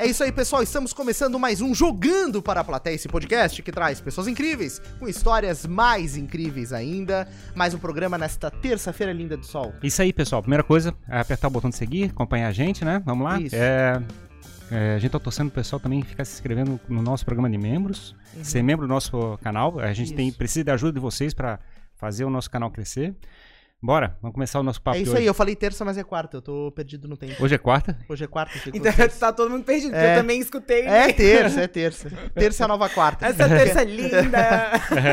É isso aí, pessoal. Estamos começando mais um Jogando para a Plateia, esse podcast que traz pessoas incríveis, com histórias mais incríveis ainda. Mais um programa nesta terça-feira linda do sol. Isso aí, pessoal. Primeira coisa é apertar o botão de seguir, acompanhar a gente, né? Vamos lá? Isso. É, é, a gente tá torcendo o pessoal também ficar se inscrevendo no nosso programa de membros, ser membro do nosso canal. A gente tem, Uhum. Precisa da ajuda de vocês para fazer o nosso canal crescer. Bora, vamos começar o nosso papo É de isso hoje. aí, eu falei terça, mas é quarta. Eu tô perdido no tempo. Hoje é quarta? Hoje é quarta. Então tá todo mundo perdido, porque É. eu também escutei. É terça, é terça. Terça é a nova quarta. Essa terça linda.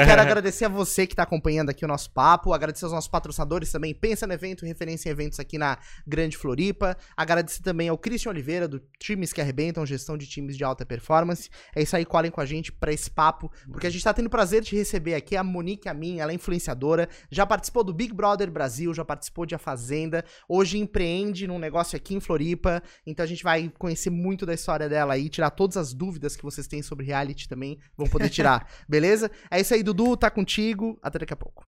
Quero agradecer a você que está acompanhando aqui o nosso papo, agradecer aos nossos patrocinadores também, Pensa no Evento, referência em eventos aqui na Grande Floripa, agradecer também ao Christian Oliveira, do Times que Arrebentam, gestão de times de alta performance. É isso aí, colhem com a gente para esse papo, porque a gente está tendo o prazer de receber aqui a Monique Amin, ela é influenciadora, já participou do Big Brother Brasil, já participou de A Fazenda, hoje empreende num negócio aqui em Floripa, então a gente vai conhecer muito da história dela aí, tirar todas as dúvidas que vocês têm sobre reality também, vão poder tirar, beleza? É isso aí, Dudu, tá contigo, até daqui a pouco.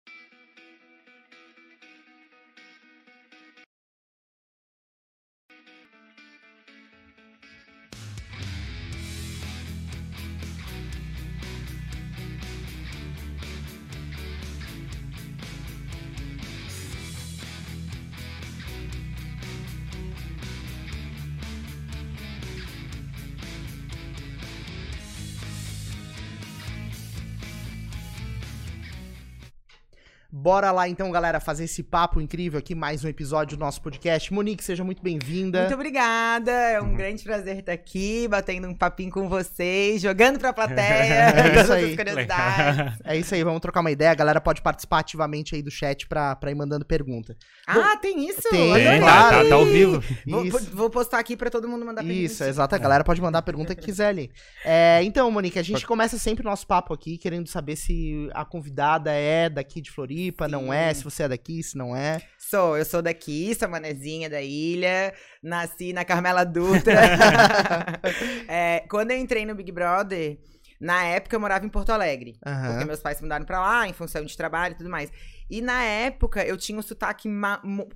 Bora lá então, galera, fazer esse papo incrível aqui, mais um episódio do nosso podcast. Monique, seja muito bem-vinda. Muito obrigada. É um grande prazer estar aqui, batendo um papinho com vocês, jogando pra plateia, É isso aí. curiosidades. É isso aí, vamos trocar uma ideia. A galera pode participar ativamente aí do chat pra, pra ir mandando pergunta. Ah, tem isso? Tem. Tem, claro. tá, tá ao vivo. Vou, vou postar aqui pra todo mundo mandar pergunta. Isso, exato. A galera pode mandar a pergunta que quiser ali. É, então, Monique, a gente começa sempre o nosso papo aqui querendo saber se a convidada é daqui de Floripa, não Sim. é, se você é daqui, se não é. Sou, eu sou daqui, sou manezinha da ilha, nasci na Carmela Dutra. É, quando eu entrei no Big Brother, na época eu morava em Porto Alegre. Porque meus pais se mudaram pra lá, em função de trabalho e tudo mais. E na época eu tinha um sotaque.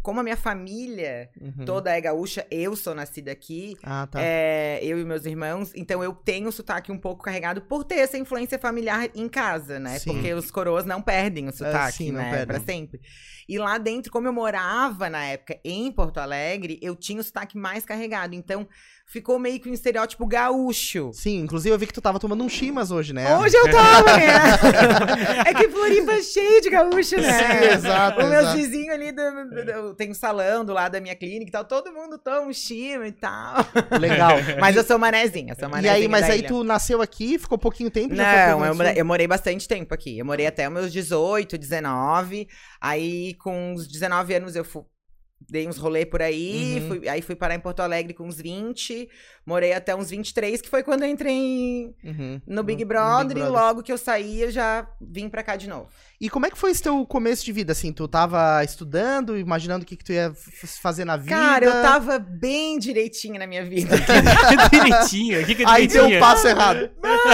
Como a minha família Uhum. toda é gaúcha, eu sou nascida aqui. Ah, tá. é, eu e meus irmãos, então eu tenho o sotaque um pouco carregado por ter essa influência familiar em casa, né? Sim. Porque os coroas não perdem o sotaque, sim, não né? perdem. Pra sempre. E lá dentro, como eu morava na época em Porto Alegre, eu tinha o sotaque mais carregado. Então ficou meio que um estereótipo gaúcho. Sim, inclusive eu vi que tu tava tomando um chimas hoje, né? Hoje eu tava, né? é que Floripa é cheio de gaúcho, né? Sim, exato, O meu exato. vizinho ali, do, do- do- tem um salão do lado da minha clínica e tal, todo mundo toma um chima e tal. Legal. Mas eu sou manezinha, sou E manezinha aí, mas aí ilha. tu nasceu aqui, ficou pouquinho tempo e Não, eu, eu morei bastante tempo aqui. Eu morei até os meus 18, 19. Aí, com uns 19 anos, eu fu- dei uns rolê por aí. Uhum. fui- aí fui parar em Porto Alegre com uns 20. Morei até uns 23, que foi quando eu entrei em- Uhum. no Big No- no Brother. Big E logo que eu saí, eu já vim pra cá de novo. E como é que foi esse teu começo de vida, assim? Tu tava estudando, imaginando o que, que tu ia fazer na vida? Cara, eu tava bem direitinha na minha vida. direitinho. O que, que é Aí deu direitinho? um passo errado.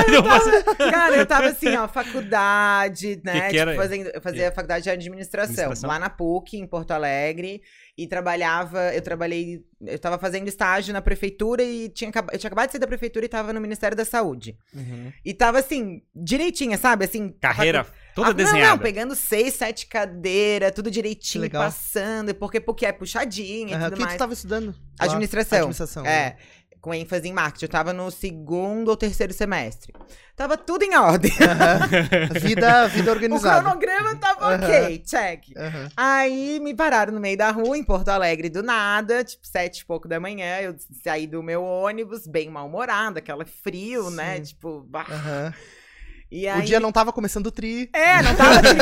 Deu um passo- Cara, eu tava assim, ó, faculdade, né? Que que tipo, era? fazendo, eu fazia faculdade de administração, Administração. lá na PUC, em Porto Alegre. E trabalhava, eu trabalhei, eu tava fazendo estágio na prefeitura e tinha, eu tinha acabado de sair da prefeitura e tava no Ministério da Saúde. E tava assim, direitinha, sabe? Assim, Carreira toda Ah, Não, desenhada. não, pegando seis, sete cadeiras, tudo direitinho, Legal. passando, porque, porque é puxadinho e Aham, O que mais. tu tava estudando? Administração. Administração. É, com ênfase em marketing. Eu tava no segundo ou terceiro semestre. Tava tudo em ordem. Aham. Vida, vida o organizada. cronograma tava Aham. ok, check. Aham. Aí me pararam no meio da rua, em Porto Alegre, do nada, tipo, sete e pouco da manhã. Eu saí do meu ônibus, bem mal-humorada, aquela frio, né? Sim. Tipo, bah. E aí... O dia não tava começando o tri. É, não tava frio.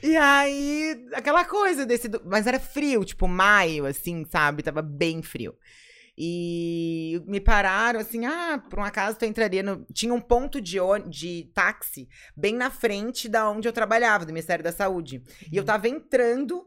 e aí, aquela coisa desse. do- Mas era frio, tipo maio, assim, sabe? Tava bem frio. E me pararam assim, ah, por um acaso tu entraria no. Tinha um ponto de, ôni- de táxi bem na frente da onde eu trabalhava, do Ministério da Saúde. E eu tava entrando.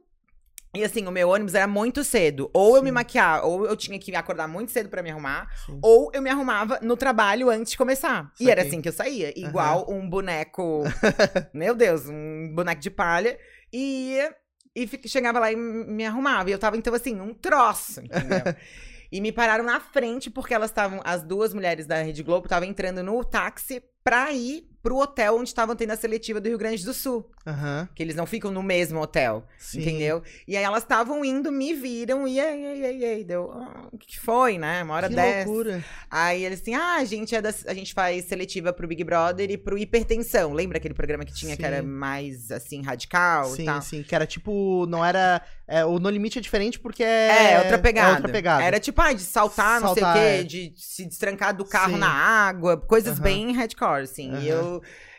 E assim, o meu ônibus era muito cedo. Ou eu me Sim. maquiava, ou eu tinha que acordar muito cedo pra me arrumar, Sim. ou eu me arrumava no trabalho antes de começar. E era assim que eu saía. Igual um boneco. meu Deus, um boneco de palha. E, ia, e chegava lá e me arrumava. E eu tava, então, assim, um troço, entendeu? E me pararam na frente porque elas estavam, as duas mulheres da Rede Globo estavam entrando no táxi pra ir pro hotel onde estavam tendo a seletiva do Rio Grande do Sul. Aham. Que eles não ficam no mesmo hotel, Sim. entendeu? E aí elas estavam indo, me viram e aí, aí, aí, aí, deu, ah, o que que foi, né? Uma hora Que dessa. loucura. Aí eles assim, ah, a gente, é da, a gente faz seletiva pro Big Brother e pro Hipertensão. Lembra aquele programa que tinha que era Sim. mais, assim, radical e Sim, tal? sim. Que era tipo. Não era. é, o No Limite é diferente porque é. É, outra pegada. É outra pegada. Era tipo, ah, de saltar, não Saltar, sei o é. quê, de se destrancar do carro Sim. na água, coisas Aham. bem hardcore, assim. Aham. E, eu,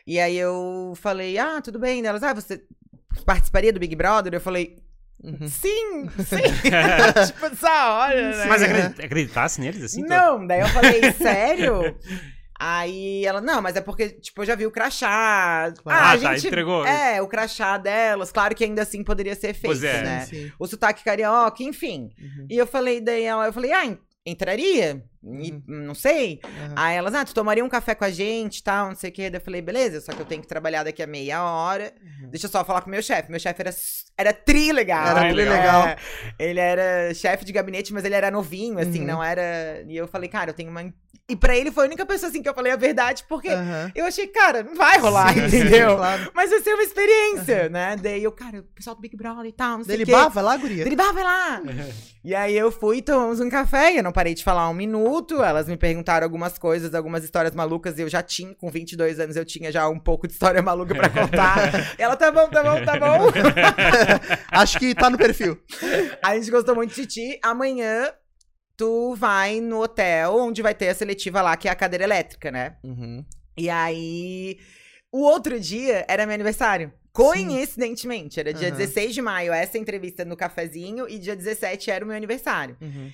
e aí eu falei, ah, tudo bem. Elas, ah, você participaria do Big Brother? Eu falei, Uhum. sim, sim. tipo, essa hora, né? Mas acredi- acreditasse neles, assim? Não, daí eu falei, sério? Aí ela, não, mas é porque, tipo, eu já vi o crachá. Claro. Ah, Ah, a tá, gente. entregou. É, o crachá delas. Claro que ainda assim poderia ser feito, Pois é. né? Sim. O sotaque carioca, enfim. Uhum. E eu falei, daí ela, eu falei, ah, en- entraria? E, Uhum. não sei. Aham. Aí elas, ah, tu tomaria um café com a gente e tal, não sei o quê. Daí eu falei, beleza, só que eu tenho que trabalhar daqui a meia hora. Uhum. Deixa eu só falar com o meu chefe. Meu chefe era, era tri legal. Era tri legal. É, ele era chefe de gabinete, mas ele era novinho, assim, Uhum. não era. E eu falei, cara, eu tenho uma. E pra ele foi a única pessoa assim que eu falei a verdade, porque eu achei, cara, não vai rolar, Sim, sim, entendeu? claro. Mas vai ser uma experiência, né? Daí eu, cara, o pessoal do Big Brother e tal, não sei o quê. vai lá, guria. Vai lá. e aí eu fui, tomamos um café, e eu não parei de falar um minuto. Elas me perguntaram algumas coisas, algumas histórias malucas, e eu já tinha, com 22 anos, eu tinha já um pouco de história maluca pra contar. ela, tá bom, tá bom, tá bom. Acho que tá no perfil. a gente gostou muito de ti. Amanhã tu vai no hotel onde vai ter a seletiva lá, que é a cadeira elétrica, né? Uhum. E aí, o outro dia era meu aniversário. Coincidentemente, era dia Aham. 16 de maio, essa entrevista no cafezinho, e dia 17 era o meu aniversário. Uhum.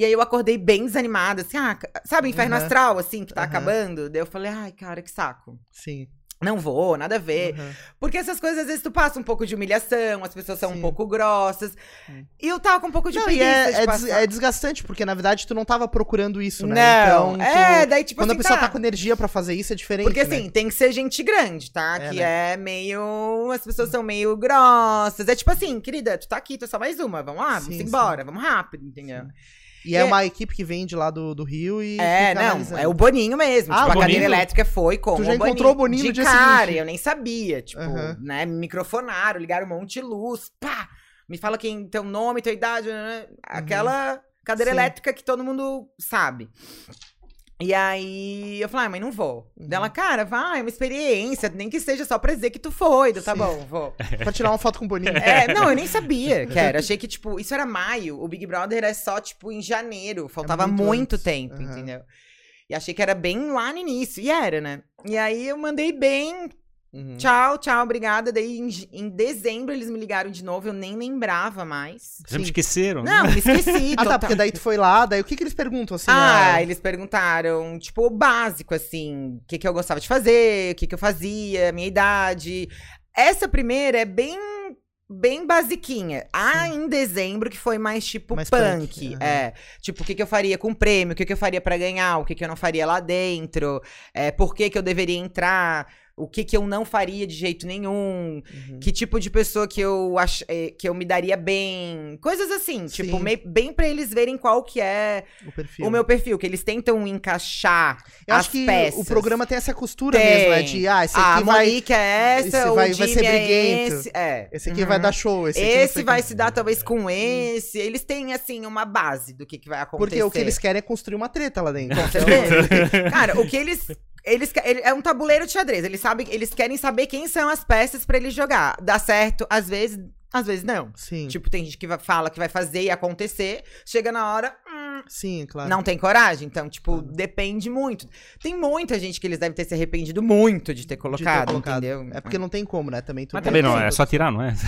E aí eu acordei bem desanimada, assim, ah, sabe, inferno Aham. astral, assim, que tá Aham. acabando? Daí eu falei, ai, cara, que saco. Sim. Não vou, nada a ver. Uhum. Porque essas coisas, às vezes, tu passa um pouco de humilhação, as pessoas são Sim. um pouco grossas. Sim. E eu tava com um pouco de Não, preguiça é, de é é desgastante, porque na verdade tu não tava procurando isso, né? Não, Então, tu- é, daí tipo quando assim, a pessoa tá. tá com energia pra fazer isso, é diferente. Porque né? assim, tem que ser gente grande, tá? É, que né? é meio. As pessoas são meio grossas. É tipo assim, querida, tu tá aqui, tu é só mais uma. Vamos lá, vamos Sim, embora, vamos rápido, entendeu? E é é- uma equipe que vem de lá do, do Rio e. É, não, é o Boninho mesmo. Ah, tipo, a cadeira elétrica foi com Tu já o encontrou o Boninho de dia cara, seguinte? eu nem sabia. Tipo, Aham. né, me microfonaram, ligaram um monte de luz, pá! Me fala quem, teu nome, tua idade, né? Aquela cadeira Uhum. Sim. elétrica que todo mundo sabe. E aí eu falei, ah, mas não vou. Uhum. Dela, cara, vai, é uma experiência, nem que seja só pra dizer que tu foi. Eu, tá Sim. bom, vou. Pra tirar uma foto com o Boninho. É, não, eu nem sabia que era. Achei que, tipo, isso era maio. O Big Brother é só, tipo, em janeiro. Faltava muito muito, antes. tempo, Aham. entendeu? E achei que era bem lá no início. E era, né? E aí eu mandei bem. Uhum. Tchau, tchau, obrigada. Daí em, em dezembro eles me ligaram de novo. Eu nem lembrava mais. Já me esqueceram. né? Não, me esqueci. Ah, tá, porque daí tu foi lá, daí o que que eles perguntam, assim? Ah, ah, eles perguntaram, tipo, o básico, assim, o que, que eu gostava de fazer, o que, que eu fazia, minha idade. Essa primeira é bem, bem basiquinha. A em dezembro, que foi mais tipo Mais punk. punk. É. Tipo, o que, que eu faria com o prêmio, o que, que eu faria pra ganhar, o que, que eu não faria lá dentro, é, por que, que eu deveria entrar. O que, que eu não faria de jeito nenhum, Uhum. que tipo de pessoa que eu ach... eh, que eu me daria bem. Coisas assim, tipo, Sim. meio- bem pra eles verem qual que é O perfil. o meu perfil, que eles tentam encaixar Eu as acho que peças. o programa tem essa costura Tem. mesmo, né? De, ah, esse Ah, aqui a vai. Monique é essa, esse o vai- vai ser é esse. É. Esse aqui Uhum. vai dar show. Esse, Esse vai se dar talvez com esse. Eles têm, assim, uma base do que, que vai acontecer. Porque o que eles querem é construir uma treta lá dentro. Com Então, certeza. Cara, o que eles. Eles, ele- é um tabuleiro de xadrez. Eles sabem, eles querem saber quem são as peças pra eles jogar. Dá certo, às vezes, às vezes não. Sim. Tipo, tem gente que fala que vai fazer e acontecer. Chega na hora, Sim, claro. não tem coragem. Então, tipo, depende muito. Tem muita gente que eles devem ter se arrependido muito de ter de ter colocado, colocado. entendeu? É porque não tem como, né? Também Mas tem também não, é só tirar, não é?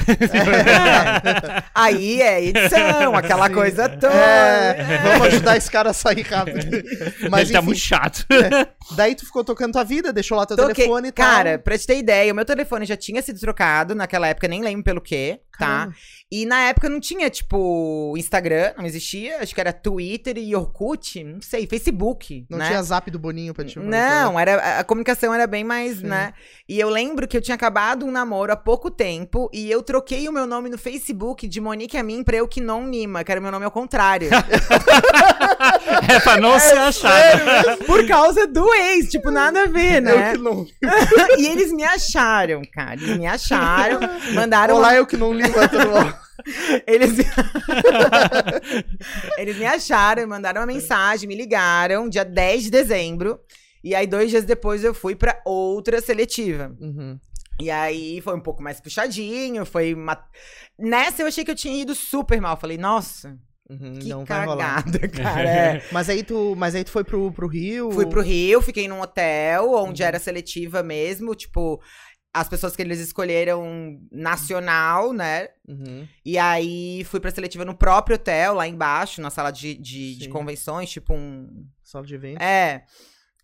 É. Aí é edição, aquela Sim. coisa toda. É, vamos ajudar esse cara a sair rápido. Mas Ele tá muito chato. daí tu ficou tocando tua vida, deixou lá teu Toquei- telefone e tal. Cara, pra te ter ideia, o meu telefone já tinha sido trocado naquela época, nem lembro pelo quê. Tá? E na época não tinha, tipo, Instagram, não existia. Acho que era Twitter e Orkut, não sei, Facebook, Não né? tinha zap do Boninho pra te Não, era, a- a comunicação era bem mais, Sim. né? E eu lembro que eu tinha acabado um namoro há pouco tempo e eu troquei o meu nome no Facebook de Monique Amin pra Eukinon Nima, que era meu nome ao contrário. É pra não ser achado. por causa do ex, tipo, nada a ver, né? Eu que não. e eles me acharam, cara. Eles me acharam, mandaram. Olá, eu que bom. Eles... Eles me acharam, mandaram uma mensagem, me ligaram, dia 10 de dezembro. E aí, dois dias depois, eu fui pra outra seletiva. Uhum. E aí, foi um pouco mais puxadinho, foi uma... Nessa, eu achei que eu tinha ido super mal. Falei, nossa, Uhum, que não cagada, cara. É. Mas aí tu, mas aí tu foi pro, pro Rio. Fui pro Rio, fiquei num hotel, onde Uhum. era seletiva mesmo, tipo... As pessoas que eles escolheram nacional, né? Uhum. E aí fui pra seletiva no próprio hotel, lá embaixo, na sala de, de, de convenções, tipo um. Sala de evento. É.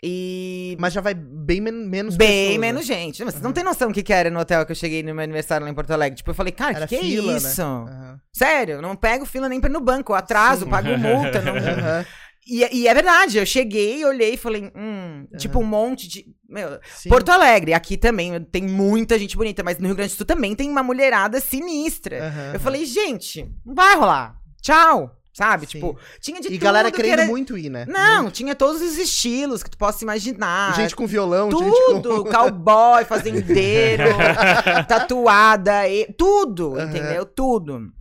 E. Mas já vai bem men menos Bem pessoas, né? menos gente. Não, Vocês não Uhum. tem noção o que, que era no hotel que eu cheguei no meu aniversário lá em Porto Alegre. Tipo, eu falei, cara, que, que fila, é né? isso? Aham. Sério, eu não pego fila nem pra ir no banco. Eu atraso, Sim. pago multa. não- e, e é verdade, eu cheguei, olhei e falei, hum, tipo, um monte de. Meu, Sim. Porto Alegre, aqui também tem muita gente bonita, mas no Rio Grande do Sul também tem uma mulherada sinistra. Aham, Eu falei, gente, não vai rolar. Tchau. Sabe? Sim. Tipo, tinha de E tudo galera que querendo era- muito ir, né? Não, tinha todos os estilos que tu possa imaginar. Gente com violão, gente tudo, com. cowboy, fazendeiro, tatuada, e, tudo, Aham. entendeu? Tudo.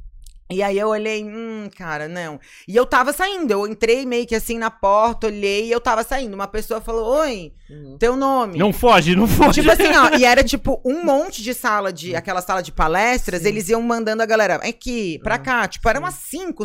E aí eu olhei, hum, cara, não. E eu tava saindo, eu entrei meio que assim na porta, olhei e eu tava saindo. Uma pessoa falou, oi, Uhum. teu nome. Não foge, não foge. Tipo assim, ó, e era tipo um monte de sala de. aquela sala de palestras, Sim. eles iam mandando a galera aqui, pra Ah, cá. Tipo, era sim. umas cinco.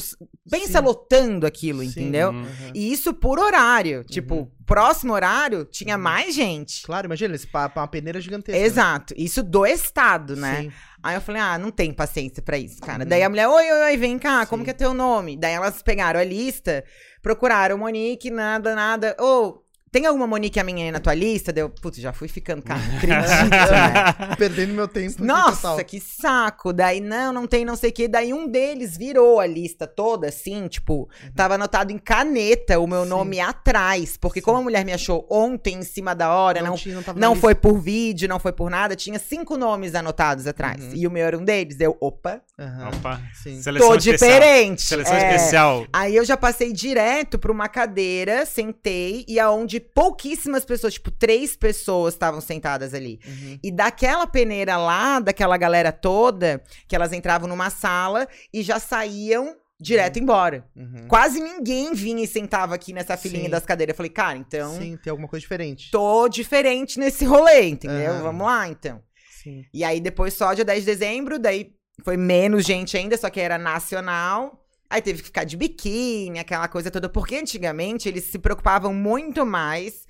Pensa Sim. lotando aquilo, Sim. entendeu? Uhum. E isso por horário. Tipo, Uhum. próximo horário tinha mais gente. Claro, imagina, esse uma peneira gigantesca. né? Exato. Isso do estado, né? Sim. Aí eu falei, ah, não tem paciência pra isso, cara. Uhum. Daí a mulher, oi, oi, oi, vem cá, como Sim. que é teu nome? Daí elas pegaram a lista, procuraram Monique, nada, nada. Ô, tem alguma Monique a minha aí na tua lista? Deu, putz, já fui ficando, cara, não acredito, né? Perdendo meu tempo. Nossa, total. que saco. Daí, não, não tem não sei o quê. Daí um deles virou a lista toda, assim, tipo, tava anotado em caneta o meu Uhum. Sim. nome atrás. Porque como a mulher me achou ontem em cima da hora, não, tinha, não, tava na não lista. foi por vídeo, não foi por nada, tinha cinco nomes anotados atrás. Uhum. E o meu era um deles. Eu, opa, Aham, Opa. Sim. Seleção tô especial. diferente. Seleção É. especial. Aí eu já passei direto pra uma cadeira, sentei, e aonde pouquíssimas pessoas, tipo, três pessoas estavam sentadas ali. Uhum. E daquela peneira lá, daquela galera toda, que elas entravam numa sala e já saíam direto embora. Uhum. Quase ninguém vinha e sentava aqui nessa filinha Sim. das cadeiras. Eu falei, cara, então Sim, tem alguma coisa diferente. tô diferente nesse rolê, entendeu? Vamos lá, então. Sim. E aí depois só dia 10 de dezembro, daí foi menos gente ainda, só que era nacional. Aí teve que ficar de biquíni, aquela coisa toda. Porque antigamente eles se preocupavam muito mais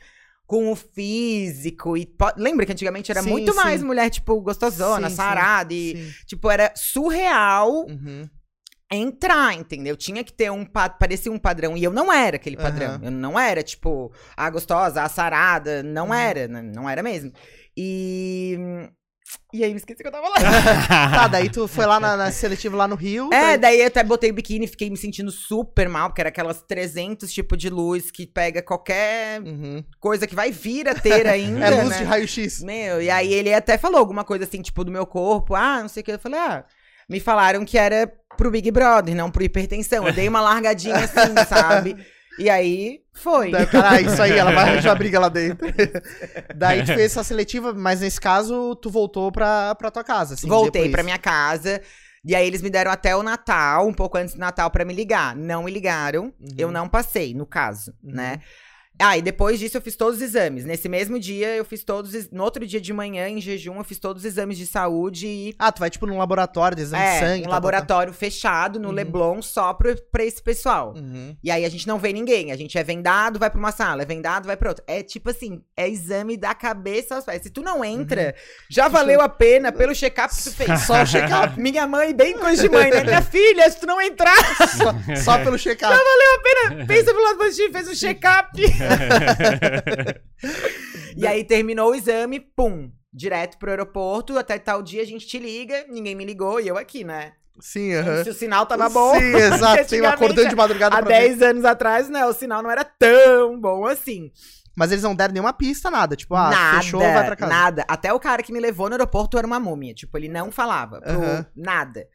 com o físico. E lembra que antigamente era Sim, muito mais sim. mulher, tipo, gostosona, Sim, sarada. E, tipo, era surreal Uhum. entrar, entendeu? Tinha que ter um pa- parecia um padrão e eu não era aquele padrão. Aham. Eu não era tipo a gostosa, a sarada, não Uhum. era, n- não era mesmo. E e aí eu esqueci que eu tava lá. Tá, daí tu foi lá na, na seletiva lá no Rio. É, daí- daí eu até botei o biquíni e fiquei me sentindo super mal, porque era aquelas 300 tipo de luz que pega qualquer Uhum. coisa que vai vir a ter ainda, É luz né? de raio-x. Meu, e aí ele até falou alguma coisa assim, tipo, do meu corpo. Ah, não sei o que. Eu falei, ah, me falaram que era pro Big Brother, não pro hipertensão. Eu dei uma largadinha assim, sabe? E aí foi. Daí, cara, ah, isso aí, ela vai arranjar briga lá dentro. daí tu fez essa seletiva, mas nesse caso tu voltou pra, pra tua casa. Assim, Voltei depois. pra minha casa. E aí eles me deram até o Natal, um pouco antes do Natal, pra me ligar. Não me ligaram. Uhum. Eu não passei, no caso, Uhum. né? Ah, e depois disso eu fiz todos os exames. Nesse mesmo dia, eu fiz todos. os- No outro dia de manhã, em jejum, eu fiz todos os exames de saúde e Ah, tu vai tipo num laboratório de exame é, de sangue. um tal, laboratório fechado no Uhum. Leblon só pra, pra esse pessoal. Uhum. E aí a gente não vê ninguém. A gente é vendado, vai pra uma sala. É vendado, vai pra outra. É tipo assim, é exame da cabeça aos pés. Se tu não entra, já valeu a pena pelo check-up que tu fez. Só o check-up. Minha mãe, bem coisa de mãe, né? Minha filha, se tu não entrar, Só, só pelo check-up. pensa pelo lado positivo, fez um check-up. e aí terminou o exame, pum. direto pro aeroporto, até tal dia a gente te liga, ninguém me ligou e eu aqui, né? Sim, aham. Se o sinal tava bom. Sim, exato. Tem um acordando de madrugada Há pra ver. 10 anos atrás, né? O sinal não era tão bom assim. Mas eles não deram nenhuma pista, nada. Tipo, ah, nada, fechou, vai pra casa. nada. Até o cara que me levou no aeroporto era uma múmia. Tipo, ele não falava. pro-. Nada.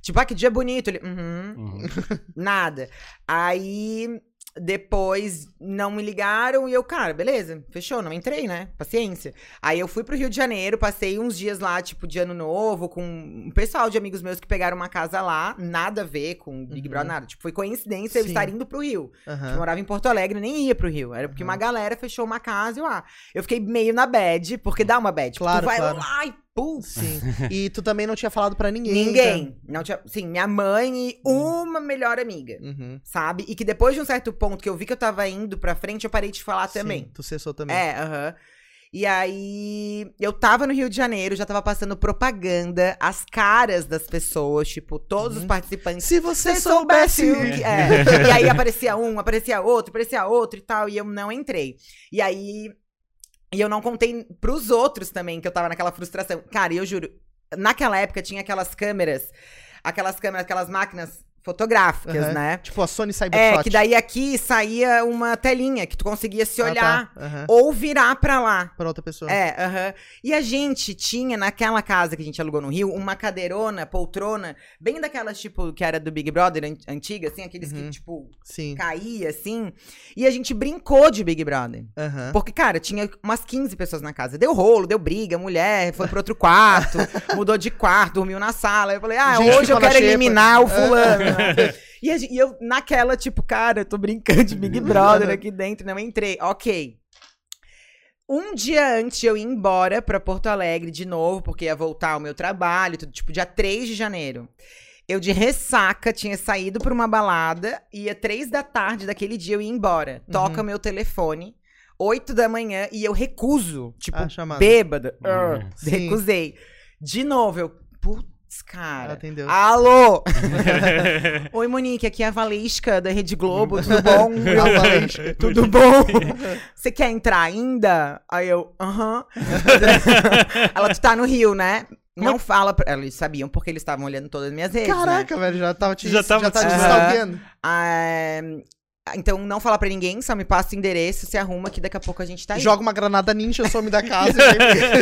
Tipo, ah, que dia bonito. Ele, uhum, Uhum. nada. Aí, depois, não me ligaram e eu, cara, beleza, fechou, não entrei, né? Paciência. Aí eu fui pro Rio de Janeiro, passei uns dias lá, tipo, de ano novo, com um pessoal de amigos meus que pegaram uma casa lá, nada a ver com Big Uhum. Brother, nada. Tipo, foi coincidência eu Sim. estar indo pro Rio. Aham. Eu morava em Porto Alegre, nem ia pro Rio. Era porque Uhum. uma galera fechou uma casa e eu, ah, eu fiquei meio na bad, porque dá uma bad. Tipo, Claro, tu vai claro. lá e pum. Sim. E tu também não tinha falado pra ninguém. Ninguém. Não tinha, sim, minha mãe e uma melhor amiga. então. Uhum. Sabe? E que depois de um certo ponto que eu vi que eu tava indo pra frente, eu parei de falar também. Sim, tu cessou também. É, aham. E aí, eu tava no Rio de Janeiro, já tava passando propaganda, as caras das pessoas, tipo, todos os Uhum. participantes. Se você Se soubesse. o que é. E aí aparecia um, aparecia outro, aparecia outro e tal, e eu não entrei. E aí. E eu não contei pros outros também, que eu tava naquela frustração. Cara, eu juro, naquela época tinha aquelas câmeras, aquelas câmeras, aquelas máquinas fotográficas, Aham. né? Tipo a Sony Cybershot. É, que daí aqui saía uma telinha que tu conseguia se Ah, olhar tá. Aham. ou virar pra lá. Pra outra pessoa. É, aham. E a gente tinha naquela casa que a gente alugou no Rio, uma cadeirona, poltrona, bem daquelas, tipo, que era do Big Brother an- antiga, assim, aqueles Uhum. que, tipo, Sim. caía, assim. E a gente brincou de Big Brother. Porque, cara, tinha umas 15 pessoas na casa. Deu rolo, deu briga, mulher foi pro outro quarto, mudou de quarto, dormiu na sala. Eu falei, ah, Gente hoje eu quero eliminar o fulano. né? E, a gen- e eu, naquela, tipo, cara, eu tô brincando de Big Brother aqui dentro, não entrei. Ok. Um dia antes eu ir embora pra Porto Alegre de novo, porque ia voltar ao meu trabalho, tudo, tipo, dia 3 de janeiro. Eu de ressaca tinha saído pra uma balada, ia três da tarde daquele dia eu ia embora. Toca meu telefone, 8 da manhã, e eu recuso. Tipo, Ah, bêbada. Uhum. Recusei. De novo, eu. Putz, Ela cara. atendeu. Alô! Oi, Monique, aqui é a Valesca da Rede Globo, tudo bom? A Valesca. tudo bom? Você quer entrar ainda? Aí eu, aham. Ela, tu tá no Rio, né? Não fala pra... Eles sabiam porque eles estavam olhando todas as minhas redes, né? Caraca, velho, já tava te, Já tava já tá te- te Aham. Ah, então, não fala pra ninguém, só me passa o endereço, se arruma que daqui a pouco a gente tá aí. Joga uma granada ninja, some da casa.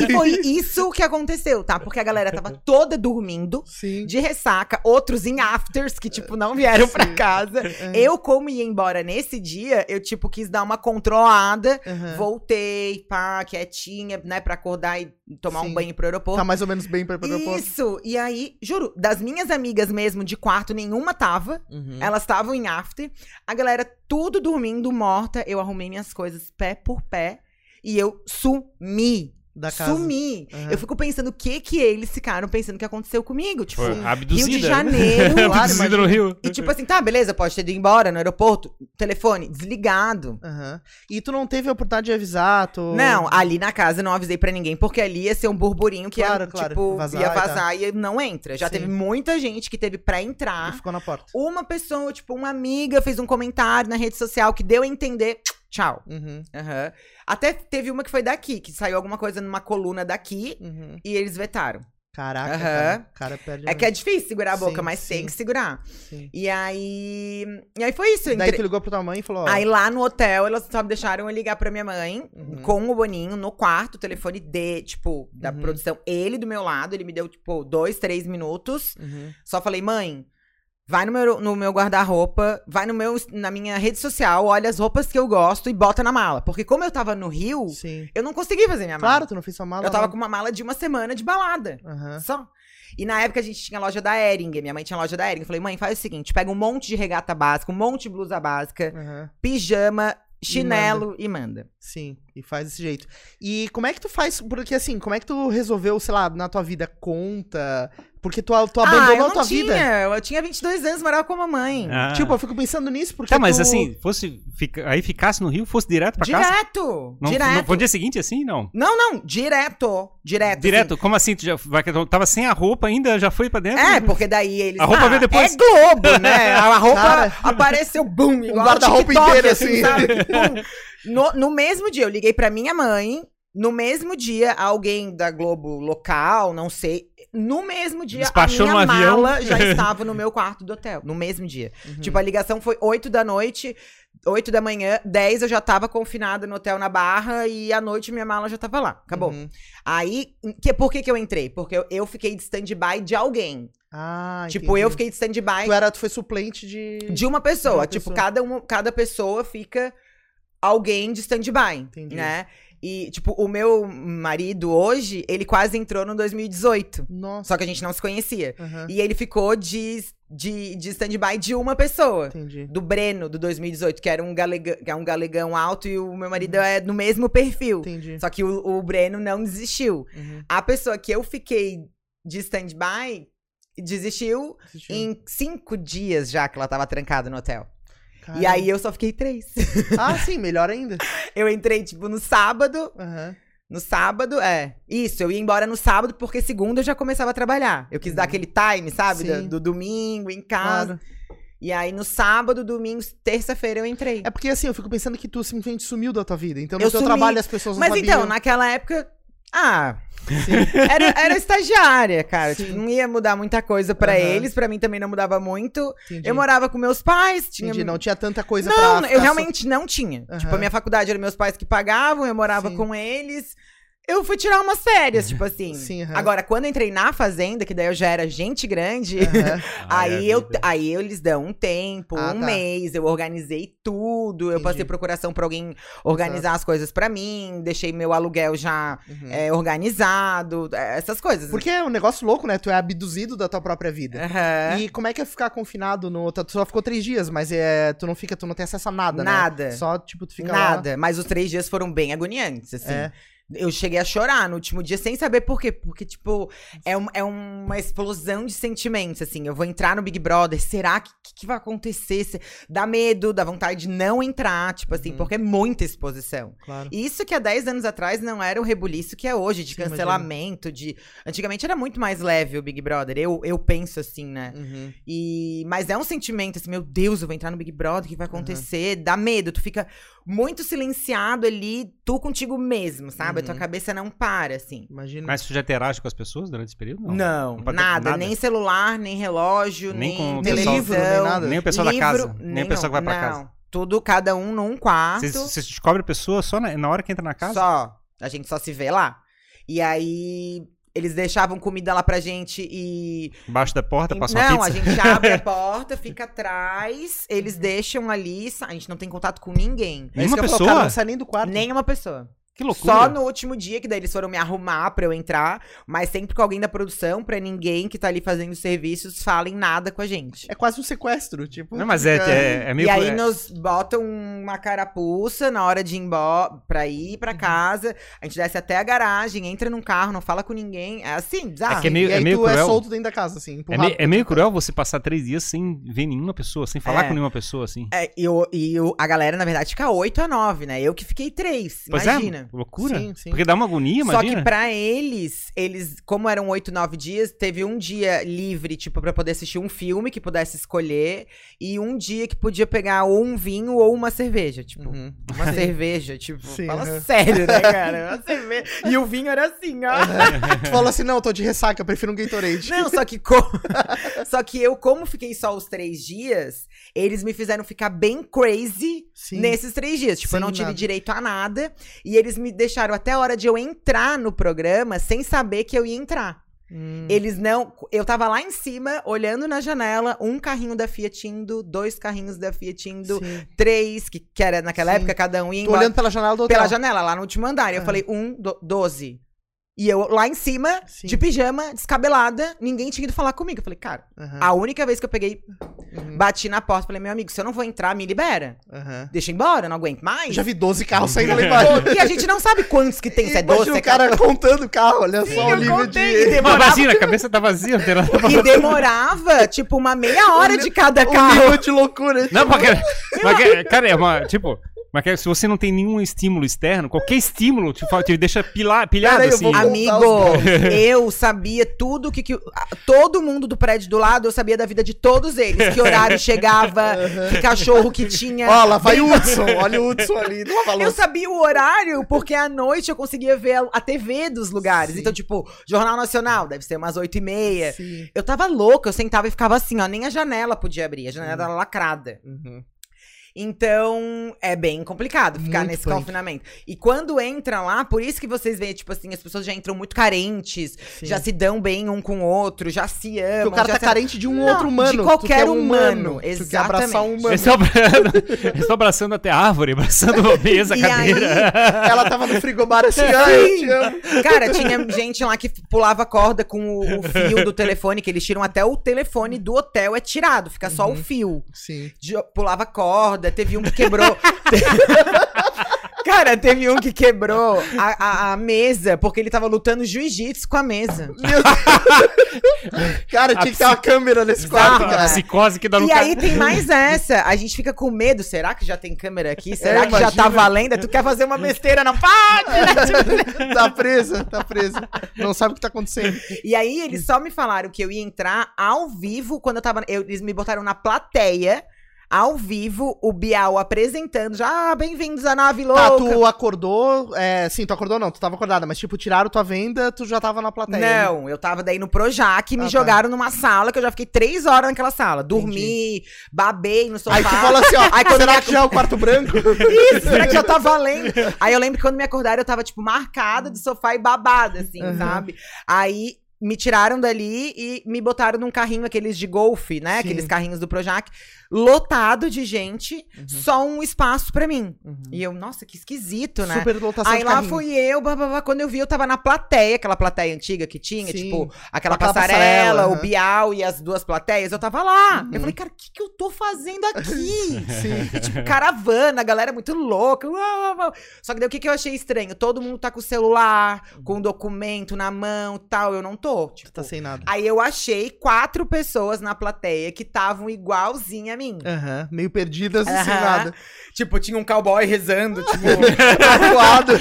E foi isso que aconteceu, tá? Porque a galera tava toda dormindo. Sim. de ressaca, outros em afters que, tipo, não vieram pra Sim. casa. Eu, como ia embora nesse dia, eu, tipo, quis dar uma controlada. Aham. Voltei, pá, quietinha, né, pra acordar e tomar Sim. um banho pro aeroporto. Tá mais ou menos bem pra ir pro aeroporto. Isso! E aí, juro, das minhas amigas mesmo de quarto, nenhuma tava. Uhum. Elas estavam em after. A galera tudo dormindo, morta. Eu arrumei minhas coisas pé por pé. E eu sumi. Da casa. Sumi. Aham. Eu fico pensando o que que eles ficaram pensando que aconteceu comigo. Tipo, Foi abduzida. Rio de Janeiro. abduzida no Rio. E tipo assim, tá, beleza, pode ter ido embora no aeroporto. Telefone desligado. Aham. E tu não teve a oportunidade de avisar, tu... Não, ali na casa eu não avisei pra ninguém, porque ali ia ser um burburinho que Claro, ia, claro, tipo, vazar ia e tal. vazar e, não entra. Já Sim. teve muita gente que teve pra E entrar. ficou na porta. Uma pessoa, tipo, uma amiga fez um comentário na rede social que deu a entender. Tchau. Uhum. Aham. Até teve uma que foi daqui, que saiu alguma coisa numa coluna daqui Uhum. e eles vetaram. Caraca, Aham. cara. Cara perde É que é difícil segurar a boca, Sim, mas sim. tem que segurar. Sim. E aí. E aí foi isso. eu Daí entre- tu ligou pro tua mãe e falou, ó... Aí lá no hotel, elas só deixaram eu ligar pra minha mãe Uhum. com o Boninho no quarto, o telefone de, tipo, da Uhum. produção. Ele do meu lado, ele me deu, tipo, dois, três minutos. Uhum. Só falei, mãe, vai no meu, no meu guarda-roupa, vai no meu, na minha rede social, olha as roupas que eu gosto e bota na mala. Porque como eu tava no Rio, Sim. eu não consegui fazer minha mala. Claro, tu não fez sua mala. eu tava não. com uma mala de uma semana de balada. Aham. Só. E na época a gente tinha loja da Ering, minha mãe tinha loja da Ering. Eu falei, mãe, faz o seguinte, pega um monte de regata básica, um monte de blusa básica, Aham. pijama, chinelo e manda. Sim, e faz desse jeito. E como é que tu faz? Porque assim, como é que tu resolveu, sei lá, na tua vida, conta? Porque tu, tu ah, eu abandonou a não tua tinha. vida. Eu tinha 22 anos, morava com a mamãe. Ah. Tipo, eu fico pensando nisso, porque. Tá, mas tu- assim, fosse, fica- aí ficasse no Rio, fosse direto pra casa? direto! Não, direto! não, pro dia seguinte, assim, não? Não, não, direto. Direto. Direto? Como assim? Tu já vai, tu tava sem a roupa ainda, já foi pra dentro? assim. É, porque daí eles. A roupa ah, veio depois. É Globo, né? A roupa Cara. apareceu, bum, igual guarda-roupa TikTok, inteiro, assim. sabe? Bum. No, no mesmo dia, eu liguei pra minha mãe. No mesmo dia, alguém da Globo local, não sei. No mesmo dia, Despachou a minha no avião. mala já estava no meu quarto do hotel. No mesmo dia. Uhum. Tipo, a ligação foi 8 da noite, 8 da manhã, 10 eu já tava confinada no hotel na Barra e à noite minha mala já tava lá. Acabou. Uhum. Aí, que, por que que eu entrei? Porque eu, eu fiquei de stand-by de alguém. Ah, tipo, entendi. eu fiquei de stand-by Tu, era, tu foi suplente de... de uma pessoa. De uma tipo, pessoa. Cada, uma, cada pessoa fica alguém de stand-by, Entendi. né? E, tipo, o meu marido hoje, ele quase entrou no 2018. Nossa. Só que a gente não se conhecia. Aham, E ele ficou de, de, de stand-by de uma pessoa. Entendi. Do Breno, do 2018, que era um, galega, que é um galegão alto e o meu marido Uhum. é no mesmo perfil. Entendi. Só que o, o Breno não desistiu. Uhum. A pessoa que eu fiquei de stand-by desistiu Assistiu. em cinco dias já que ela tava trancada no hotel. E Caramba. aí eu só fiquei três. Ah, sim, melhor ainda. Eu entrei, tipo, no sábado. Aham. No sábado, é. Isso, eu ia embora no sábado porque segunda eu já começava a trabalhar. Eu quis dar aquele time, sabe? Uhum. Do, do domingo, em casa. Claro. E aí no sábado, domingo, terça-feira eu entrei. É porque assim, eu fico pensando que tu simplesmente sumiu da tua vida. Então no Eu teu sumi. trabalho as pessoas não Mas sabiam. então, naquela época. Ah. Sim. Era, era estagiária, cara. Tipo, não ia mudar muita coisa pra Aham. eles, pra mim também não mudava muito. Entendi. Eu morava com meus pais, tinha. Entendi, não tinha tanta coisa Não, pra eu ficar so- realmente não tinha. Aham. Tipo, a minha faculdade era meus pais que pagavam, eu morava Sim. com eles. Eu fui tirar umas férias, tipo assim. Sim, aham. Agora, quando eu entrei na fazenda, que daí eu já era gente grande. Ai, aí, eu, aí eles dão um tempo, Ah, um tá. mês, eu organizei tudo, eu Entendi. passei procuração pra alguém organizar as coisas pra mim, deixei meu aluguel já Uhum. é, organizado, essas coisas. Porque é um negócio louco, né? Tu é abduzido da tua própria vida. E como é que é ficar confinado no. Tu só ficou três dias, mas é, tu não fica, tu não tem acesso a nada, né? Nada. Só, tipo, tu fica Nada, mas os três dias foram bem agoniantes, assim. É. Eu cheguei a chorar no último dia sem saber por quê. Porque, tipo, é, um- é uma explosão de sentimentos, assim. Eu vou entrar no Big Brother, será que, que, que vai acontecer? Se- Dá medo, dá vontade de não entrar, tipo assim, Uhum. porque é muita exposição. Claro. E isso que há 10 anos atrás não era o rebuliço que é hoje, de Sim, cancelamento, de... Antigamente era muito mais leve o Big Brother, eu, eu penso assim, né? Uhum. E, mas é um sentimento assim, meu Deus, eu vou entrar no Big Brother, o que vai acontecer? Dá medo, tu fica muito silenciado ali, tu contigo mesmo, sabe? A tua Uhum. cabeça não para, assim. Imagina. Mas tu já interage com as pessoas durante esse período? Não, Não ter nada, nada? nem celular, nem relógio, Nem nem, com o Nem pessoal- livro, nem televisão. nada. Nem o pessoal da livro, casa. Nem, o pessoal que vai pra não. casa. Tudo, cada um num quarto. Vocês descobrem a pessoa só na, na hora que entra na casa? Só. A gente só se vê lá. E aí, eles deixavam comida lá pra gente e. Embaixo da porta, passa uma não, pizza? a gente abre a porta, fica atrás, eles deixam ali, a gente não tem contato com ninguém. É isso Nenhuma que eu falo, pessoa? cara, não sai nem do quarto. Nenhuma pessoa. Que loucura. Só no último dia, que daí eles foram me arrumar pra eu entrar, mas sempre com alguém da produção, pra ninguém que tá ali fazendo serviços falem nada com a gente. É quase um sequestro, tipo. Não, mas é, é, é meio... e aí é- nos botam uma carapuça na hora de ir embora, pra ir Uhum. pra casa. A gente desce até a garagem, entra num carro, não fala com ninguém. É assim, bizarro. É que é meio- e aí tu é cruel. solto dentro da casa, assim. É, meio, é meio dentro. cruel você passar três dias sem ver nenhuma pessoa, sem falar É. com nenhuma pessoa, assim. É, e o- e o- a galera, na verdade, fica 8 a 9, né? Eu que fiquei 3, Pois imagina. Loucura. Sim, sim. Porque dá uma agonia, Só imagina. que pra eles, eles, como eram 8, 9 dias, teve um dia livre, tipo, pra poder assistir um filme que pudesse escolher, e um dia que podia pegar ou um vinho ou uma cerveja, tipo, Uhum. uma cerveja, tipo, Sim, fala aham. sério, né, cara? Uma cerveja. E o vinho era assim, ó. Tu falou assim, não, tô de ressaca, eu prefiro um Gatorade. Não, só que, co- só que eu, como fiquei só os três dias, eles me fizeram ficar bem crazy Sim. nesses três dias. Tipo, eu Sim, não tive nada. direito a nada. E eles me deixaram até a hora de eu entrar no programa sem saber que eu ia entrar. Hum. Eles não. Eu tava lá em cima, olhando na janela, um carrinho da Fiat indo, dois carrinhos da Fiat indo, Sim. três, que, que era naquela Sim. época, cada um ia Tô olhando pela janela do hotel. pela janela, lá no último andar. E eu Ah. falei, um, do, doze. E eu lá em cima, Sim. de pijama, descabelada, ninguém tinha ido falar comigo. Eu falei, cara, Aham, a única vez que eu peguei, uhum, bati na porta, falei, meu amigo, se eu não vou entrar, me libera. aham. Deixa eu ir embora, não aguento mais. Já vi 12 carros saindo lá embaixo. E a gente não sabe quantos que tem, se é Imagina 12, se é o cara contando o carro, olha só o eu nível contei, de... e Não, demorava, vazia, a cabeça tá vazia, não tem nada pra e demorava, tipo, uma meia hora de cada O carro. nível de loucura. Não, porque, porque, cara, é uma, tipo, Mas que se você não tem nenhum estímulo externo, qualquer estímulo te, te deixa pilar, pilhado Pera aí, eu assim. Amigo, eu sabia tudo que, que. Todo mundo do prédio do lado, eu sabia da vida de todos eles. Que horário chegava, que cachorro que tinha. Ó, lá vai o Hudson. Olha o Hudson ali. Não Eu sabia o horário, porque à noite eu conseguia ver a, a TV dos lugares. Sim. Então, tipo, Jornal Nacional, deve ser umas oito e meia. Sim. Eu tava louca, eu sentava e ficava assim, ó. Nem a janela podia abrir, a janela era lacrada. Uhum. Então, é bem complicado ficar Muito nesse punk. confinamento. E quando entra lá, por isso que vocês veem, tipo assim, as pessoas já entram muito carentes, Sim. já se dão bem um com o outro, já se Porque amam. o cara já tá se... carente de um Não, outro humano. de Tu qualquer quer um humano, Tu quer abraçar um exatamente. humano. Eles estão abraçando, eles estão abraçando até árvore, abraçando mesa, E cadeira. Ela tava no frigobar assim, ai, eu te amo. Cara, tinha gente lá que pulava corda com o, o fio do telefone, que eles tiram até o telefone do hotel, é tirado, fica só o fio. Sim. De- pulava corda, teve um que quebrou. Cara, teve um que quebrou a, a- a mesa porque ele tava lutando jiu-jitsu com a mesa. Meu Deus. Cara, tinha que ter uma câmera nesse quarto, Exato, A cara. psicose que dá no E cara. aí tem mais essa. A gente fica com medo. Será que já tem câmera aqui? Será É, que já tá imagina. valendo? Tu quer fazer uma besteira? Não pode! Tá presa, tá presa. Não sabe o que tá acontecendo. E aí eles só me falaram que eu ia entrar ao vivo quando eu tava. eu- eles me botaram na plateia. Ao vivo, o Bial apresentando, já, ah, bem-vindos à nave louca. Tá, tu acordou. É, sim, tu acordou não, tu tava acordada, mas tipo, tiraram tua venda, tu já tava na plateia. né? Não, eu tava daí no Projac, me Ah, tá. jogaram numa sala que eu já fiquei três horas naquela sala. Dormi, babei no sofá. Aí tu falou assim, ó, Aí quando será que já é o quarto branco? Isso, será que já tá valendo? Aí eu lembro que quando me acordaram, eu tava, tipo, marcada do sofá e babada, assim, Uhum. sabe? Aí me tiraram dali e me botaram num carrinho, aqueles de golfe, né? Sim. Aqueles carrinhos do Projac, lotado de gente, Uhum. só um espaço pra mim. E eu, nossa, que esquisito, né? Super lotação Aí lá carrinho. fui eu, bababá, quando eu vi, eu tava na plateia, aquela plateia antiga que tinha, Sim. tipo, aquela, Aquela passarela, passarela, o aham. Bial e as duas plateias, eu tava lá. Uhum. Eu falei, cara, o que, que eu tô fazendo aqui? Sim. E, tipo, caravana, a galera muito louca. uau, uau. Só que daí o que, que eu achei estranho? Todo mundo tá com o celular, com o documento na mão e tal. Eu não tô. Tipo, Tu tá sem nada. Aí eu achei quatro pessoas na plateia que estavam igualzinha a mim. Aham, meio perdidas e sem Aham. nada. Tipo, tinha um cowboy rezando, tipo. Acuado.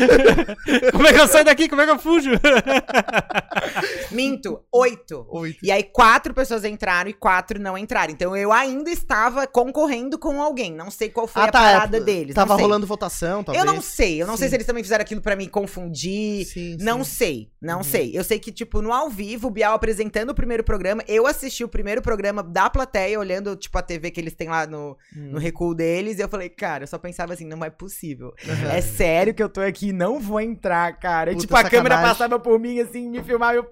Como é que eu saio daqui? Como é que eu fujo? Minto, oito. Oito. E aí, quatro pessoas entraram e quatro não entraram. Então, eu ainda estava concorrendo com alguém. Não sei qual foi a parada é, deles. Tava sei. rolando votação, talvez. Eu não sei. Eu não sei Sim. se eles também fizeram aquilo pra me confundir. Sim, Não sim. sei, não Uhum. sei. Eu sei que, tipo, no ao vivo, o Bial apresentando o primeiro programa, eu assisti o primeiro programa da plateia, olhando, tipo, a TV que eles têm lá no, Hum. no recuo deles, e eu falei, cara, eu só pensava assim, não é possível. Aham. É sério que eu tô aqui, não vou entrar, cara. E, tipo, a câmera passava por mim, assim, me filmava, eu,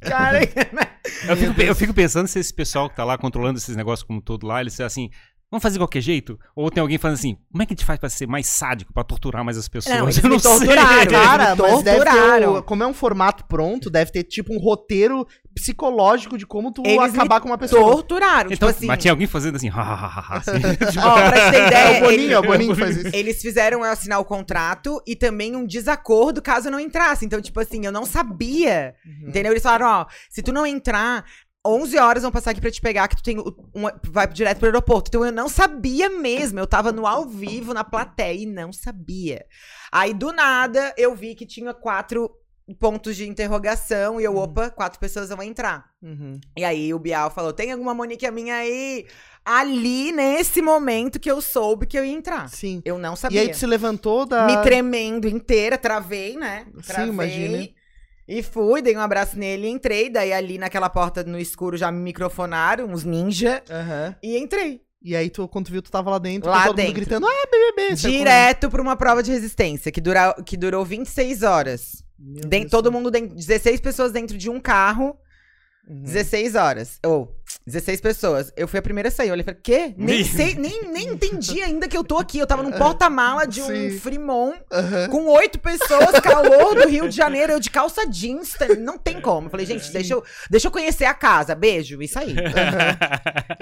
cara. Eu fico, eu fico pensando se esse pessoal que tá lá controlando esses negócios como todo lá, eles assim, vamos fazer de qualquer jeito? Ou tem alguém falando assim, como é que a gente faz pra ser mais sádico, pra torturar mais as pessoas? Não, eles eu não sei. torturaram. Cara, mas deve ter. o- como é um formato pronto, deve ter tipo um roteiro psicológico de como tu Eles acabar com uma pessoa. Torturaram, Então, tipo assim. mas tinha alguém fazendo assim, ha, ha, ha, ha, assim. Ó, pra te ter É ideia, o Boninho, ele- é o Boninho que faz isso. Eles fizeram eu assinar o contrato e também um desacordo caso eu não entrasse. Então, tipo assim, eu não sabia. Uhum. Entendeu? Eles falaram, ó, se tu não entrar, 11 horas vão passar aqui pra te pegar, que tu tem uma, vai direto pro aeroporto. Então eu não sabia mesmo. Eu tava no ao vivo, na plateia, e não sabia. Aí, do nada, eu vi que tinha quatro pontos de interrogação e eu, opa, quatro pessoas vão entrar. Uhum. E aí o Bial falou: tem alguma Monique minha aí? Ali, nesse momento que eu soube que eu ia entrar. Sim. Eu não E sabia. aí tu se levantou da. Me tremendo inteira, travei, né? Sim, Travei. imagina. E fui, dei um abraço nele e entrei. Daí ali naquela porta no escuro já me microfonaram, uns ninja. Aham. E entrei. E aí, tu, quando tu viu, tu tava lá dentro, Lá todo mundo dentro. gritando, ah, BBB. Direto pra uma prova de resistência, que, dura, que durou 26 horas. todo do mundo, dentro, 16 pessoas dentro de um carro. Uhum. 16 horas. Ou, 16 pessoas. Eu fui a primeira a sair. Eu olhei e falei, quê? Nem sei, nem, nem entendi ainda que eu tô aqui. Eu tava num porta-mala de um Sim. Fremont com oito pessoas, calor do Rio de Janeiro, eu de calça jeans. tá- Não tem como. Eu falei, gente, deixa eu, deixa eu conhecer a casa. Beijo. Isso aí.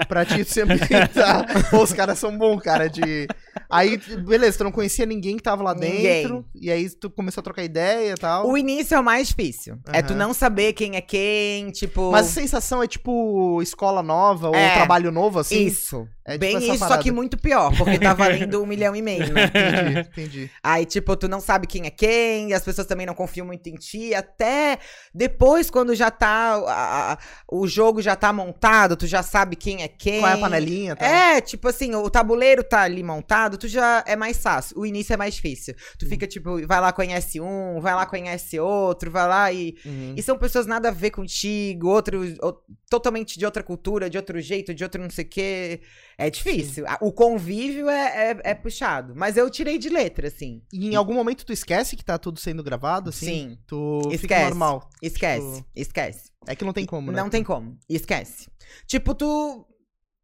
pra ti sempre tá. Pô, os caras são bons, cara, de. Aí, beleza, tu não conhecia ninguém que tava lá Ninguém. dentro. E aí tu começou a trocar ideia e tal. O início é o mais difícil. É tu não saber quem é quem, tipo. Mas a sensação é tipo escola nova É. ou trabalho novo, assim? Isso. É tipo Bem isso, só parada. que muito pior, porque tá valendo um milhão e meio, né? Entendi, entendi. Aí, tipo, tu não sabe quem é quem, e as pessoas também não confiam muito em ti. Até depois, quando já tá. a- a- o jogo já tá montado, tu já sabe quem é quem. Qual é a panelinha? Tá? É, tipo assim, o tabuleiro tá ali montado, tu já é mais fácil. O início é mais difícil. Tu fica, tipo, vai lá, conhece um, vai lá, conhece outro, vai lá e. Uhum. E são pessoas nada a ver contigo, outro, o- totalmente de outra cultura, de outro jeito, de outro não sei o quê. É difícil. A- O convívio é, é, é puxado. Mas eu tirei de letra, assim. E em algum momento tu esquece que tá tudo sendo gravado, assim? Sim. Tu fica Esquece. normal. Esquece, Tipo, esquece. É que não tem como, né? Não tem como. Esquece. Tipo, tu.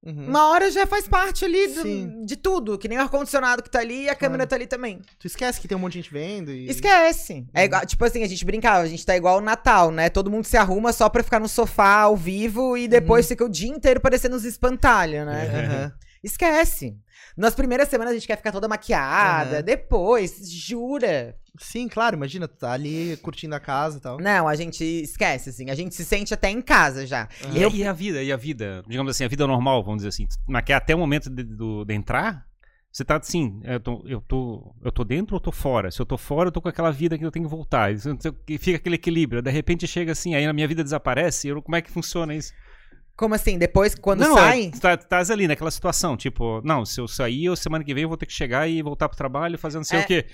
Uhum. Uma hora já faz parte ali do- de tudo. Que nem o ar-condicionado que tá ali e a câmera tá ali também. Tu esquece que tem um monte de gente vendo e... Esquece. É Uhum. igual, tipo assim, a gente brincava, a gente tá igual o Natal, né? Todo mundo se arruma só pra ficar no sofá ao vivo e depois fica o dia inteiro parecendo uns espantalhos, né? Aham. Esquece. Nas primeiras semanas a gente quer ficar toda maquiada, depois, jura. Sim, claro, imagina, tu tá ali curtindo a casa e tal. Não, a gente esquece, assim. A gente se sente até em casa já. E, Eu- e a vida, e a vida, digamos assim, a vida normal, vamos dizer assim. Mas que até o momento de, do- de entrar, você tá assim, eu tô, eu, tô, eu tô dentro ou tô fora? Se eu tô fora, eu tô com aquela vida que eu tenho que voltar. Então, que Fica aquele equilíbrio. De repente chega assim, aí a minha vida desaparece. Eu, como é que funciona isso? Como assim? Depois, quando não, sai. é, tu tá, tu tás ali naquela situação, tipo, não, se eu sair, eu, semana que vem eu vou ter que chegar e voltar pro trabalho fazendo não sei É. o quê.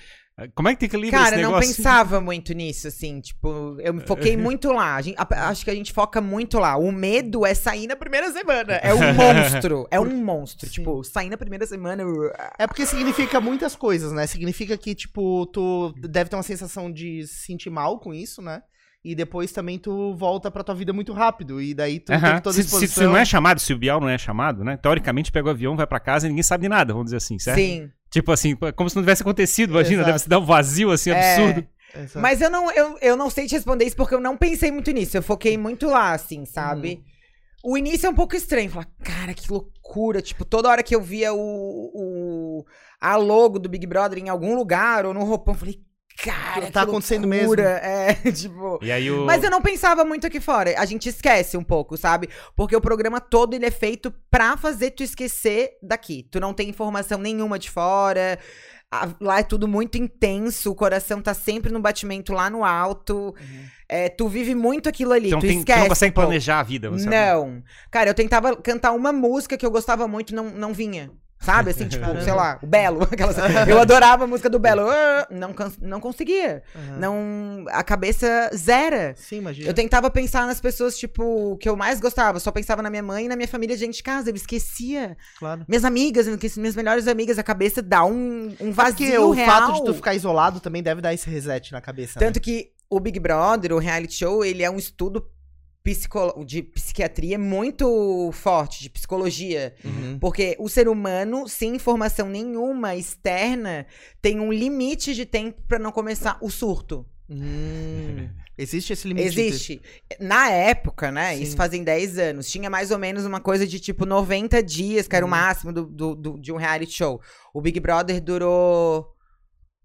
Como é que tem que equilibrar Cara, esse não pensava muito nisso, assim, tipo, eu me foquei muito lá. A gente- a- acho que a gente foca muito lá. O medo é sair na primeira semana. É um monstro. É um monstro. Sim. Tipo, sair na primeira semana. eu- É porque significa muitas coisas, né? Significa que, tipo, tu deve ter uma sensação de se sentir mal com isso, né? E depois também tu volta pra tua vida muito rápido. E daí tu Aham. tem toda a se, se, não é chamado, se o Bial não é chamado, né? Teoricamente pega o avião, vai pra casa e ninguém sabe de nada, vamos dizer assim, certo? Sim. Tipo assim, como se não tivesse acontecido, imagina, Exato. deve se dar um vazio assim É. absurdo. Exato. Mas eu não, eu, eu não sei te responder isso porque eu não pensei muito nisso. Eu foquei muito lá, assim, sabe? O início é um pouco estranho. Falar, cara, que loucura. Tipo, toda hora que eu via o, o a logo do Big Brother em algum lugar ou no roupão, eu falei, cara, Tá que acontecendo loucura. É, tipo. E aí o. Mas eu não pensava muito aqui fora. A gente esquece um pouco, sabe? Porque o programa todo ele é feito pra fazer tu esquecer daqui. Tu não tem informação nenhuma de fora. Lá é tudo muito intenso, o coração tá sempre no batimento lá no alto. É, tu vive muito aquilo ali, Então tu tem, tu esquece. não consegue planejar a vida, você Não. Cara, eu tentava cantar uma música que eu gostava muito, não, não vinha. Sabe? Assim, tipo, Caramba. sei lá, o Belo. Aquelas... Eu adorava a música do Belo. Ah, Não, não conseguia. Aham. Não, a cabeça zera. Sim, imagina. Eu tentava pensar nas pessoas, tipo, que eu mais gostava. Eu só pensava na minha mãe e na minha família de gente de casa. Eu esquecia. Claro. Minhas amigas, minhas melhores amigas. A cabeça dá um, um vazio Porque o real. fato de tu ficar isolado também deve dar esse reset na cabeça. né? Tanto que o Big Brother, o reality show, ele é um estudo psicolo- de psiquiatria muito forte, de psicologia. Uhum. Porque o ser humano, sem informação nenhuma externa, tem um limite de tempo pra não começar o surto. Hum. Existe esse limite. Existe. Na época, né? Sim. Isso fazem 10 anos. Tinha mais ou menos uma coisa de tipo 90 dias, que era o Uhum. máximo do, do- do- de um reality show. O Big Brother durou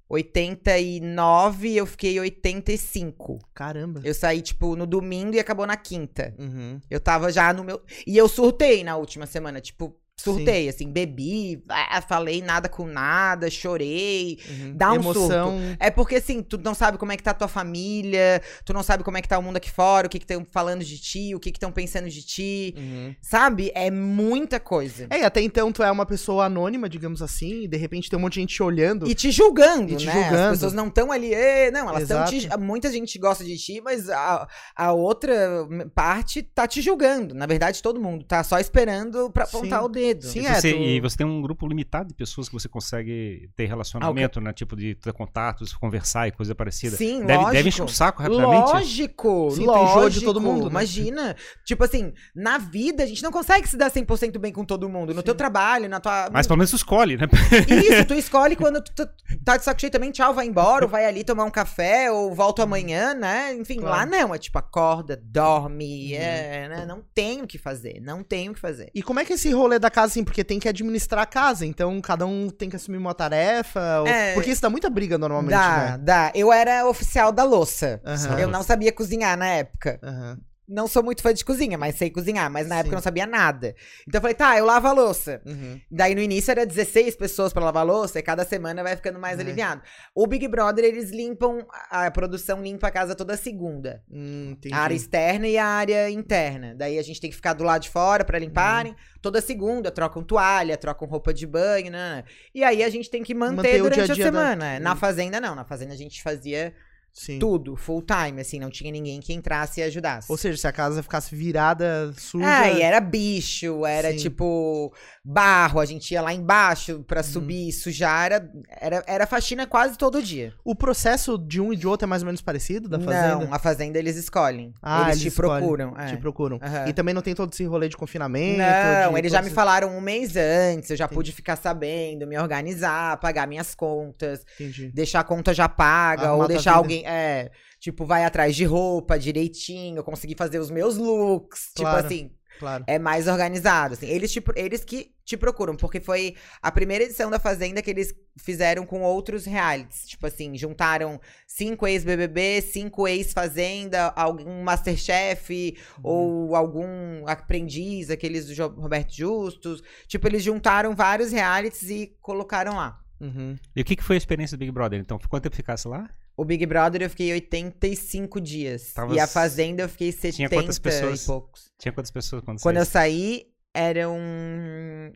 89 eu fiquei 85. Caramba. Eu saí, tipo, no domingo e acabou na quinta. Uhum. Eu tava já no meu. E eu surtei na última semana, tipo. Surtei, assim, bebi, ah, falei nada com nada, chorei. Uhum. Dá um Emoção. É porque, assim, tu não sabe como é que tá a tua família, tu não sabe como é que tá o mundo aqui fora, o que que estão falando de ti, o que que estão pensando de ti. Uhum. Sabe? É muita coisa. É, e até então tu é uma pessoa anônima, digamos assim, e de repente tem um monte de gente te olhando. E te julgando, E te né? julgando. As pessoas não estão ali, não, elas estão te... Muita gente gosta de ti, mas a, a outra parte tá te julgando. Na verdade, todo mundo tá só esperando pra apontar Sim. o dedo. Sim, e, é, você, tu- e você tem um grupo limitado de pessoas que você consegue ter relacionamento, né? Tipo, de ter contatos, conversar e coisa parecida. Sim, deve, lógico. deve encher o saco rapidamente. Lógico, Sim, lógico. de todo mundo, né? Imagina. Tipo assim, na vida a gente não consegue se dar 100% bem com todo mundo. No teu trabalho, na tua... Mas pelo menos tu escolhe, né? Isso, tu escolhe quando tu tu tá de saco cheio também, tchau, vai embora, ou vai ali tomar um café, ou volta amanhã, né? Enfim, lá Claro. não, é tipo, acorda, dorme, Uhum. é, né? Não tem o que fazer, não tem o que fazer. E como é que é esse rolê da casa, assim, porque tem que administrar a casa. Então, cada um tem que assumir uma tarefa. ou- É. Porque isso dá muita briga normalmente, Dá, né? dá. Eu era oficial da louça. Aham. Eu não sabia cozinhar na época. Aham. Não sou muito fã de cozinha, mas sei cozinhar. Mas na época Sim. eu não sabia nada. Então eu falei, tá, eu lavo a louça. Uhum. Daí no início era 16 pessoas pra lavar a louça e cada semana vai ficando mais É. aliviado. O Big Brother, eles limpam, a produção limpa a casa toda segunda. Hum. A área externa e a área interna. Daí a gente tem que ficar do lado de fora pra limparem. Uhum. Toda segunda trocam toalha, trocam roupa de banho, né? E aí a gente tem que manter, Manter o durante dia a a, dia da- semana. Na fazenda não, na fazenda a gente fazia Sim. tudo, full time, assim, não tinha ninguém que entrasse e ajudasse. Ou seja, se a casa ficasse virada, suja. Ah, e era bicho, era Sim. tipo barro, a gente ia lá embaixo pra Uhum. subir e sujar, era, era, era faxina quase todo dia. O processo de um e de outro é mais ou menos parecido da fazenda? Não, a fazenda eles escolhem. Ah, eles, eles te procuram. é. Te procuram. Aham. E também não tem todo esse rolê de confinamento? Não, eles já me falaram um mês antes, eu já Entendi. pude ficar sabendo, me organizar, pagar minhas contas, Entendi. deixar a conta já paga, ou deixar alguém, é, tipo, vai atrás de roupa direitinho, conseguir fazer os meus looks, Claro. tipo assim, Claro. é mais organizado, assim. Eles, te, eles que te procuram, porque foi a primeira edição da Fazenda que eles fizeram com outros realities. Tipo assim, juntaram cinco ex-BBB, cinco ex-Fazenda, algum Masterchef, ou algum aprendiz, aqueles do Roberto Justus. Tipo, eles juntaram vários realities e colocaram lá. Uhum. E o que, que foi a experiência do Big Brother? Então, quanto tempo ficasse lá? O Big Brother eu fiquei 85 dias. Tava- E a Fazenda eu fiquei 70 Tinha quantas pessoas? e poucos. Tinha quantas pessoas quando, Quando eu saí, eram.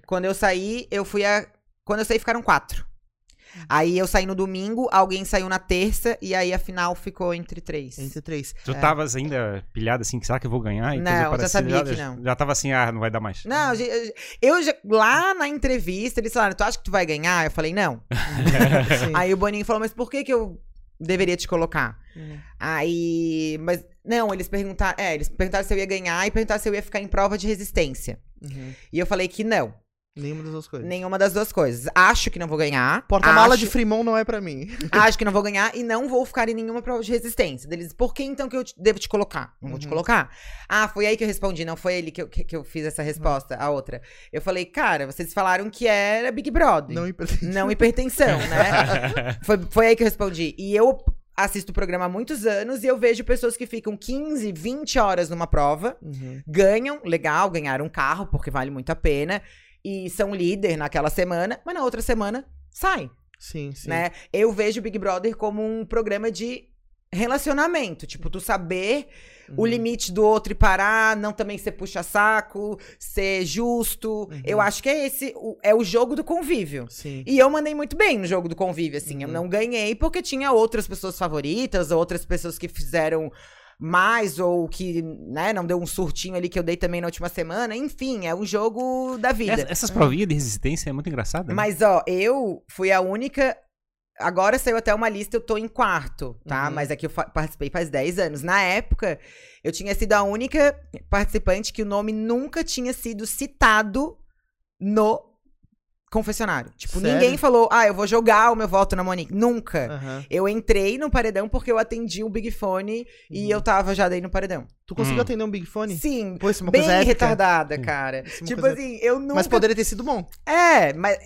Quando eu saí, eu fui a. Quando eu saí, ficaram quatro. Aí eu saí no domingo, alguém saiu na terça, e aí a final ficou entre três. Entre três. Tu É. tavas ainda pilhada assim, será que eu vou ganhar? E Não, eu já sabia já, que não. Já tava assim, ah, não vai dar mais. Não, eu, eu já, lá na entrevista, eles falaram: Tu acha que tu vai ganhar? Eu falei: Não. Aí o Boninho falou: Mas por que que eu deveria te colocar? Uhum. Aí. Mas. Não, eles perguntaram. É, eles perguntaram se eu ia ganhar e perguntaram se eu ia ficar em prova de resistência. Uhum. E eu falei que não. Nenhuma das duas coisas. Nenhuma das duas coisas. Acho que não vou ganhar. Porta-mala acho- de Fremont não é pra mim. Acho que não vou ganhar e não vou ficar em nenhuma prova de resistência. Deles, por que então que eu te- devo te colocar? Não vou te Uhum. colocar. Ah, foi aí que eu respondi, não foi ele que eu, que, que eu fiz essa resposta, a outra. Eu falei, cara, vocês falaram que era Big Brother. Não Não, hiper- hipertensão, né? foi, foi aí que eu respondi. E eu assisto o programa há muitos anos e eu vejo pessoas que ficam 15, 20 horas numa prova, Uhum. ganham, legal, ganharam um carro, porque vale muito a pena, e são líder naquela semana, mas na outra semana sai Sim, sim. né? Eu vejo o Big Brother como um programa de relacionamento, tipo, tu saber o Uhum. limite do outro e parar, não também ser puxa-saco, ser justo. Uhum. Eu acho que é esse, o- é o jogo do convívio. Sim. E eu mandei muito bem no jogo do convívio, assim. Eu Uhum. não ganhei porque tinha outras pessoas favoritas, outras pessoas que fizeram mais, ou que, né, não deu um surtinho ali que eu dei também na última semana. Enfim, é o jogo da vida. Essa- essas provinhas de resistência é muito engraçada. né? Mas, ó, eu fui a única. Agora saiu até uma lista, eu tô em quarto, tá? Uhum. Mas aqui eu fa- participei faz 10 anos. Na época, eu tinha sido a única participante que o nome nunca tinha sido citado no confessionário. Tipo, Sério? ninguém falou, ah, eu vou jogar o meu voto na Monique. Nunca. Aham. Eu entrei no paredão porque eu atendi o Big Fone e Uhum. eu tava já daí no paredão. Tu conseguiu Hum. atender um Big Fone? Sim, Pô, isso é uma bem coisa épica. retardada, cara. Isso é Tipo coisa assim, eu nunca Mas poderia ter sido bom. é, mas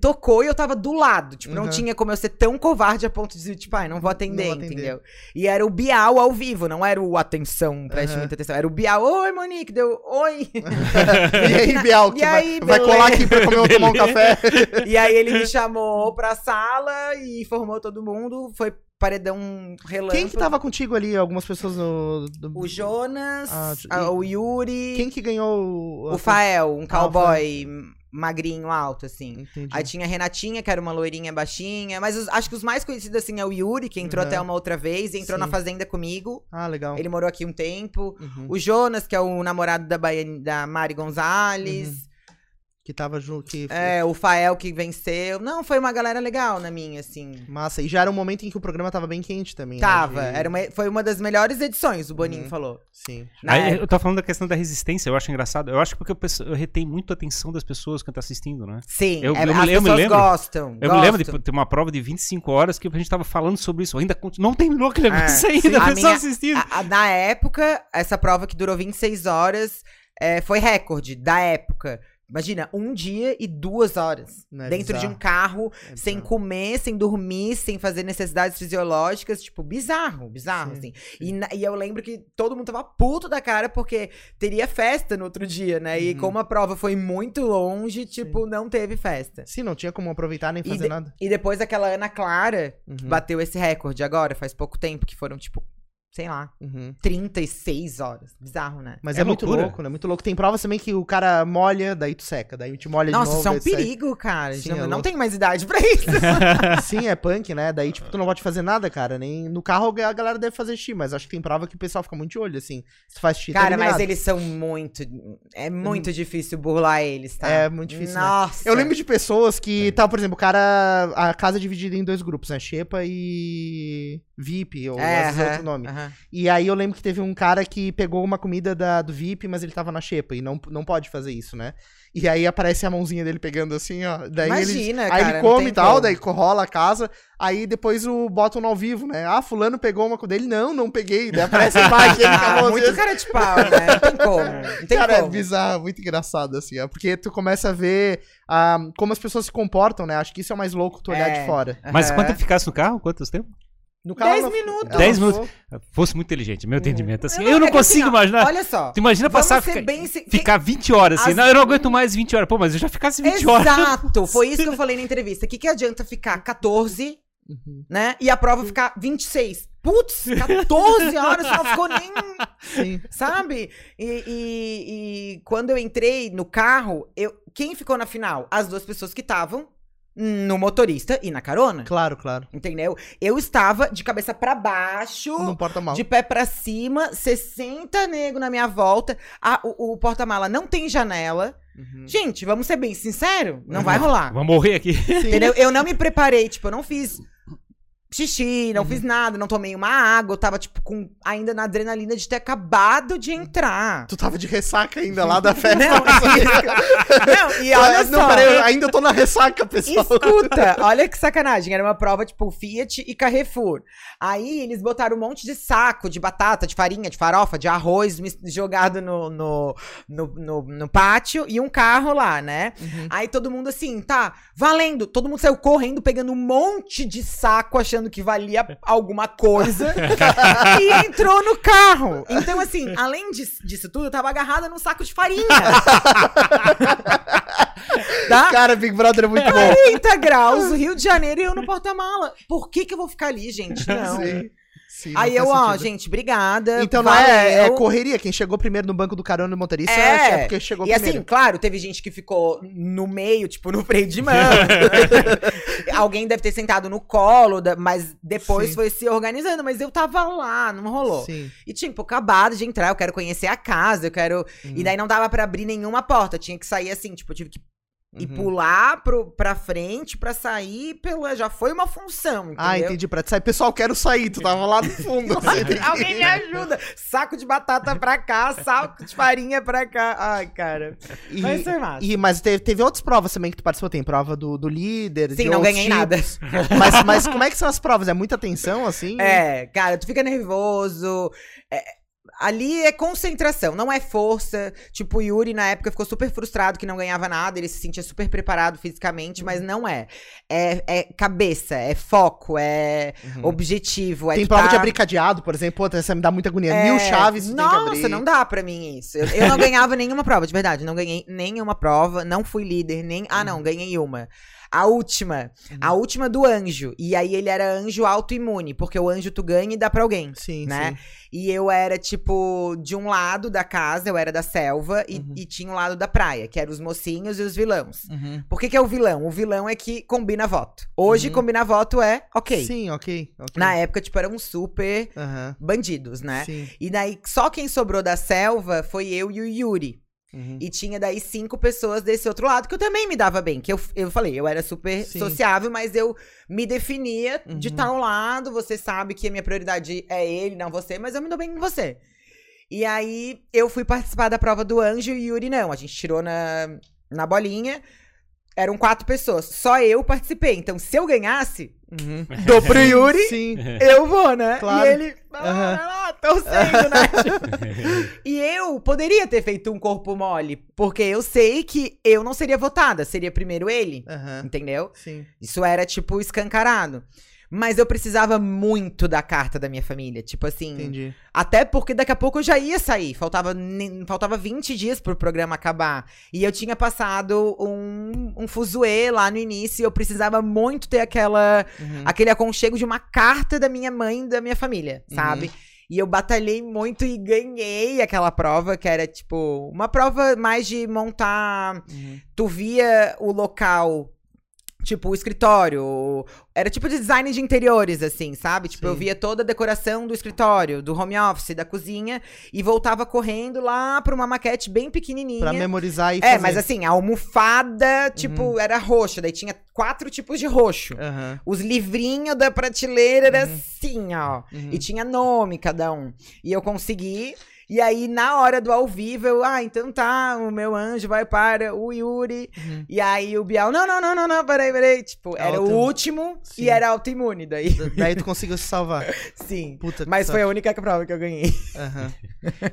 tocou e eu tava do lado. Tipo, não Uhum. tinha como eu ser tão covarde a ponto de dizer, tipo, ai, não vou atender, Não vou atender. entendeu? E era o Bial ao vivo, não era o atenção, preste Aham. muita atenção. Era o Bial, oi, Monique, deu, oi. E aí, Bial, que E vai, aí, vai colar aqui pra comer, tomar um café. e aí ele me chamou pra sala e informou todo mundo. Foi paredão relâmpago. Quem que tava contigo ali? Algumas pessoas no... do- O Jonas, Ah, e- o Yuri, Quem que ganhou o... o Fael, um Ah, cowboy magrinho, alto, assim. Entendi. Aí tinha a Renatinha, que era uma loirinha baixinha. Mas os- acho que os mais conhecidos, assim, é o Yuri, que entrou Uhum. até uma outra vez. Entrou Sim. na Fazenda comigo. Ah, legal. Ele morou aqui um tempo. Uhum. O Jonas, que é o namorado da, da Mari Gonzalez. Que tava junto, que... É, o Fael, que venceu. Não, foi uma galera legal na minha, assim. Massa. E já era um momento em que o programa tava bem quente também. né? Tava. De- Era uma, foi uma das melhores edições, o Boninho Uhum. falou. Sim. Na Aí, época. eu tô falando da questão da resistência, eu acho engraçado. Eu acho porque eu, eu retém muito a atenção das pessoas que estão assistindo, né? Sim, Eu- é, eu me- as eu me pessoas lembro- gostam. Eu me lembro de gostam. ter uma prova de 25 horas que a gente tava falando sobre isso. Ainda não terminou aquele negócio É, ainda, sim. a A pessoa minha- assistindo. A- a- na época, essa prova que durou 26 horas é, foi recorde da época. Imagina, um dia e duas horas. Não é dentro de bizarro? um carro, É sem bizarro. comer, sem dormir, sem fazer necessidades fisiológicas. Tipo, bizarro, bizarro, Sim, assim. E, na- e eu lembro que todo mundo tava puto da cara porque teria festa no outro dia, né? E Uhum. como a prova foi muito longe, tipo, não teve festa. Sim, não tinha como aproveitar nem E fazer de- nada. E depois aquela Ana Clara Uhum, bateu esse recorde agora, faz pouco tempo, que foram, tipo, sei lá, uhum. 36 horas. Bizarro, né? Mas é, É muito louco, né? Muito louco. Tem provas também que o cara molha, daí tu seca. Daí tu molha de Nossa, novo. isso é um perigo, cara. Sim, não, é não tem mais idade pra isso. Sim, é punk, né? Daí, tipo, tu não pode fazer nada, cara. Nem no carro a galera deve fazer xixi, mas acho que tem prova que o pessoal fica muito de olho, assim. Se tu faz xixi, tá Cara, mas eliminado. eles são muito. É muito difícil burlar eles, tá? É muito difícil, né? Nossa. Eu lembro de pessoas que, tá, por exemplo, o cara. A casa é dividida em dois grupos, né? Xepa e VIP, ou É, às vezes aham, outro nome. E aí eu lembro que teve um cara que pegou uma comida da, do VIP, mas ele tava na Xepa, e não, não pode fazer isso, né? E aí aparece a mãozinha dele pegando assim, ó. Daí Imagina, ele, Aí cara, ele não come e tal, como. daí rola a casa, aí depois o botam no ao vivo, né? Ah, fulano pegou uma comida dele. Não, não peguei. Daí aparece a imagem dele com a Ah, mãozinha muito cara de pau, né? Não tem como. Não tem Cara, é como. bizarro, muito engraçado, assim, ó, porque tu começa a ver ah, como as pessoas se comportam, né? Acho que isso é o mais louco tu olhar É. de fora. Mas Aham. quanto ficasse no carro? Quantos tempo? No Dez ela- minutos. ela Dez falou- minutos. Fosse muito inteligente, meu entendimento. Assim, Não, eu não é assim, consigo ó, imaginar. Olha só. Tu imagina passar, fica- bem se- ficar 20 horas assim. As- Não, eu não aguento mais 20 horas. Pô, mas eu já ficasse 20 horas. Exato, foi isso que eu falei na entrevista. O que, que adianta ficar 14, Uhum. né? E a prova ficar 26. Putz, 14 horas, não ficou nem. Sim. Sabe? E, e- e quando eu entrei no carro, eu, quem ficou na final? As duas pessoas que estavam no motorista e na carona. Claro, claro. Entendeu? Eu estava de cabeça pra baixo. Não porta mal. De pé pra cima, 60 nego na minha volta. A- o o porta-mala não tem janela. Uhum. Gente, vamos ser bem sinceros, não vai rolar. Vamos morrer aqui. Entendeu? Eu não me preparei, tipo, eu não fiz xixi, Uhum. não fiz nada, não tomei uma água, eu tava, tipo, com, ainda na adrenalina de ter acabado de entrar. Tu tava de ressaca ainda lá da festa. Não, não, e olha não, só. peraí, ainda tô na ressaca, pessoal. Escuta, olha que sacanagem. Era uma prova tipo Fiat e Carrefour. Aí eles botaram um monte de saco de batata, de farinha, de farofa, de arroz jogado no, no, no, no- no pátio e um carro lá, né? Uhum. Aí todo mundo assim, tá, valendo. Todo mundo saiu correndo, pegando um monte de saco, achando que valia alguma coisa. e entrou no carro. Então, assim, além dis- disso tudo, eu tava agarrada num saco de farinha. tá? Cara, Big Brother é muito bom. 40 graus, Rio de Janeiro e eu no porta-mala. Por que que eu vou ficar ali, gente? Não. Sim, sim, Aí eu, ó, sentido. gente, obrigada. Então não é, é correria. Quem chegou primeiro no banco do carona do motorista É. é, porque chegou E assim, primeiro. claro, teve gente que ficou no meio, tipo, no freio de mão. Alguém deve ter sentado no colo, mas depois Sim. foi se organizando. Mas eu tava lá, não rolou. Sim. E, tipo, acabado de entrar, eu quero conhecer a casa, eu quero. Uhum. E daí não dava pra abrir nenhuma porta, tinha que sair assim, tipo, eu tive que Uhum. pular pro, pra frente pra sair pela. Já foi uma função, entendeu? Ah, entendi. Pra te sair. Pessoal, quero sair. Tu tava lá no fundo. assim. Alguém me ajuda! Saco de batata pra cá, saco de farinha pra cá. Ai, cara. E, Vai ser massa. e- mas teve, teve outras provas também que tu participou. Tem prova do, do líder. Sim, não ganhei nada. tipos. Mas, mas como é que são as provas? É muita tensão, assim? É, cara, tu fica nervoso. é- ali é concentração, não é força. Tipo, o Yuri na época ficou super frustrado que não ganhava nada, ele se sentia super preparado fisicamente, mas não é. É, é cabeça, é foco, é objetivo. É Tem prova tá- de abrir cadeado, por exemplo. Pô, essa me dá muita agonia. É, Mil chaves tu tem que Nossa, não dá pra mim isso. Eu, eu não ganhava nenhuma prova, de verdade. Não ganhei nenhuma prova, não fui líder, nem. Ah, Uhum. não, ganhei uma. A última. A última do anjo. E aí ele era anjo autoimune, porque o anjo tu ganha e dá pra alguém. Sim, né? sim. E eu era, tipo, de um lado da casa, eu era da selva, e, Uhum. e tinha um lado da praia, que eram os mocinhos e os vilãos. Uhum. Por que, que é o vilão? O vilão é que combina voto. Hoje, Uhum. combinar voto é ok. Sim, ok. ok. Na época, tipo, eram super bandidos, né? Sim. E daí, só quem sobrou da selva foi eu e o Yuri. Uhum. E tinha daí cinco pessoas desse outro lado que eu também me dava bem. Que eu, eu falei, eu era super Sim. sociável, mas eu me definia de Uhum. tal lado. Você sabe que a minha prioridade é ele, não você, mas eu me dou bem com você. E aí eu fui participar da prova do anjo e Yuri não. A gente tirou na, na bolinha. Eram quatro pessoas. Só eu participei. Então, se eu ganhasse, Uhum. dou pro Yuri, Sim. eu vou, né? Claro. E ele, Aham. ah, torcendo, né? Tipo, e eu poderia ter feito um corpo mole, porque eu sei que eu não seria votada, seria primeiro ele, Aham. entendeu? Sim. Isso era, tipo, escancarado. Mas eu precisava muito da carta da minha família. Tipo assim. Entendi. Até porque daqui a pouco eu já ia sair. Faltava, faltava 20 dias pro programa acabar. E eu tinha passado um, um fuzuê lá no início. E eu precisava muito ter aquela, Uhum. aquele aconchego de uma carta da minha mãe e da minha família, sabe? E eu batalhei muito e ganhei aquela prova, que era tipo uma prova mais de montar Uhum. tu via o local, tipo, o escritório. Era tipo de design de interiores, assim, sabe? Tipo, eu Sim. via toda a decoração do escritório, do home office, da cozinha, e voltava correndo lá pra uma maquete bem pequenininha. Pra memorizar e É, fazer. Uhum. mas assim, a almofada, tipo, era roxa. Daí tinha quatro tipos de roxo. Aham. Os livrinhos da prateleira era Uhum. assim, ó. Uhum. E tinha nome cada um. E eu consegui. E aí, na hora do ao vivo, eu, ah, então tá, o meu anjo vai para o Yuri. Uhum. E aí o Bial, não, não, não, não, não, peraí, peraí. Tipo, era Auto- o último Sim. e era autoimune daí. Daí tu conseguiu se salvar. Sim. Puta que Mas foi sorte. a única prova que eu ganhei. Aham.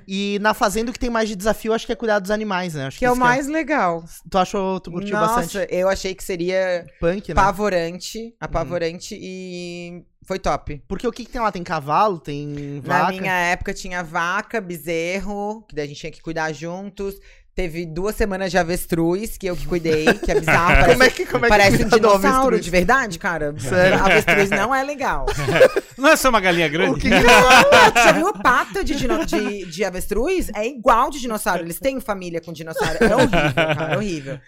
E na fazenda o que tem mais de desafio, acho que é cuidar dos animais, né? Acho Que é o isso mais legal. Tu achou, tu curtiu Nossa, bastante eu achei que seria punk, né? apavorante, apavorante e foi top. Porque o que, que tem lá? Tem cavalo, tem Na vaca? minha época tinha vaca, bezerro, que daí a gente tinha que cuidar juntos. Teve duas semanas de avestruz, que eu que cuidei, que é bizarro. Parece, Como é que, como é que parece um dinossauro, de verdade, cara. Sério? Avestruz não é legal. Não é só uma galinha O grande? que que... Não, tu já viu a pata de, dino- de, de avestruz? É igual de dinossauro. Eles têm família com dinossauro. É horrível, cara, é horrível.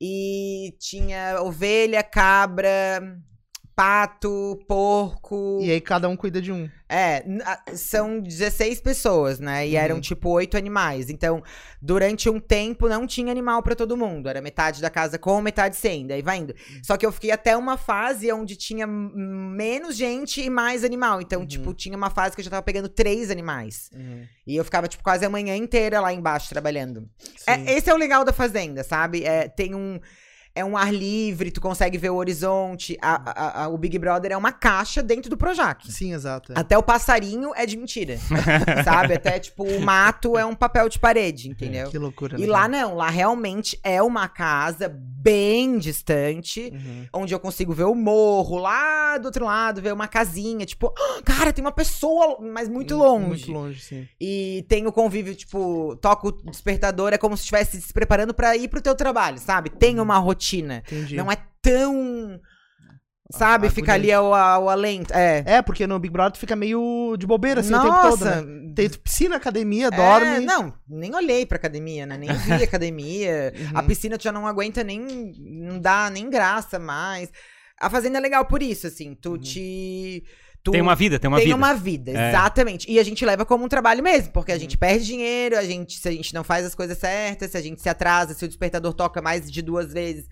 E tinha ovelha, cabra, pato, porco. E aí cada um cuida de um. É, são 16 pessoas, né? E eram Uhum. tipo oito animais. Então, durante um tempo não tinha animal pra todo mundo. Era metade da casa com, metade sem. Daí vai indo. Só que eu fiquei até uma fase onde tinha menos gente e mais animal. Então, Uhum. tipo, tinha uma fase que eu já tava pegando três animais. E eu ficava, tipo, quase a manhã inteira lá embaixo trabalhando. É, esse é o legal da fazenda, sabe? É, tem um. É um ar livre, tu consegue ver o horizonte. A- a- a- o Big Brother é uma caixa dentro do Projac. Sim, exato. é. Até o passarinho é de mentira. sabe? Até, tipo, o mato é um papel de parede, entendeu? Que loucura. E né, lá não, lá realmente é uma casa bem distante, Uhum. onde eu consigo ver o morro, lá do outro lado, ver uma casinha, tipo, "Ah, cara, tem uma pessoa, mas muito longe. Muito longe, sim. E tem o convívio, tipo, toca o despertador, é como se estivesse se preparando pra ir pro teu trabalho, sabe? Tem uma rotina. Entendi. Não é tão. Sabe, fica ali ao, ao alento. É. É, porque no Big Brother tu fica meio de bobeira assim o tempo todo, Nossa, né? Tem piscina, academia, É, dorme. não, nem olhei pra academia, né? Nem vi academia. Uhum. A piscina tu já não aguenta nem. Não dá nem graça mais. A fazenda é legal por isso, assim. Tu te. Tu Tem uma vida, tem uma tem vida. uma vida, É. exatamente. E a gente leva como um trabalho mesmo, porque a Uhum. gente perde dinheiro, a gente, se a gente não faz as coisas certas, se a gente se atrasa, se o despertador toca mais de duas vezes.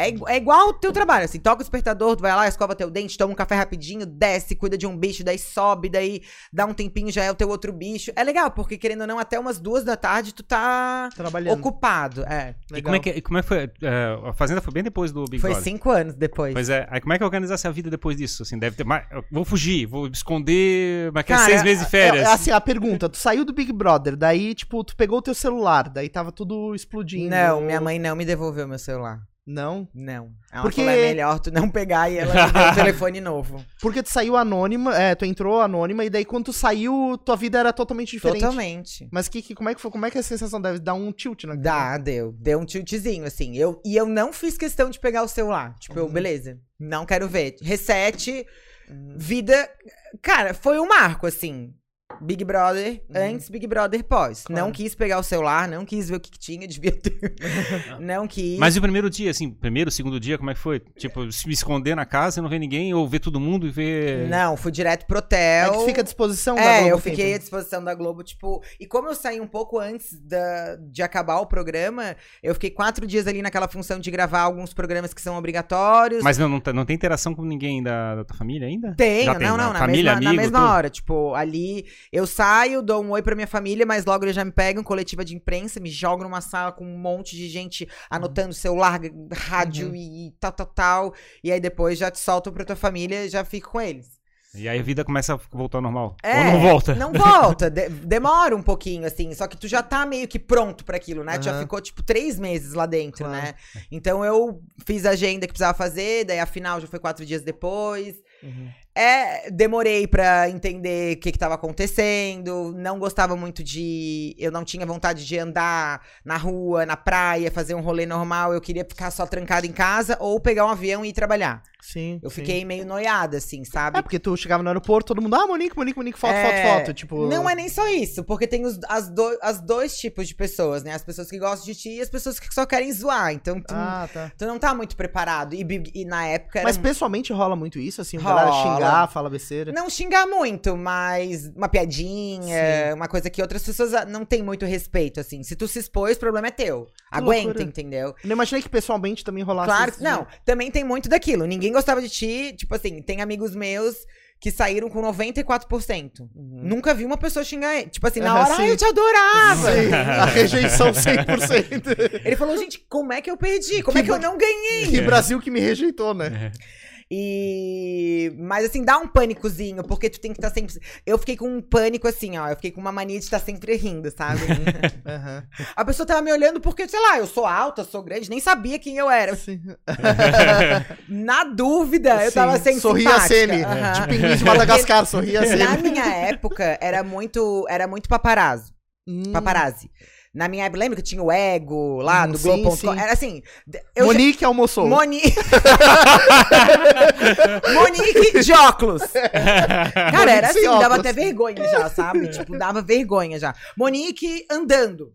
É, é igual o teu trabalho, assim, toca o despertador, tu vai lá, escova teu dente, toma um café rapidinho, desce, cuida de um bicho, daí sobe, daí dá um tempinho, já é o teu outro bicho. É legal, porque querendo ou não, até umas duas da tarde tu tá Trabalhando. ocupado. É. E como é que, e como é que foi? é, a Fazenda foi bem depois do Big Foi Brother. cinco anos depois. Pois é. Aí como é que organizasse a vida depois disso? Assim, deve ter mais. eu Vou fugir, vou esconder. Mas quer Cara, seis meses de férias. É, assim, a pergunta, tu saiu do Big Brother, daí, tipo, tu pegou o teu celular, daí tava tudo explodindo. Não, minha mãe não me devolveu meu celular. Não? Não. Ela Porque- falou, é melhor tu não pegar e ela me deu um telefone novo. Porque tu saiu anônima, é, tu entrou anônima, e daí quando tu saiu, tua vida era totalmente diferente. Totalmente. Mas que, que, como é que foi? Como é que a sensação deve dar um tilt na Dá, deu. Deu um tiltzinho, assim. Eu, e eu não fiz questão de pegar o celular. Tipo, eu, Uhum. beleza. Não quero ver. Reset, vida. Cara, foi um marco, assim. Big Brother, Uhum. antes, Big Brother pós. Claro. Não quis pegar o celular, não quis ver o que, que tinha, devia ter. não quis. Mas e o primeiro dia, assim, primeiro, segundo dia, como é que foi? Tipo, se me esconder na casa e não ver ninguém, ou ver todo mundo e ver. Não, fui direto pro É hotel. que fica à disposição da É, Globo eu sempre. fiquei à disposição da Globo, tipo. E como eu saí um pouco antes da, de acabar o programa, eu fiquei quatro dias ali naquela função de gravar alguns programas que são obrigatórios. Mas não, não, tá- não tem interação com ninguém da, da tua família ainda? Tem, Já não, tem, não, né? na, Família, mesma, na amigo, mesma tudo? hora. Tipo, ali Eu saio, dou um oi pra minha família, mas logo eles já me pegam, coletiva de imprensa, me jogam numa sala com um monte de gente anotando celular, rádio Uhum. e tal, tal, tal. E aí depois já te soltam pra tua família e já fico com eles. E aí a vida começa a voltar ao normal. É, Ou não volta. Não volta. de- demora um pouquinho, assim. Só que tu já tá meio que pronto pra aquilo, né? Tu já ficou, tipo, três meses lá dentro, Claro. né? Então eu fiz a agenda que precisava fazer, daí a final já foi quatro dias depois. É, demorei pra entender o que, que tava acontecendo. Não gostava muito de. Eu não tinha vontade de andar na rua, na praia, fazer um rolê normal. Eu queria ficar só trancada em casa ou pegar um avião e ir trabalhar. Sim. Eu sim. fiquei meio noiada, assim, sabe? É, porque tu chegava no aeroporto, todo mundo, ah, Monique, Monique, Monique, foto, É, foto, foto. Tipo. Não é nem só isso, porque tem os as, do, as dois tipos de pessoas, né? As pessoas que gostam de ti e as pessoas que só querem zoar. Então tu, Ah, tá. tu não tá muito preparado. E, e na época era Mas pessoalmente rola muito isso, assim, a galera Rola. xingar, fala besteira. Não xingar muito, mas uma piadinha, uma coisa que outras pessoas ah, não têm muito respeito, assim. Se tu se expôs, o problema é teu. Aguenta, loucura. entendeu? Não imaginei que pessoalmente também rolasse Claro, isso que não. Também tem muito daquilo. Ninguém gostava de ti. Tipo assim, tem amigos meus que saíram com 94%. Uhum. Nunca vi uma pessoa xingar ele. Tipo assim, na hora, eu te adorava. Sim, a rejeição 100%. Ele falou, gente, como é que eu perdi? Como é que eu não ganhei? que Brasil que me rejeitou, né? E. Mas assim, dá um pânicozinho, porque tu tem que estar sempre. Eu fiquei com um pânico assim, ó. Eu fiquei com uma mania de estar sempre rindo, sabe? Aham. A pessoa tava me olhando porque, sei lá, eu sou alta, sou grande, nem sabia quem eu era. Sim. Na dúvida, eu tava sendo Sorria a simpática. Sene. Aham. De pinguim de Madagascar, sorria a Na Sene. minha época, era muito, era muito paparazzo. Hum. Paparazzi. Na minha época, lembra que tinha o ego lá Hum, no sim, Globo.com? Era assim. Eu já- Monique almoçou. Moni... Monique de óculos. Cara, era Monique assim, dava até vergonha já, sabe? Tipo, dava vergonha já. Monique andando.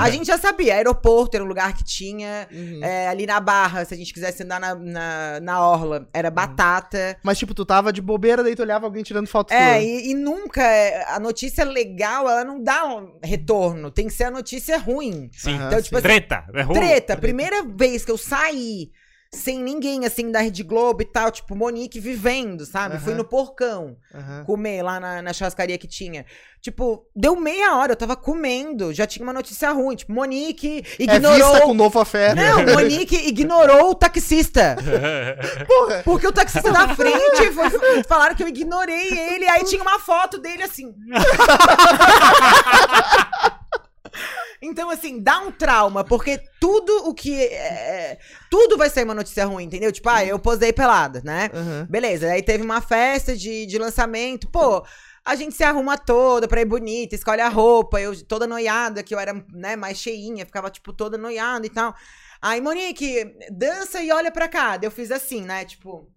A gente já sabia, aeroporto era um lugar que tinha. Uhum. é, ali na Barra, se a gente quisesse andar na, na, na Orla, era batata. Mas, tipo, tu tava de bobeira, daí tu olhava alguém tirando foto É, e, e nunca. é, A notícia legal, ela não dá um retorno. Tem que ser a notícia ruim. Sim. Então, tipo assim, Treta. É rolo. Treta, primeira vez que eu saí sem ninguém, assim, da Rede Globo e tal, tipo, Monique vivendo, sabe? Aham. Fui no porcão Aham. comer lá na, na churrascaria que tinha. Tipo, deu meia hora, eu tava comendo, já tinha uma notícia ruim. Tipo, Monique É ignorou. vista com novo fé. Não, Monique ignorou o taxista. Porra. Porque o taxista da frente foi, falaram que eu ignorei ele, aí tinha uma foto dele assim. Então, assim, dá um trauma, porque tudo o que. é, tudo vai ser uma notícia ruim, entendeu? Tipo, ah, eu posei pelada, né? Aham. Beleza, aí teve uma festa de, de lançamento, pô. A gente se arruma toda pra ir bonita, escolhe a roupa, eu toda noiada, que eu era, né, mais cheinha, ficava, tipo, toda noiada e tal. Aí, Monique, dança e olha pra cá. Eu fiz assim, né, tipo,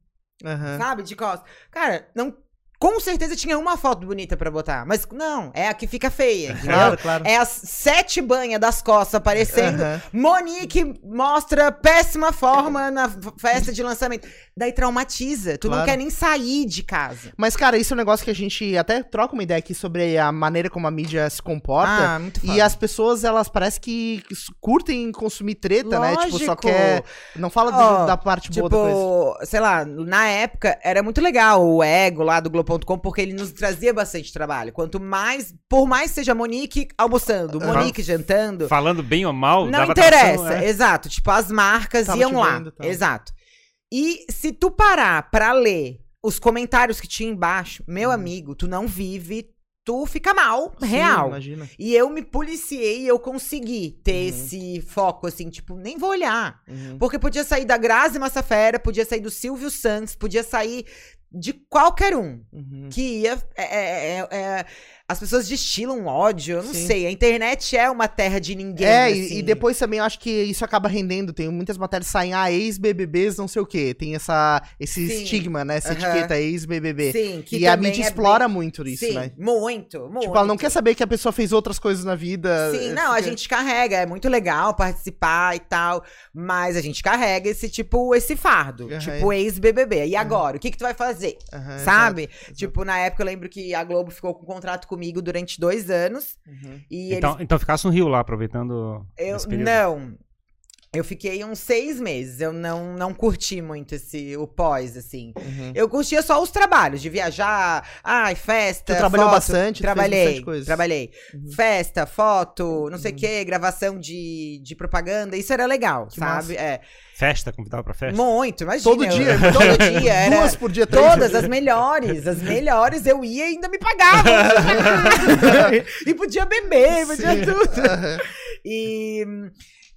Aham. sabe, de costas. Cara, não. Com certeza tinha uma foto bonita pra botar, mas não, é a que fica feia? Claro, claro. É as sete banhas das costas aparecendo. Aham. Monique mostra péssima forma na festa de lançamento. Daí traumatiza. Tu não Claro. quer nem sair de casa. Mas, cara, isso é um negócio que a gente até troca uma ideia aqui sobre a maneira como a mídia se comporta. Ah, muito E foda. as pessoas, elas parece que curtem consumir treta, né? Tipo, só Lógico. quer. Não fala do- Ó, da parte boa da coisa. Tipo, sei lá, na época era muito legal o ego lá do Globo.com, porque ele nos trazia bastante trabalho. Quanto mais, por mais seja Monique almoçando. Monique jantando, Falando bem ou mal, Não dava interessa, atração, é. exato. Tipo, as marcas Tava iam lá. vendo, tá. Exato. E se tu parar pra ler os comentários que tinha embaixo, meu amigo, tu não vive, tu fica mal, Sim, real. Imagina. E eu me policiei e eu consegui ter Uhum. esse foco, assim, tipo, nem vou olhar. Uhum. Porque podia sair da Grazi Massafera, podia sair do Silvio Santos, podia sair de qualquer um Uhum. que ia. é- é- é- é- as pessoas destilam ódio, eu não Sim. sei. A internet é uma terra de ninguém. É, e, assim. e depois também eu acho que isso acaba rendendo. Tem muitas matérias que saem, ah, ex-BBBs, não sei o quê. Tem essa, esse Sim. estigma, né? Essa etiqueta ex-BBB. Sim, que E a mídia é explora bem- muito isso, Sim, né? muito, muito. Tipo, ela não quer saber que a pessoa fez outras coisas na vida. Sim, é, não, a gente carrega, é muito legal participar e tal, mas a gente carrega esse tipo, esse fardo, tipo ex-BBB. E agora, o que que tu vai fazer? Sabe? exato, Tipo, na época eu lembro que a Globo ficou com um contrato comigo durante dois anos. Uhum. e Então, eles... então ficasse no Rio lá, aproveitando Eu, não, Eu fiquei uns seis meses. Eu não, não curti muito esse, o pós, assim. Uhum. Eu curtia só os trabalhos, de viajar, ai, festa. Tu trabalhou foto. bastante? Trabalhei, bastante coisa. trabalhei. Uhum. Festa, foto, não sei o quê, gravação de, de propaganda, isso era legal, Que sabe? É, Festa, convidava pra festa? muito, imagina. Todo eu- dia? Todo dia, era... Duas por dia, três Todas as melhores, as melhores eu ia e ainda me pagavam. e podia beber, podia Sim. tudo. E,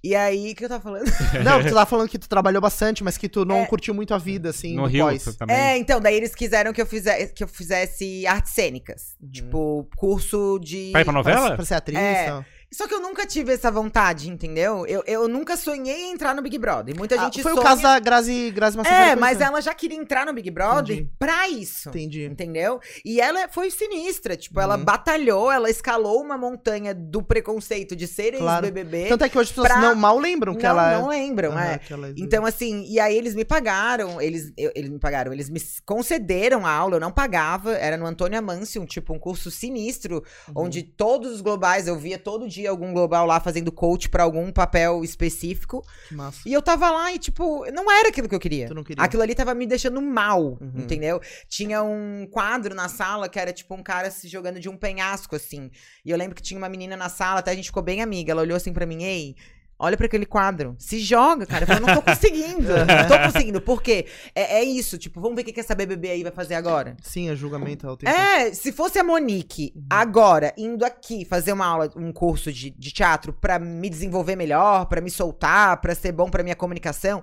e aí, o que eu tava falando? Não, tu tava falando que tu trabalhou bastante, mas que tu não É. curtiu muito a vida, assim, No Rio pós. também. É, então, daí eles quiseram que eu fizesse, que eu fizesse artes cênicas. Uhum. Tipo, curso de. Pra ir pra Pra, novela? pra ser atriz É. tal. Só que eu nunca tive essa vontade, entendeu? Eu, eu nunca sonhei em entrar no Big Brother. Muita Ah, gente foi sonha... o caso da Grazi, Grazi Massafera. É, mas ela já queria entrar no Big Brother Entendi. pra isso. Entendi. Entendeu? E ela foi sinistra. Tipo, ela Uhum. batalhou, ela escalou uma montanha do preconceito de ser Claro. ex-BBB. Tanto é que hoje as pessoas pra- não mal lembram que não, ela é. não lembram, Aham, é. ela é Então, assim, e aí eles me pagaram, eles, eu- eles me pagaram, eles me concederam a aula, eu não pagava, era no Antônio Amâncio, um tipo, um curso sinistro, Uhum. onde todos os globais, eu via todo dia algum global lá fazendo coach pra algum papel específico, Que massa. e eu tava lá e, tipo, não era aquilo que eu queria. Queria. Aquilo ali tava me deixando mal, Uhum. entendeu? Tinha um quadro na sala que era tipo um cara se jogando de um penhasco, assim. E eu lembro que tinha uma menina na sala, até a gente ficou bem amiga. Ela olhou assim pra mim, ei. Olha pra aquele quadro. Se joga, cara. Eu falei, não tô conseguindo. não tô conseguindo. Por quê? É, é isso. Tipo, vamos ver o que essa BBB aí vai fazer agora. Sim, é julgamento. Ela tem É, se fosse a Monique agora indo aqui fazer uma aula, um curso de, de teatro pra me desenvolver melhor, pra me soltar, pra ser bom pra minha comunicação,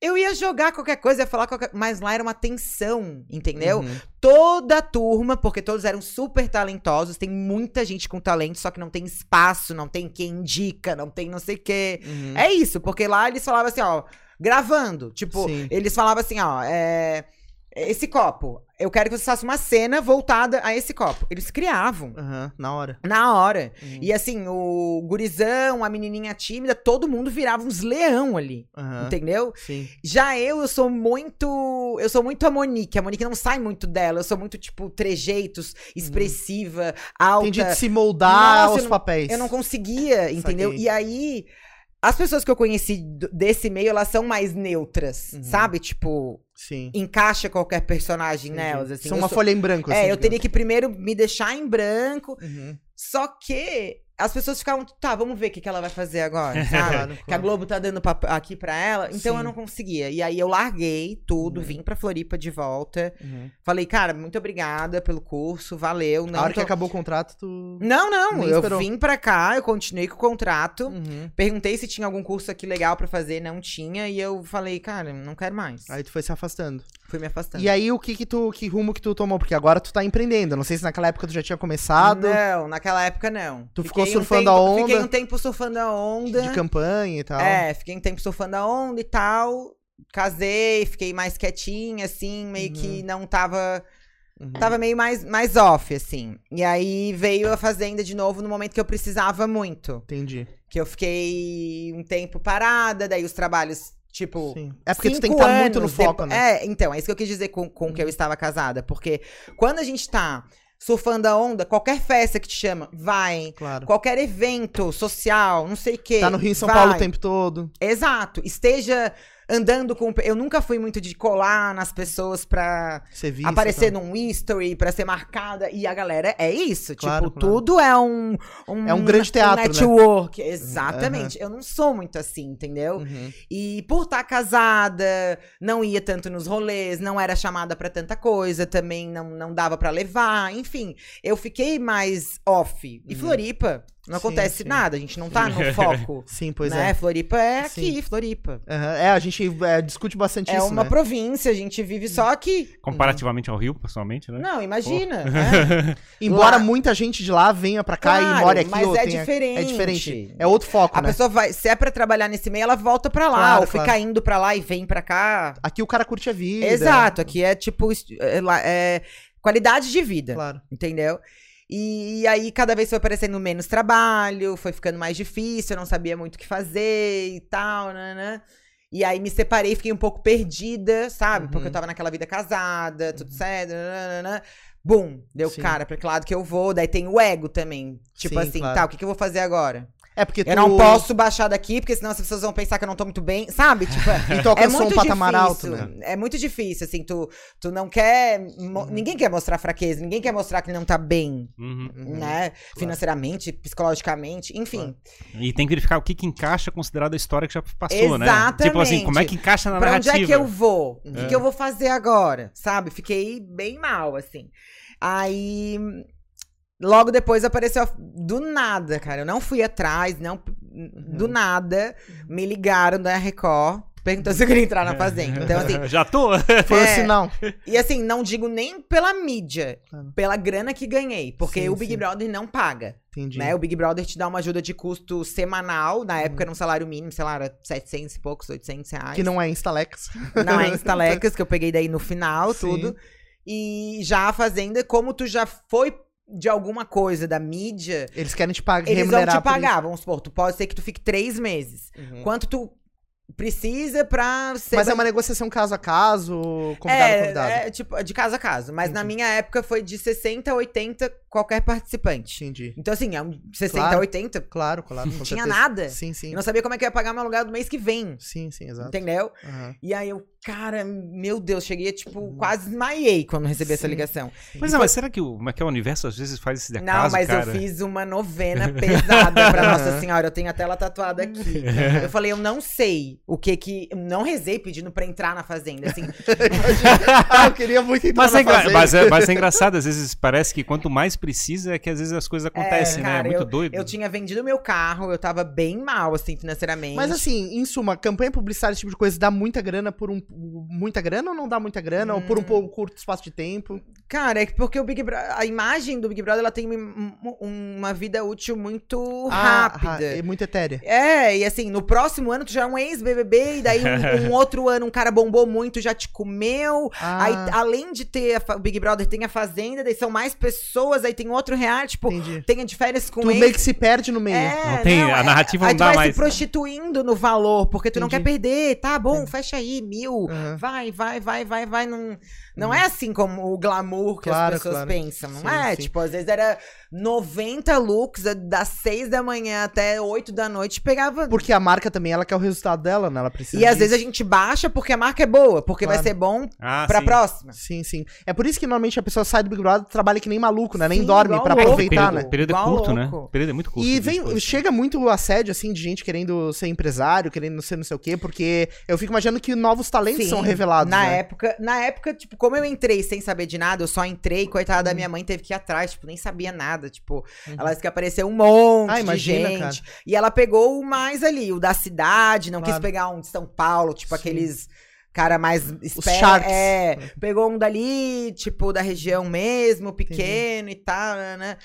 eu ia jogar qualquer coisa, ia falar qualquer, mas lá era uma tensão, entendeu? Uhum. Toda a turma, porque todos eram super talentosos, tem muita gente com talento, só que não tem espaço, não tem quem indica, não tem não sei o quê. Uhum. É isso, porque lá eles falavam assim, ó, gravando. Tipo, Sim. eles falavam assim, ó, é. Esse copo, eu quero que você faça uma cena voltada a esse copo. Eles criavam. Aham, na hora. Na hora. Uhum. E assim, o gurizão, a menininha tímida, todo mundo virava uns leão ali. Aham, Entendeu? Sim. Já eu, eu sou muito. Eu sou muito a Monique. A Monique não sai muito dela. Eu sou muito, tipo, trejeitos, expressiva, alta. Entendi de se moldar Nossa, aos eu não- papéis. Eu não conseguia, entendeu? E aí, as pessoas que eu conheci desse meio, elas são mais neutras, Uhum. sabe? Tipo, Sim. encaixa qualquer personagem Entendi. nelas, assim. São Eu uma sou- folha em branco, assim. É, eu teria que primeiro me deixar em branco, Uhum. só que as pessoas ficavam, tá, vamos ver o que, que ela vai fazer agora, sabe? Que a. Globo tá dando aqui pra ela, então Sim. eu não conseguia. E aí eu larguei tudo, Uhum. vim pra Floripa de volta. Uhum. Falei, cara, muito obrigada pelo curso, valeu. Não A hora que tô- acabou o contrato, tu. Não, não, Nem eu esperou. vim pra cá, eu continuei com o contrato. Uhum. Perguntei se tinha algum curso aqui legal pra fazer, não tinha. E eu falei, cara, não quero mais. Aí tu foi se afastando. Fui me afastando. E aí, o que que tu, que rumo que tu tomou? Porque agora tu tá empreendendo. Não sei se naquela época tu já tinha começado Não, naquela época não. Tu Fiquei ficou um surfando tempo- a onda? Fiquei um tempo surfando a onda. de campanha e tal. É, fiquei um tempo surfando a onda e tal. Casei, fiquei mais quietinha, assim, meio que não tava. Uhum. Tava meio mais, mais off, assim. E aí veio a Fazenda de novo no momento que eu precisava muito. Entendi. Que eu fiquei um tempo parada, daí os trabalhos, tipo. Sim. É porque tu tem que estar muito no foco, depo- né? É, então, é isso que eu quis dizer com, com que eu estava casada. Porque quando a gente tá surfando a onda, qualquer festa que te chama, vai. Claro. Qualquer evento social, não sei o quê. Tá no Rio e São vai. Paulo o tempo todo. Exato. Esteja andando com. Eu nunca fui muito de colar nas pessoas pra aparecer num history, pra ser marcada. E a galera é isso. Claro, tipo, claro. tudo é um, É um grande teatro, né? network. Exatamente. Eu não sou muito assim, entendeu? Uhum. E por estar casada, não ia tanto nos rolês, não era chamada pra tanta coisa, também não, não dava pra levar, enfim. Eu fiquei mais off. E Uhum. Floripa, não Sim, acontece sim. nada, a gente não tá no foco. Sim, pois né? é. Floripa é aqui, Sim. Floripa. Aham. É, a gente é, discute bastante É isso, uma né? província, a gente vive só aqui. Comparativamente ao Rio, pessoalmente, né? Não, imagina. né? Embora Lá- muita gente de lá venha pra cá e Claro, more aqui. mas ou é tenha- diferente. É diferente. É outro foco, A né? pessoa vai, se é pra trabalhar nesse meio, ela volta pra lá, Claro, ou fica claro. indo pra lá e vem pra cá. Aqui o cara curte a vida. Exato, aqui é tipo é, é qualidade de vida, Claro. entendeu? E, aí cada vez foi aparecendo menos trabalho, foi ficando mais difícil, eu não sabia muito o que fazer e tal, né? E aí me separei, fiquei um pouco perdida, sabe? Uhum. Porque eu tava naquela vida casada, tudo certo, nananana. Bum, deu Sim. cara pra que lado que eu vou. Daí tem o ego também. Tipo Sim, assim, claro. tá, o que, que eu vou fazer agora? É porque tu... Eu não posso baixar daqui, porque senão as pessoas vão pensar que eu não tô muito bem, sabe? Tipo, E tu é alcançou muito um patamar difícil. alto, né? É muito difícil, assim, tu, tu não quer. Uhum. Ninguém quer mostrar fraqueza, ninguém quer mostrar que não tá bem, Uhum. Uhum. né? Financeiramente, psicologicamente, enfim. E tem que verificar o que, que encaixa considerado a história que já passou, né? Exatamente. Tipo assim, como é que encaixa na Pra onde narrativa? é que eu vou? O que, É. que eu vou fazer agora? Sabe? Fiquei bem mal, assim. Aí. Logo depois apareceu a- do nada, cara. Eu não fui atrás, não. Do Uhum. nada. Me ligaram da Record. Perguntou se eu queria entrar na fazenda. Então, assim. Já tô? Foi É. assim, não. E assim, não digo nem pela mídia, pela grana que ganhei. Porque Sim, o Big sim. Brother não paga. Entendi. Né? O Big Brother te dá uma ajuda de custo semanal. Na época era um salário mínimo, sei lá, era 700 e poucos, 800 reais. Que não é Instalex. Não é Instalecas, que eu peguei daí no final, Sim. tudo. E já a Fazenda, como tu já foi de alguma coisa da mídia, Eles querem te pagar, eles vão te pagar. Vamos supor, tu pode ser que tu fique três meses. Uhum. Quanto tu precisa pra ser. Mas é uma negociação caso a caso, convidado a é, convidado. é, tipo, de casa a casa. Mas na minha época foi de 60 a 80 qualquer participante. Entendi. Então, assim, é um 60 Claro. a 80. Claro, claro. Não tinha certeza. nada. Sim, sim. Eu não sabia como é que eu ia pagar meu aluguel do mês que vem. Sim, sim, exato. Entendeu? Aham. E aí eu, cara, meu Deus, cheguei, tipo, quase desmaiei quando recebi essa Sim. ligação. Mas não, mas será que o, como é que é o universo às vezes faz esse acaso, Não, mas cara? eu fiz uma novena pesada pra Nossa Senhora. Eu tenho até ela tatuada aqui. Eu falei, eu não sei o que que. eu Não rezei pedindo pra entrar na fazenda. Assim, ah, eu queria muito entrar Mas na é, fazenda. mas, é, mas é engraçado, às vezes parece que quanto mais precisa é que às vezes as coisas acontecem, né? É cara, muito doido. eu tinha vendido meu carro, eu tava bem mal, assim, financeiramente. Mas assim, em suma, campanha publicitária, esse tipo de coisa, dá muita grana por um. Muita grana ou não dá muita grana? Ou Hum. por um pouco curto espaço de tempo? Cara, é que porque o Big Brother. A imagem do Big Brother ela tem um- um- uma vida útil muito Ah, rápida. ra- é muito etérea. É, e assim, no próximo ano tu já é um ex-BBB, e daí um, um outro ano um cara bombou muito, já te comeu. Ah, Aí, além de ter a o Big Brother, tem a Fazenda, daí são mais pessoas, aí tem outro reality, tipo, entendi. tem a de férias com Tu ex. meio que se perde no meio. É, Não tem- a é- narrativa aí não tu dá vai mais. se prostituindo no valor, porque tu não Entendi. quer perder. Tá bom, Entendi. fecha aí, mil. Aham. Vai, vai, vai, vai, vai. Não, não é assim como o glamour que Claro, as pessoas claro. pensam, não Sim, é? sim. Tipo, às vezes era 90 looks, é, das 6 da manhã até 8 da noite, pegava. Porque a marca também, ela quer o resultado dela, né? Ela precisa E às vezes a gente baixa porque a marca é boa, porque vai Claro. ser bom Ah, pra sim. próxima. Sim, sim. É por isso que normalmente a pessoa sai do Big Brother e trabalha que nem maluco, né? Nem Sim, dorme pra louco. aproveitar, período, né? O período é Igual curto, né? louco. O período é muito curto. E vem, chega muito assédio, assim, de gente querendo ser empresário, querendo ser não sei o quê, porque eu fico imaginando que novos talentos Sim, são revelados, Na né? época, na época, tipo, como eu entrei sem saber de nada, eu só entrei, coitada Uhum. da minha mãe teve que ir atrás, tipo, nem sabia nada, tipo, ela disse que apareceu um monte Ah, de imagina, gente. cara. E ela pegou o mais ali, o da cidade, não Claro. quis pegar um de São Paulo, tipo Sim. aqueles cara mais esperto. sharks. É, pegou um dali, tipo, da região mesmo, pequeno e tal, né?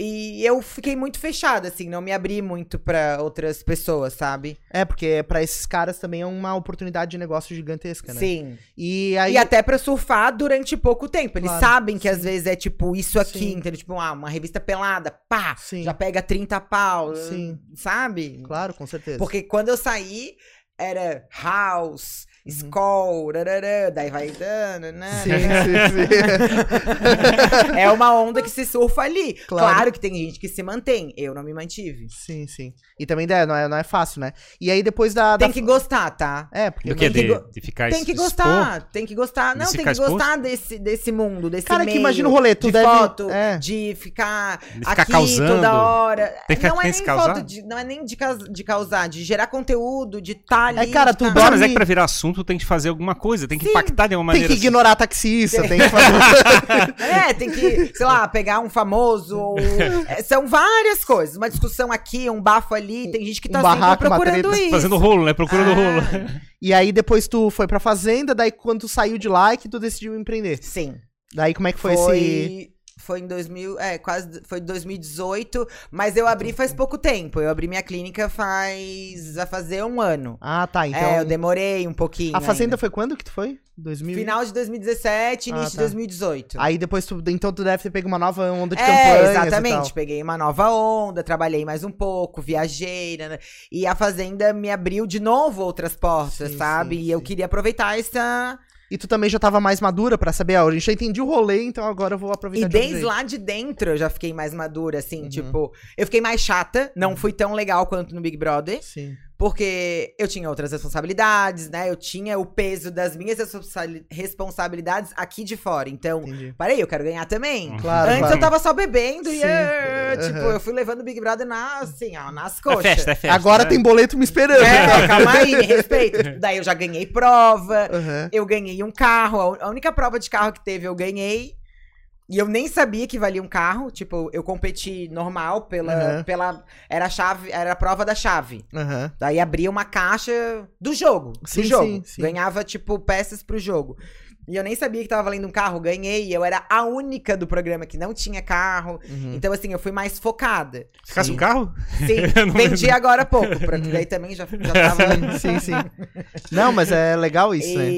E eu fiquei muito fechada, assim, não me abri muito pra outras pessoas, sabe? É, porque pra esses caras também é uma oportunidade de negócio gigantesca, né? Sim. E aí. E até pra surfar durante pouco tempo. Eles Claro, sabem que às vezes é tipo isso aqui, Sim. entendeu? Tipo, ah, uma revista pelada, pá, Sim. já pega 30 pau, Sim. sabe? Claro, com certeza. Porque quando eu saí, era House, Uhum. Skull, rarará, daí vai dando, né? Sim, sim, sim. É uma onda que se surfa ali. Claro. Claro. que tem gente que se mantém. Eu não me mantive. sim, sim. E também né, não, é, não é fácil, né? E aí depois da. da- Tem que gostar, tá? É, porque. Do que? Tem que De, go- de ficar Tem que expor? gostar, tem que gostar. Não, tem que gostar desse, desse mundo, desse Cara, que meio. imagina o rolê, tu de deve- foto, é. de ficar De ficar aqui causando. toda hora. Tem que- não é nem que causar? de, não é nem de, de causar, de gerar conteúdo, de estar ali. É, cara, tu tá- dorme- mas é que pra virar assunto tem que fazer alguma coisa, tem que Sim. impactar de uma Tem maneira. que ignorar taxista, tem que fazer. É, tem que, sei lá, pegar um famoso. ou- é, são várias coisas. Uma discussão aqui, um bafo ali. Tem gente que Um tá barraco, sempre uma procurando treta. isso. Fazendo rolo, né? Procurando Ah. rolo. e aí depois tu foi pra fazenda, daí quando tu saiu de lá é que tu decidiu empreender. Sim. Daí como é que foi, Foi, esse. Foi em 2000, é, quase, foi 2018, mas eu abri faz pouco tempo. Eu abri minha clínica faz, vai fazer um ano. Ah, tá. Então. é, eu demorei um pouquinho a fazenda ainda. foi quando que tu foi? 2000? Final de 2017, Ah, início de tá. 2018. Aí depois tu. Então tu deve ter pego uma nova onda de É, campanhas. exatamente. Peguei uma nova onda, trabalhei mais um pouco, viajei, né? E a Fazenda me abriu de novo outras portas, Sim, sabe? sim, e eu sim. queria aproveitar essa, E tu também já tava mais madura pra saber, ó, a gente já entendi o rolê, então agora eu vou aproveitar E de desde lá de dentro eu já fiquei mais madura, assim, Uhum. tipo, eu fiquei mais chata, não fui tão legal quanto no Big Brother, Sim. Porque eu tinha outras responsabilidades, né? Eu tinha o peso das minhas responsabili- responsabilidades aqui de fora. Então, Entendi. parei, eu quero ganhar também. Claro, Antes claro. eu tava só bebendo e, Sim. ah, tipo, eu fui levando o Big Brother na, assim, ó, nas É coxas. festa, é festa. Agora né? tem boleto me esperando. É, calma aí, me respeita. Tipo, Daí eu já ganhei prova, Aham. eu ganhei um carro. A única prova de carro que teve eu ganhei. E eu nem sabia que valia um carro. Tipo, eu competi normal pela. Aham. pela era a chave, era a prova da chave. Aham. Daí abria uma caixa do jogo. Sim, do jogo. sim, sim. Ganhava, tipo, peças pro jogo. E eu nem sabia que tava valendo um carro, ganhei. Eu era a única do programa que não tinha carro. Uhum. Então, assim, eu fui mais focada. Ficasse um carro? Sim, vendi agora há pouco. Pra, daí também já, já tava. Sim, sim, sim. Não, mas é legal isso, né?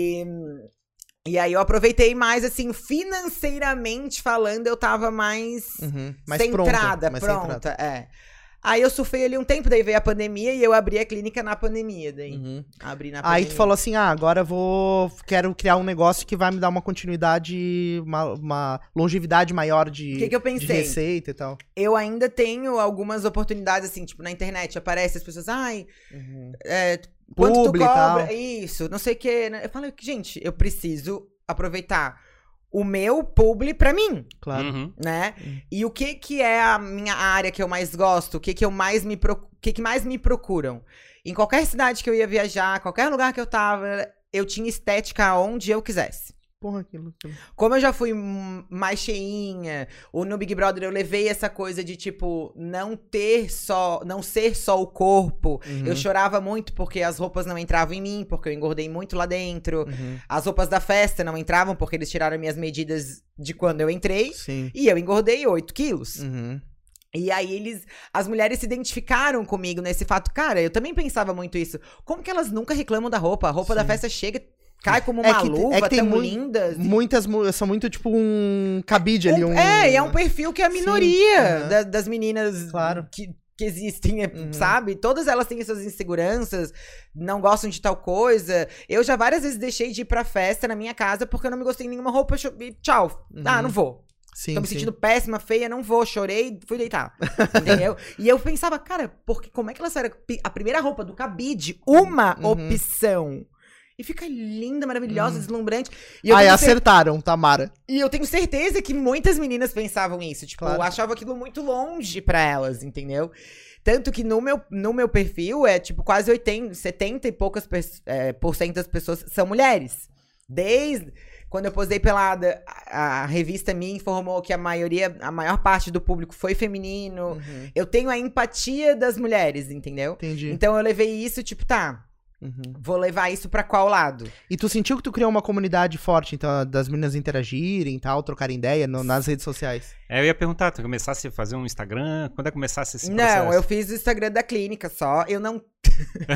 E, aí eu aproveitei mais, assim, financeiramente falando, eu tava mais Uhum. Mais centrada, pronta. mais pronta. centrada. É. Aí eu surfei ali um tempo, daí veio a pandemia e eu abri a clínica na pandemia. Daí Uhum. abri na Aí pandemia. tu falou assim, ah, agora eu vou, quero criar um negócio que vai me dar uma continuidade, uma, uma longevidade maior de, que, que eu de pensei? receita e tal. Eu ainda tenho algumas oportunidades, assim, tipo, na internet aparece as pessoas, ai, é, quanto Publi tu e cobra? tal. Isso, não sei o que. Eu falei, gente, eu preciso aproveitar o meu publi pra mim. Claro. Uhum. né? Hum. E o que que é a minha área que eu mais gosto? O que que eu mais me pro... o que que mais me procuram? Em qualquer cidade que eu ia viajar, qualquer lugar que eu tava, eu tinha estética onde eu quisesse. Porra, aquilo. Como eu já fui mais cheinha, ou no Big Brother eu levei essa coisa de tipo não ter só, não ser só o corpo. Uhum. Eu chorava muito porque as roupas não entravam em mim, porque eu engordei muito lá dentro. Uhum. As roupas da festa não entravam porque eles tiraram minhas medidas de quando eu entrei. Sim. E eu engordei 8 quilos. Uhum. E aí eles, as mulheres se identificaram comigo nesse fato. Cara, eu também pensava muito isso. Como que elas nunca reclamam da roupa? A roupa da Sim. festa chega, cai como É uma que te- é luva, que tem mui- lindas. Muitas mu- são muito tipo um cabide ali. Um- Um, É, e é um perfil que é a Sim, minoria aham. da- das meninas Claro. que, que existem, é, Uhum. sabe? Todas elas têm suas inseguranças, não gostam de tal coisa. Eu já várias vezes deixei de ir pra festa na minha casa porque eu não me gostei de nenhuma roupa e tchau. Ah, Uhum. não vou. Sim, Tô me sim. sentindo péssima, feia, não vou, chorei, fui deitar. Entendeu? e eu pensava, cara, porque como é que ela era a primeira roupa do cabide, uma Uhum. opção. E fica linda, maravilhosa, deslumbrante. E tenho cer- acertaram, Tamara. e eu tenho certeza que muitas meninas pensavam isso. Tipo, Claro. eu achava aquilo muito longe pra elas, entendeu? Tanto que no meu, no meu perfil é tipo quase 80, 70 e poucas pers- é, por cento das pessoas são mulheres. Desde quando eu posei pelada, a, a revista me informou que a maioria, a maior parte do público foi feminino. Uhum. Eu tenho a empatia das mulheres, entendeu? Entendi. Então eu levei isso, tipo, tá, Uhum. vou levar isso pra qual lado? E tu sentiu que tu criou uma comunidade forte, então, das meninas interagirem e tal, trocarem ideia no- nas redes sociais? É, eu ia perguntar, tu começasse a fazer um Instagram? Quando é que começasse esse Não, processo? eu fiz o Instagram da clínica só. Eu não.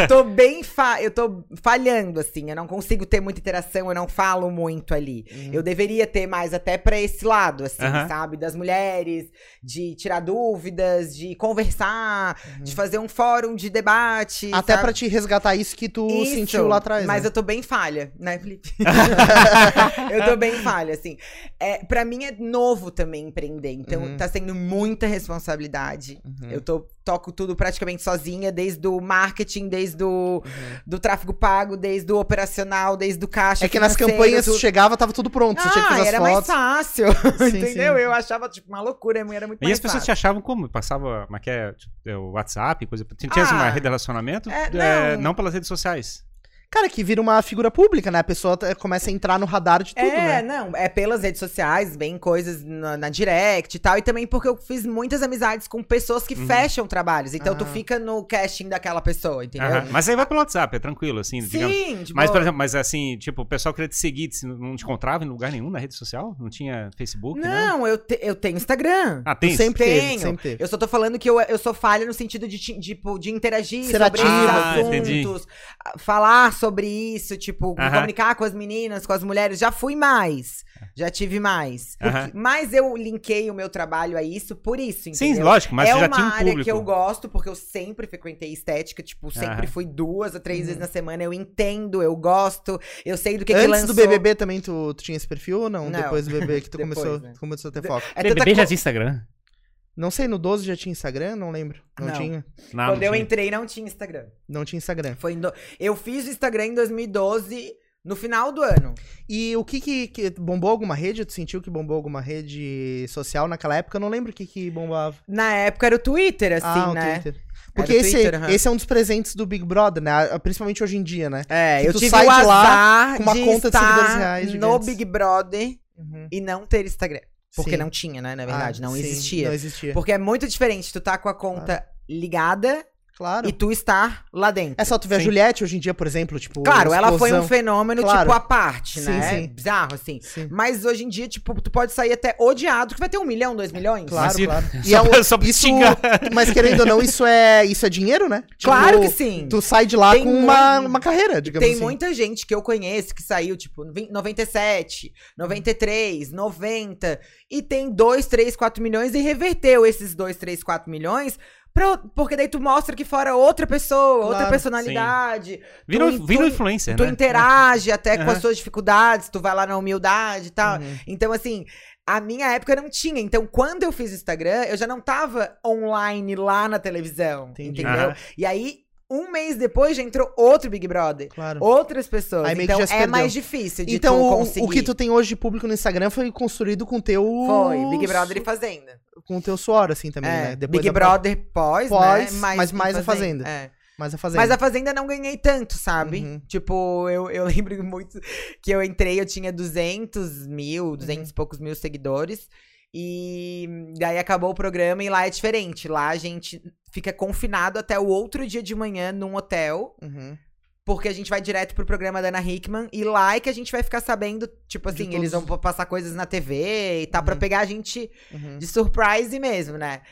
eu tô bem. Fa... Eu tô falhando, assim. Eu não consigo ter muita interação, eu não falo muito ali. Eu deveria ter mais até pra esse lado, assim, Aham. sabe? Das mulheres, de tirar dúvidas, de conversar, de fazer um fórum de debate. Até sabe? pra te resgatar isso que tu Isso, sentiu lá atrás. Mas né? eu tô bem falha, né, Felipe? eu tô bem falha, assim. É, pra mim é novo também empreender, então Uhum. tá sendo muita responsabilidade. Uhum. Eu tô, toco tudo praticamente sozinha, desde o marketing, desde o do tráfego pago, desde o operacional, desde o caixa. É que nas campanhas tudo. chegava, tava tudo pronto. Você tinha que Ah, fazer era as mais fotos. fácil, Sim, entendeu? sim. Eu achava, tipo, uma loucura, era muito E mais as pessoas te fácil. achavam como? Passava, como é que é, tipo, é, o WhatsApp, coisa... Tinha tinha Ah, uma rede de relacionamento? é, É, não. não pelas redes sociais. Cara, que vira uma figura pública, né? A pessoa começa a entrar no radar de tudo, é, né? não, é pelas redes sociais, vem coisas na, na direct e tal. E também porque eu fiz muitas amizades com pessoas que fecham trabalhos. Então tu Ah. fica no casting daquela pessoa, entendeu? Aham. Mas aí vai pelo WhatsApp, é tranquilo, assim, digamos. Sim, tipo, Mas, por exemplo, mas assim, tipo, o pessoal queria te seguir, não te encontrava em lugar nenhum na rede social? Não tinha Facebook? Não, eu, te- eu tenho Instagram. Ah, Tu tem? sempre teve, Tenho. sempre teve. Eu só tô falando que eu, eu sou falha no sentido de, ti- tipo, de interagir Ser sobre ativa. Ah, entendi. assuntos, a- falar sobre isso, tipo, me Aham. comunicar com as meninas, com as mulheres, já fui mais. Já tive mais. Aham. Mas eu linkei o meu trabalho a isso por isso, entendeu? Sim, lógico, mas é já uma tinha um área público. que eu gosto, porque eu sempre frequentei estética, tipo, sempre Aham. fui duas a três Uhum. vezes na semana. Eu entendo, eu gosto, eu sei do que, que Antes lançou. do BBB também tu, tu tinha esse perfil ou não? Não. Depois do BBB que tu Depois, começou, né? começou a ter foco. É BBB já co- tinha Instagram? Não sei, no 12 já tinha Instagram? Não lembro. Não, Não. tinha. Não, Quando não eu tinha. entrei, não tinha Instagram. Não tinha Instagram. Foi do- Eu fiz o Instagram em 2012, no final do ano. E o que, que que bombou alguma rede? Tu sentiu que bombou alguma rede social naquela época? Eu não lembro o que que bombava. Na época era o Twitter, assim, ah, o né? Twitter. Porque o esse, Twitter, aham. esse é um dos presentes do Big Brother, né? Principalmente hoje em dia, né? É, Que eu tu tive sai o de lá azar com uma de conta de seguidores reais no gigantes. Big Brother Uhum. e não ter Instagram. Porque Sim. não tinha, né? Na verdade, Ah, não sim, existia. Não existia. Porque é muito diferente tu tá com a conta ligada Claro. e tu estar lá dentro. É só tu ver a Sim. Juliette hoje em dia, por exemplo, tipo. Claro, ela foi um fenômeno, Claro. tipo, à parte, Sim, né? sim. Bizarro, assim. Sim. Mas hoje em dia, tipo, tu pode sair até odiado, que vai ter um milhão, dois milhões. Claro, Mas claro. só E é o- pra- só pra isso, xingar. mas querendo ou não, isso é, isso é dinheiro, né? Tipo, Claro que sim. Tu sai de lá Tem com uma, muito- uma carreira, digamos Tem assim. muita gente que eu conheço que saiu, tipo, 20 97, 93, 90, e tem 2, 3, 4 milhões e reverteu esses 2, 3, 4 milhões. Pra, porque daí tu mostra que fora outra pessoa, outra Claro, personalidade. Virou, tu, tu- influencer, Tu né? interage até com Aham. as suas dificuldades, tu vai lá na humildade e tal. Uhum. Então, assim, a minha época não tinha. Então, quando eu fiz Instagram, eu já não tava online lá na televisão. Entendi. Entendeu? Aham. E aí, um mês depois, já entrou outro Big Brother. Claro. Outras pessoas. Aí meio que então, já se é perdeu. mais difícil de Então, tu o, conseguir. o que tu tem hoje de público no Instagram foi construído com teu. Foi, Big Brother e Fazenda. Com teu suor, assim, também, É, né? Depois Big da- Brother pós, Pós, né? mas mais a Fazenda. É. Mas a fazenda. Mas a Fazenda não ganhei tanto, sabe? Uhum. Tipo, eu, eu lembro muito que eu entrei, eu tinha 200 mil, 200 Uhum. e poucos mil seguidores. E daí acabou o programa e lá é diferente. Lá a gente fica confinado até o outro dia de manhã num hotel. Uhum. Porque a gente vai direto pro programa da Ana Hickman. E lá é que a gente vai ficar sabendo, tipo assim, eles todos- vão passar coisas na TV e tal, pra Uhum. pegar a gente Uhum. de surprise mesmo, né?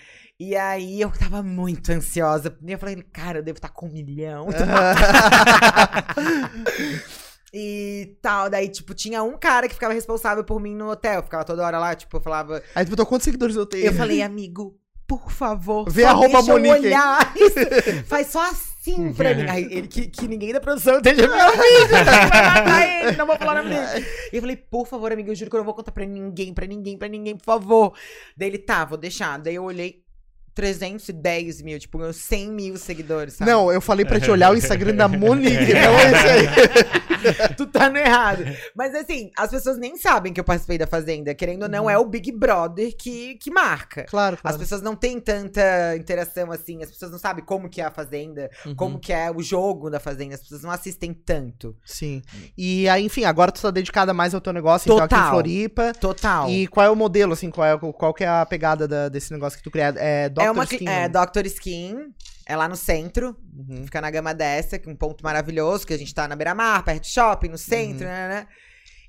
E aí eu tava muito ansiosa. E eu falei, cara, eu devo estar com um milhão. e tal. Daí, tipo, tinha um cara que ficava responsável por mim no hotel. Ficava toda hora lá, tipo, eu falava. Aí tu botou quantos seguidores eu tenho? Eu falei, amigo, por favor. Vê eu Monique aí." olhar isso. Faz só assim pra mim. Aí, ele, que, que ninguém da produção esteja me ouvindo. Vai matar ele, não vou falar o nome dele. E eu falei, por favor, amigo, eu juro que eu não vou contar pra ninguém, pra ninguém, pra ninguém, por favor. Daí ele, tá, vou deixar. Daí eu olhei. 310 mil, tipo, ganhou 100 mil seguidores, sabe? Não, eu falei pra te olhar o Instagram da Monique, não esse aí. tu tá no errado. Mas assim, as pessoas nem sabem que eu participei da Fazenda. Querendo ou não, é o Big Brother que, que marca. Claro, As claro. pessoas não têm tanta interação assim, as pessoas não sabem como que é a Fazenda, Uhum. como que é o jogo da Fazenda, as pessoas não assistem tanto. Sim. E aí, enfim, agora tu tá dedicada mais ao teu negócio, então aqui em Total. Floripa. Total. E qual é o modelo, assim, qual, é, qual que é a pegada da- desse negócio que tu cria? É Dr. é uma Skin, é, né? Dr. Skin, é lá no centro, Uhum. fica na gama dessa, que é um ponto maravilhoso, que a gente tá na beira-mar, perto de shopping, no centro, Uhum. né, né?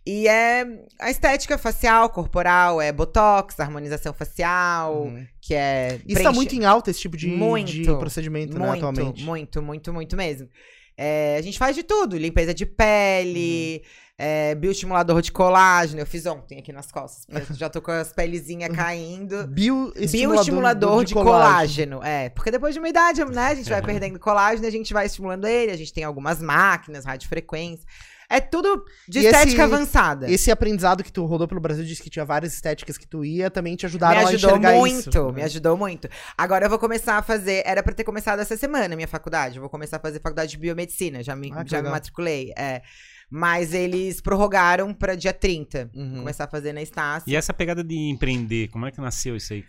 E é a estética facial, corporal, é botox, harmonização facial, Uhum. que é. Isso tá preenche- muito em alta, esse tipo de, Muito. de procedimento, né, muito, atualmente. muito, muito, muito mesmo. É, a gente faz de tudo, limpeza de pele, Uhum. é, bioestimulador de colágeno. Eu fiz ontem aqui nas costas. já tô com as pelezinhas caindo. Bioestimulador Bioestimulador de colágeno. colágeno. É, porque depois de uma idade, né, a gente vai perdendo colágeno, a gente vai estimulando ele, a gente tem algumas máquinas, radiofrequência. É tudo de E estética esse- avançada. Esse aprendizado que tu rodou pelo Brasil, disse que tinha várias estéticas que tu ia, também te me ajudaram a ajudou enxergar muito, isso. me ajudou muito. Agora eu vou começar a fazer. Era pra ter começado essa semana a minha faculdade. Eu vou começar a fazer faculdade de biomedicina. Já me, Ah, já me matriculei. É. Mas eles prorrogaram pra dia 30. Uhum. Começar a fazer na Estácio. E essa pegada de empreender, como é que nasceu isso aí?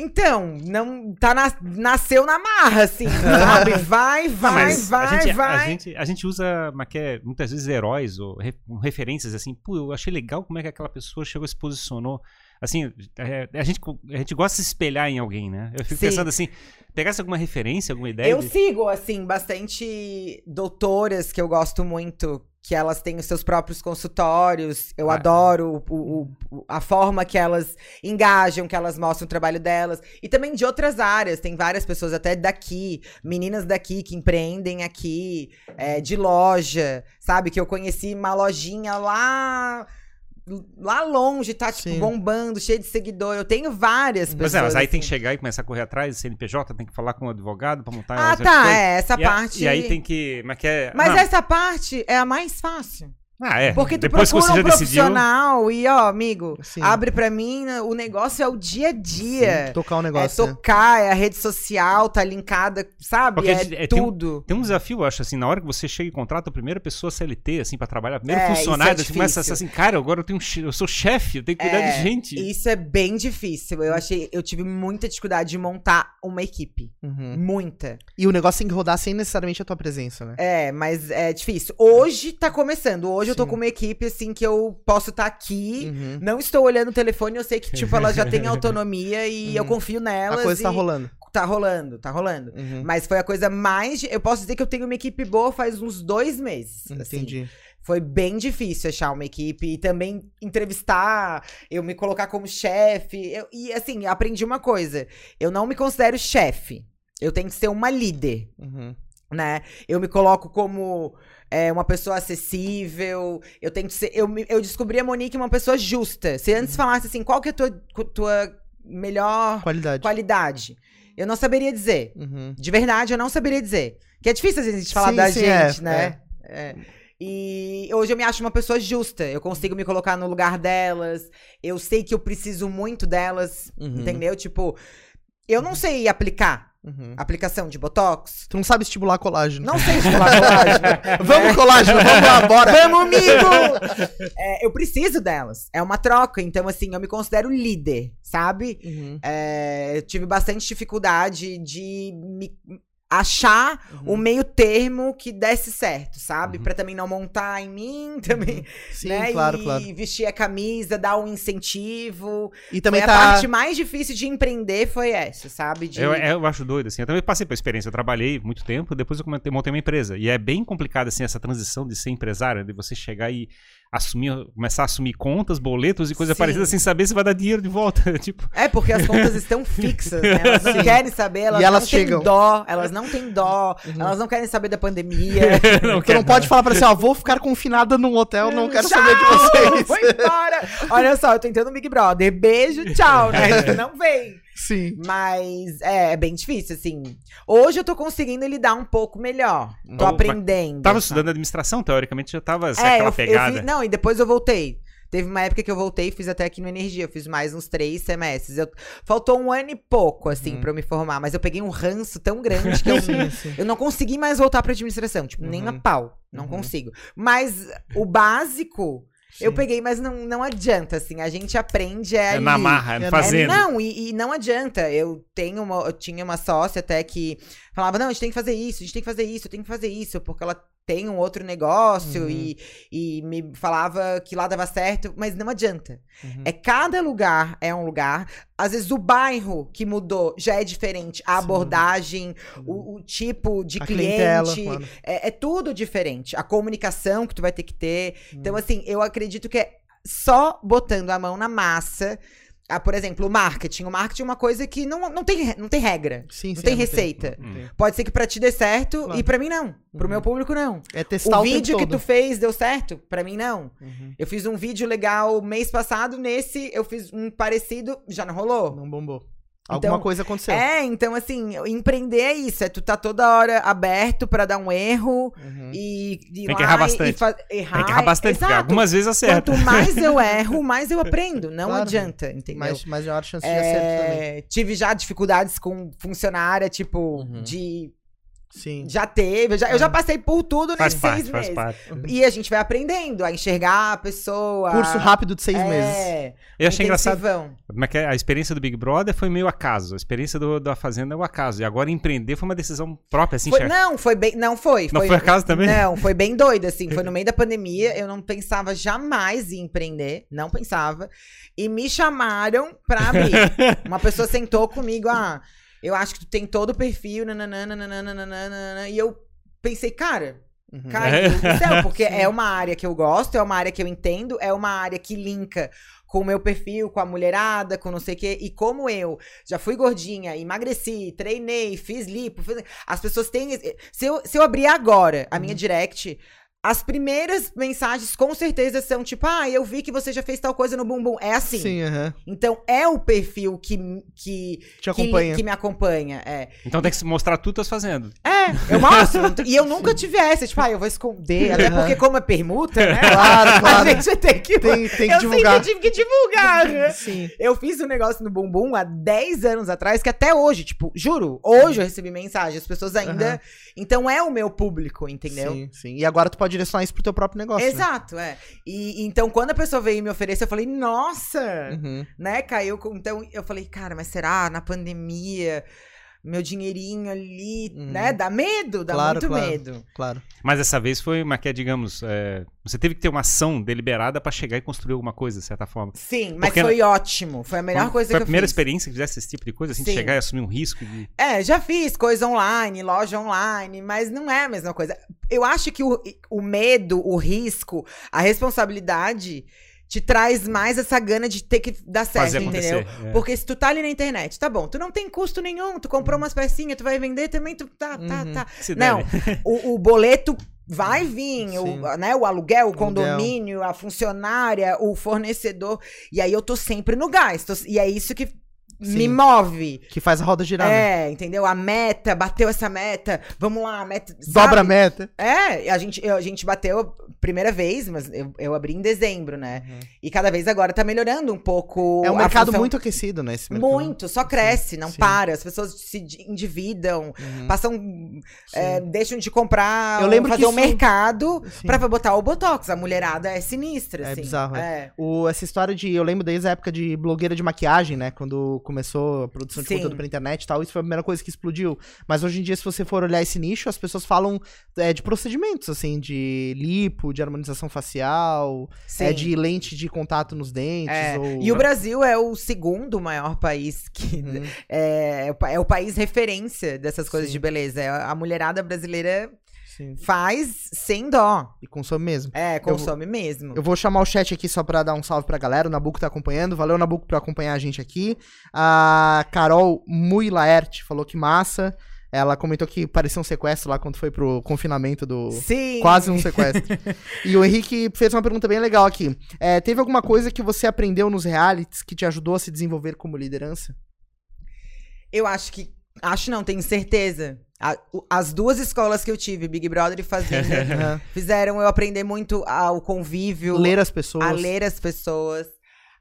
Então, não. Tá na- nasceu na marra, assim, sabe? Vai, vai, mas vai, a gente, vai. A gente, a gente usa mas que é, muitas vezes heróis ou re- referências assim. Pô, eu achei legal como é que aquela pessoa chegou e se posicionou. Assim, é, a, gente, a gente gosta de se espelhar em alguém, né? Eu fico Sim. pensando assim, pegasse alguma referência, alguma ideia? Eu de- sigo, assim, bastante doutoras que eu gosto muito, que elas têm os seus próprios consultórios. Eu Ah. adoro o- o- o- a forma que elas engajam, que elas mostram o trabalho delas. E também de outras áreas. Tem várias pessoas até daqui, meninas daqui que empreendem aqui, é, de loja, sabe? Que eu conheci uma lojinha lá. Lá longe, tá, tipo, Sim. bombando, cheio de seguidor. Eu tenho várias pessoas. Mas é, mas aí tem que assim. chegar e começar a correr atrás, CNPJ, tem que falar com o advogado pra montar Ah, tá, é, essa E a- parte. E aí tem que. Mas, que é, Mas não. essa parte é a mais fácil. Ah, é. Porque tu Depois que procura você um já decidiu. profissional e, ó, amigo, Sim. abre pra mim, o negócio é o dia a dia. Tocar um É negócio. né? tocar, é a rede social, tá linkada, sabe? Porque é, é- tem um- tudo. Tem um desafio, eu acho, assim, na hora que você chega e contrata a primeira pessoa CLT, assim, pra trabalhar, primeiro É, funcionário, isso é você começa a ser difícil. assim, cara, agora eu tenho um eu sou chefe, eu tenho que cuidar É, de gente. Isso é bem difícil. Eu achei, eu tive muita dificuldade de montar uma equipe. Uhum. Muita. E o negócio tem que rodar sem necessariamente a tua presença, né? É, mas é difícil. Hoje tá começando. Hoje eu tô com uma equipe, assim, que eu posso estar aqui. Uhum. Não estou olhando o telefone, eu sei que, tipo, ela já tem autonomia e eu Uhum. confio A nelas. coisa tá e rolando. Tá rolando, tá rolando. Uhum. Mas foi a coisa mais. Eu posso dizer que eu tenho uma equipe boa faz uns dois meses. assim. Entendi. Foi bem difícil achar uma equipe e também entrevistar, eu me colocar como chefe. eu- E assim, aprendi uma coisa: eu não me considero chefe. Eu tenho que ser uma líder, Uhum. né? Eu me coloco como é, uma pessoa acessível. Eu tenho que ser. Eu, eu descobri a Monique uma pessoa justa. Se antes falasse assim, qual que é a tua, tua melhor Qualidade. qualidade? Eu não saberia dizer. Uhum. De verdade, eu não saberia dizer. Que é difícil às vezes a gente falar Sim, da sim, gente, é, né? É. E hoje eu me acho uma pessoa justa. Eu consigo me colocar no lugar delas. Eu sei que eu preciso muito delas. Uhum. Entendeu? Tipo, eu não sei aplicar Uhum. aplicação de Botox. Tu não sabe estimular colágeno. Não sei estimular colágeno. Vamos, colágeno, vamos lá, bora. Vamos, amigo! É, eu preciso delas. É uma troca. Então, assim, eu me considero líder, sabe? Uhum. É, eu tive bastante dificuldade de me achar Uhum. o meio termo que desse certo, sabe? Uhum. Pra também não montar em mim, também, Sim, né? claro, e claro. vestir a camisa, dar um incentivo. E também foi a tá. parte mais difícil de empreender foi essa, sabe? De... Eu, eu acho doido, assim. Eu também passei por experiência. Eu trabalhei muito tempo, depois eu montei uma empresa. E é bem complicado, assim, essa transição de ser empresário, de você chegar e assumir, começar a assumir contas, boletos e coisa Sim. parecida, sem saber se vai dar dinheiro de volta. tipo, É, porque as contas estão fixas, né? Elas não Sim. querem saber, elas, E elas não chegam. têm dó, elas não têm dó, Uhum. elas não querem saber da pandemia. não Tu não pode falar pra assim, ó, vou ficar confinada num hotel, não quero Tchau! saber de vocês. Foi embora! Olha só, eu tô entrando no Big Brother. Beijo, tchau, né? Não vem. Sim. Mas é, é bem difícil, assim. Hoje eu tô conseguindo lidar um pouco melhor. Tô aprendendo. Tava estudando administração, teoricamente já tava assim, É, aquela eu, eu pegada. fiz, não, e depois eu voltei. Teve uma época que eu voltei e fiz até aqui no Energia. Eu fiz mais uns três semestres. Eu- faltou um ano e pouco, assim, Uhum. pra eu me formar. Mas eu peguei um ranço tão grande que eu, eu não consegui mais voltar pra administração. Tipo, nem a Uhum. pau. Não Uhum. consigo. Mas o básico, eu peguei, mas não, não adianta, assim. A gente aprende é, É na marra, É, É, fazendo. não, e, e não adianta. Eu tenho uma, eu tinha uma sócia até que falava: não, a gente tem que fazer isso, a gente tem que fazer isso, eu tenho que fazer isso, porque ela tem um outro negócio Uhum. e, e me falava que lá dava certo, mas não adianta. Uhum. É cada lugar é um lugar. Às vezes o bairro que mudou já é diferente. A Sim. abordagem, o, o tipo de A cliente. É, é tudo diferente. A comunicação que tu vai ter que ter. Então, Uhum. assim, eu acredito que é só botando a mão na massa. Ah, por exemplo, o marketing. O marketing é uma coisa que não, não, tem, não tem regra. Sim, não sim, tem é, receita. não tem. Pode ser que pra ti dê certo Claro. e pra mim não. Pro Uhum. meu público não. É testar O o, tempo vídeo que todo. tu fez deu certo? Pra mim não. Uhum. Eu fiz um vídeo legal mês passado, nesse eu fiz um parecido, já não rolou. Não bombou. Alguma Então, coisa aconteceu. É, então assim, empreender é isso, é tu tá toda hora aberto pra dar um erro Uhum. e, e Tem que errar bastante. E errar, Tem que errar bastante, porque exato. algumas vezes acerta. Quanto mais eu erro, mais eu aprendo. Não Claro. adianta, entendeu? Mais maior chance de acerto também. É, tive já dificuldades com funcionária, tipo, Uhum. de. Sim. Já teve, eu já, eu já passei por tudo Faz nesses parte, seis faz meses. parte. E a gente vai aprendendo a enxergar a pessoa. Curso rápido de seis é, meses. Eu achei engraçado. Como é que é? A experiência do Big Brother foi meio acaso. A experiência do, da Fazenda é o acaso. E agora empreender foi uma decisão própria, assim, Foi- não, foi bem. Não foi. Não foi acaso também? Não, foi bem doido, assim. Foi no meio da pandemia. Eu não pensava jamais em empreender. Não pensava. E me chamaram pra abrir. Uma pessoa sentou comigo, ah, eu acho que tu tem todo o perfil, nananã. E eu pensei, cara, Uhum. Caiu do céu, porque é uma área que eu gosto, é uma área que eu entendo, é uma área que linka com o meu perfil, com a mulherada, com não sei o quê. E como eu já fui gordinha, emagreci, treinei, fiz lipo, fiz... as pessoas têm. Se eu, se eu abrir agora a Uhum. minha direct. As primeiras mensagens com certeza são tipo, ah, eu vi que você já fez tal coisa no bumbum. É assim. Sim, aham. Então é o perfil que, que, Te acompanha. que, que me acompanha. É. Então tem que mostrar tudo que tá fazendo. É, eu mostro. e eu nunca tive essa, tipo, ah, eu vou esconder. Até porque, como é permuta, né? Claro, claro. A gente tem que, Tem, tem que eu divulgar. sempre tive que divulgar, né? Sim. Eu fiz um negócio no Bumbum há 10 anos atrás, que até hoje, tipo, juro, hoje eu recebi mensagem, as pessoas ainda. Aham. Então é o meu público, entendeu? Sim, sim. E agora tu pode direcionar isso pro teu próprio negócio. né? Exato, é. E então, quando a pessoa veio me oferecer, eu falei, nossa! Uhum. Né? Caiu. Então, eu falei, cara, mas será? Na pandemia, meu dinheirinho ali, Uhum. né? Dá medo, dá Claro, muito claro. medo. Claro. Mas dessa vez foi uma que é, digamos, é, você teve que ter uma ação deliberada pra chegar e construir alguma coisa, de certa forma. Sim, mas Porque- foi ótimo. Foi a melhor Foi- coisa foi que a primeira eu fiz. experiência que fizesse esse tipo de coisa, assim, de Sim. chegar e assumir um risco de... É, já fiz coisa online, loja online, mas não é a mesma coisa. Eu acho que o, o medo, o risco, a responsabilidade te traz mais essa gana de ter que dar certo, fazer entendeu? é. Porque se tu tá ali na internet, tá bom, tu não tem custo nenhum, tu comprou umas pecinhas, tu vai vender também, tu tá, tá, Uhum. tá. Se Não, o, o boleto vai vir, Sim. o, né, o aluguel, o condomínio, a funcionária, o fornecedor. E aí eu tô sempre no gás. tô- e é isso que Sim. me move. Que faz a roda girar. né? É, entendeu? A meta, bateu essa meta. Vamos lá, a meta. Dobra a sabe? meta. É, a gente, a gente bateu primeira vez, mas eu, eu abri em dezembro, né? E cada vez agora tá melhorando um pouco. É um mercado função- muito aquecido, né? Esse mercado. Muito, só cresce, não sim. para. As pessoas se di- endividam, Uhum. passam. é, deixam de comprar, Eu lembro fazer que o isso- mercado Sim. pra botar o Botox. A mulherada é sinistra, É assim. bizarro, é. O, essa história de. Eu lembro desde a época de blogueira de maquiagem, né? Quando começou a produção de Sim. conteúdo pra internet e tal. Isso foi a primeira coisa que explodiu. Mas hoje em dia, se você for olhar esse nicho, as pessoas falam é, de procedimentos, assim, de lipo, de harmonização facial, Sim. é de lente de contato nos dentes. É, ou... E o Brasil é o segundo maior país que Uhum. é, é o é o país referência dessas coisas Sim. de beleza. É, A mulherada brasileira Sim. faz sem dó. E consome mesmo. É, consome mesmo. Eu vou chamar o chat aqui só pra dar um salve pra galera. O Nabuco tá acompanhando. Valeu, Nabuco, por acompanhar a gente aqui. A Carol Mui Laerte falou que massa. Ela comentou que parecia um sequestro lá quando foi pro confinamento do. Sim. Quase um sequestro. e o Henrique fez uma pergunta bem legal aqui. É, teve alguma coisa que você aprendeu nos realities que te ajudou a se desenvolver como liderança? Eu acho que. Acho não, tenho certeza. A- as duas escolas que eu tive, Big Brother e Fazenda, fizeram eu aprender muito ao convívio, ler as pessoas. a ler as pessoas,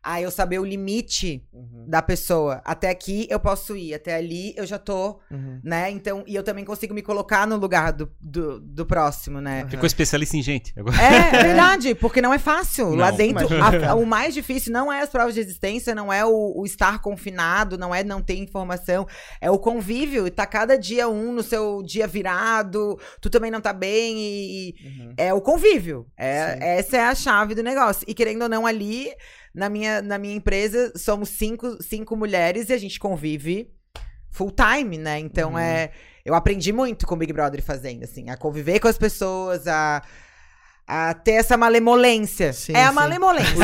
a eu saber o limite Uhum, da pessoa. Até aqui eu posso ir, até ali eu já tô, uhum. né? Então, e eu também consigo me colocar no lugar do, do, do próximo, né? Ficou especialista em gente. Agora. É, é verdade, porque não é fácil. Lá Não. dentro, Imagina. a- o mais difícil não é as provas de existência, não é o, o estar confinado, não é não ter informação, é o convívio. E tá cada dia um no seu dia virado, tu também não tá bem e. Uhum. é o convívio. Sim. É, essa é a chave do negócio. E querendo ou não, ali, na minha, na minha empresa, somos cinco, cinco mulheres e a gente convive full time, né? Então Uhum. é. Eu aprendi muito com Big Brother fazendo, assim, a conviver com as pessoas, a, a ter essa malemolência. Sim, é a sim. malemolência. De,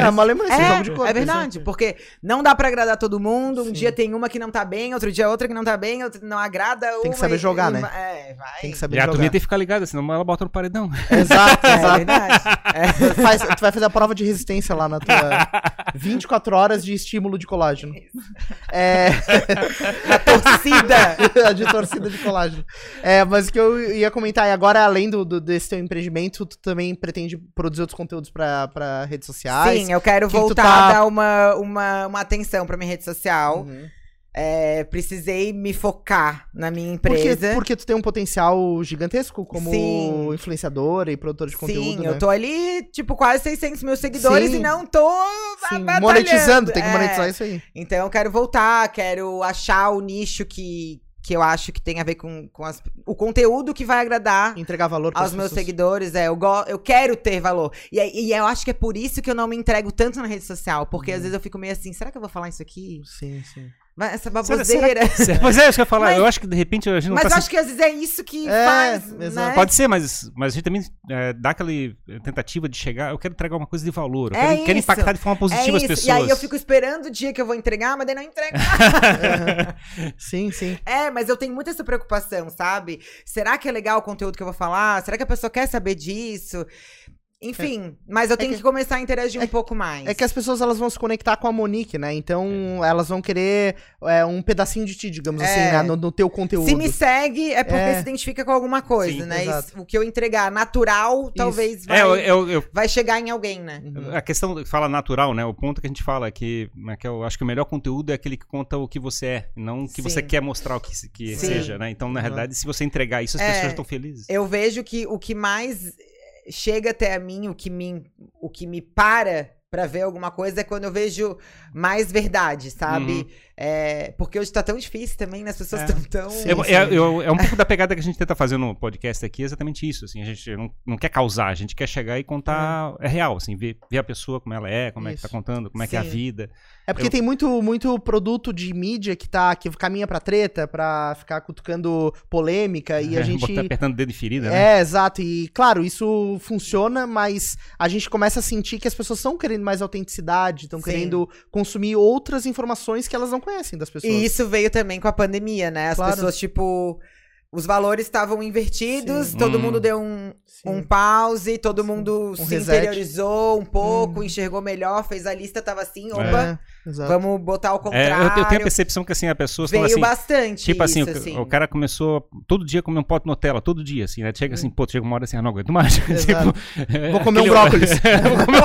é uma lembrança, É, jogo de corpo. é verdade, porque não dá pra agradar todo mundo. Um Sim. dia tem uma que não tá bem, outro dia outra que não tá bem, outra não agrada. Tem que saber e- jogar, e- né? É, vai. Tem que E saber a jogar. turminha tem que ficar ligada, senão ela bota no paredão. Exato, É, exato. verdade. É. Faz- tu vai fazer a prova de resistência lá na tua 24 horas de estímulo de colágeno. É, A torcida. de torcida de colágeno. É, mas o que eu ia comentar, e agora, além do, do- desse teu empreendimento, tu também pretende produzir outros conteúdos pra, pra redes sociais? Sim, eu quero que voltar tá- a dar uma, uma, uma atenção pra minha rede social. Uhum. É, precisei me focar na minha Porque, empresa. porque tu tem um potencial gigantesco como Sim. influenciadora e produtora de conteúdo, Sim, né? eu tô ali, tipo, quase 600 mil seguidores Sim. e não tô Sim, monetizando, tem que É. monetizar isso aí. Então eu quero voltar, quero achar o nicho que, que eu acho que tem a ver com, com as- o conteúdo que vai agradar Entregar valor aos meus pessoas. seguidores. É, eu, go- eu quero ter valor. E, aí- e eu acho que é por isso que eu não me entrego tanto na rede social. Porque Uhum. às vezes eu fico meio assim, será que eu vou falar isso aqui? Sim, sim. Vai, Essa baboseira. será- Pois é, isso que eu ia falar. Mas- eu acho que de repente a gente não Mas tá eu se- acho que às vezes é isso que É, faz, né? Pode ser, mas, mas a gente também é, dá aquela tentativa de chegar. Eu quero entregar uma coisa de valor. Eu É quero, quero impactar de forma positiva é as isso. pessoas. E aí eu fico esperando o dia que eu vou entregar, mas daí não entrega. Sim, sim. é, mas eu tenho muito essa preocupação, sabe? Será que é legal o conteúdo que eu vou falar? Será que a pessoa quer saber disso? Enfim, mas eu tenho que- que, começar a interagir um pouco mais. É que as pessoas elas vão se conectar com a Monique, né? Então elas vão querer é, um pedacinho de ti, digamos É. assim, né? no, no teu conteúdo. Se me segue, é porque É. se identifica com alguma coisa, Sim, né? Isso- o que eu entregar natural, talvez vai, É, eu, eu- eu- vai chegar em alguém, né? Uhum. a questão que fala natural, né? O ponto que a gente fala é que, né, que eu acho que o melhor conteúdo é aquele que conta o que você é, não o que você Sim. quer mostrar o que, que Sim. seja, né? Então, na Uhum. realidade, se você entregar isso, as É. pessoas estão felizes. Eu vejo que o que mais chega até a mim, o que me, o que me para pra ver alguma coisa é quando eu vejo mais verdade, sabe? Uhum. É, porque hoje tá tão difícil também, né? As pessoas É. estão tão. Sim, É, sim. é- eu- é um pouco da pegada que a gente tenta fazer no podcast aqui, é exatamente isso. Assim, a gente não, não quer causar, a gente quer chegar e contar. É, real, assim, ver, ver a pessoa como ela é, como é que Isso. tá contando, como é que é a Sim. vida. É porque Eu- tem muito, muito produto de mídia que tá que caminha pra treta, pra ficar cutucando polêmica e a gente Botar, apertando o dedo em ferida, né? É, exato. E, claro, isso funciona, mas a gente começa a sentir que as pessoas estão querendo mais autenticidade, estão Sim. querendo consumir outras informações que elas não conhecem das pessoas. E isso veio também com a pandemia, né? As Claro. pessoas, tipo. Os valores estavam invertidos, Sim. todo Hum. mundo deu um, Sim. um pause, todo mundo se reset. interiorizou um pouco, Hum. enxergou melhor, fez a lista, tava assim, opa, É, exato. vamos botar ao É, contrário. eu, eu tenho a percepção que assim, a pessoa Veio assim. bastante Tipo assim, isso, o, assim. o cara começou todo dia a comer um pote de Nutella, todo dia, assim, né? Chega assim, pô, chega uma hora assim, ah, não aguento mais. É, Vou comer um brócolis. Vou comer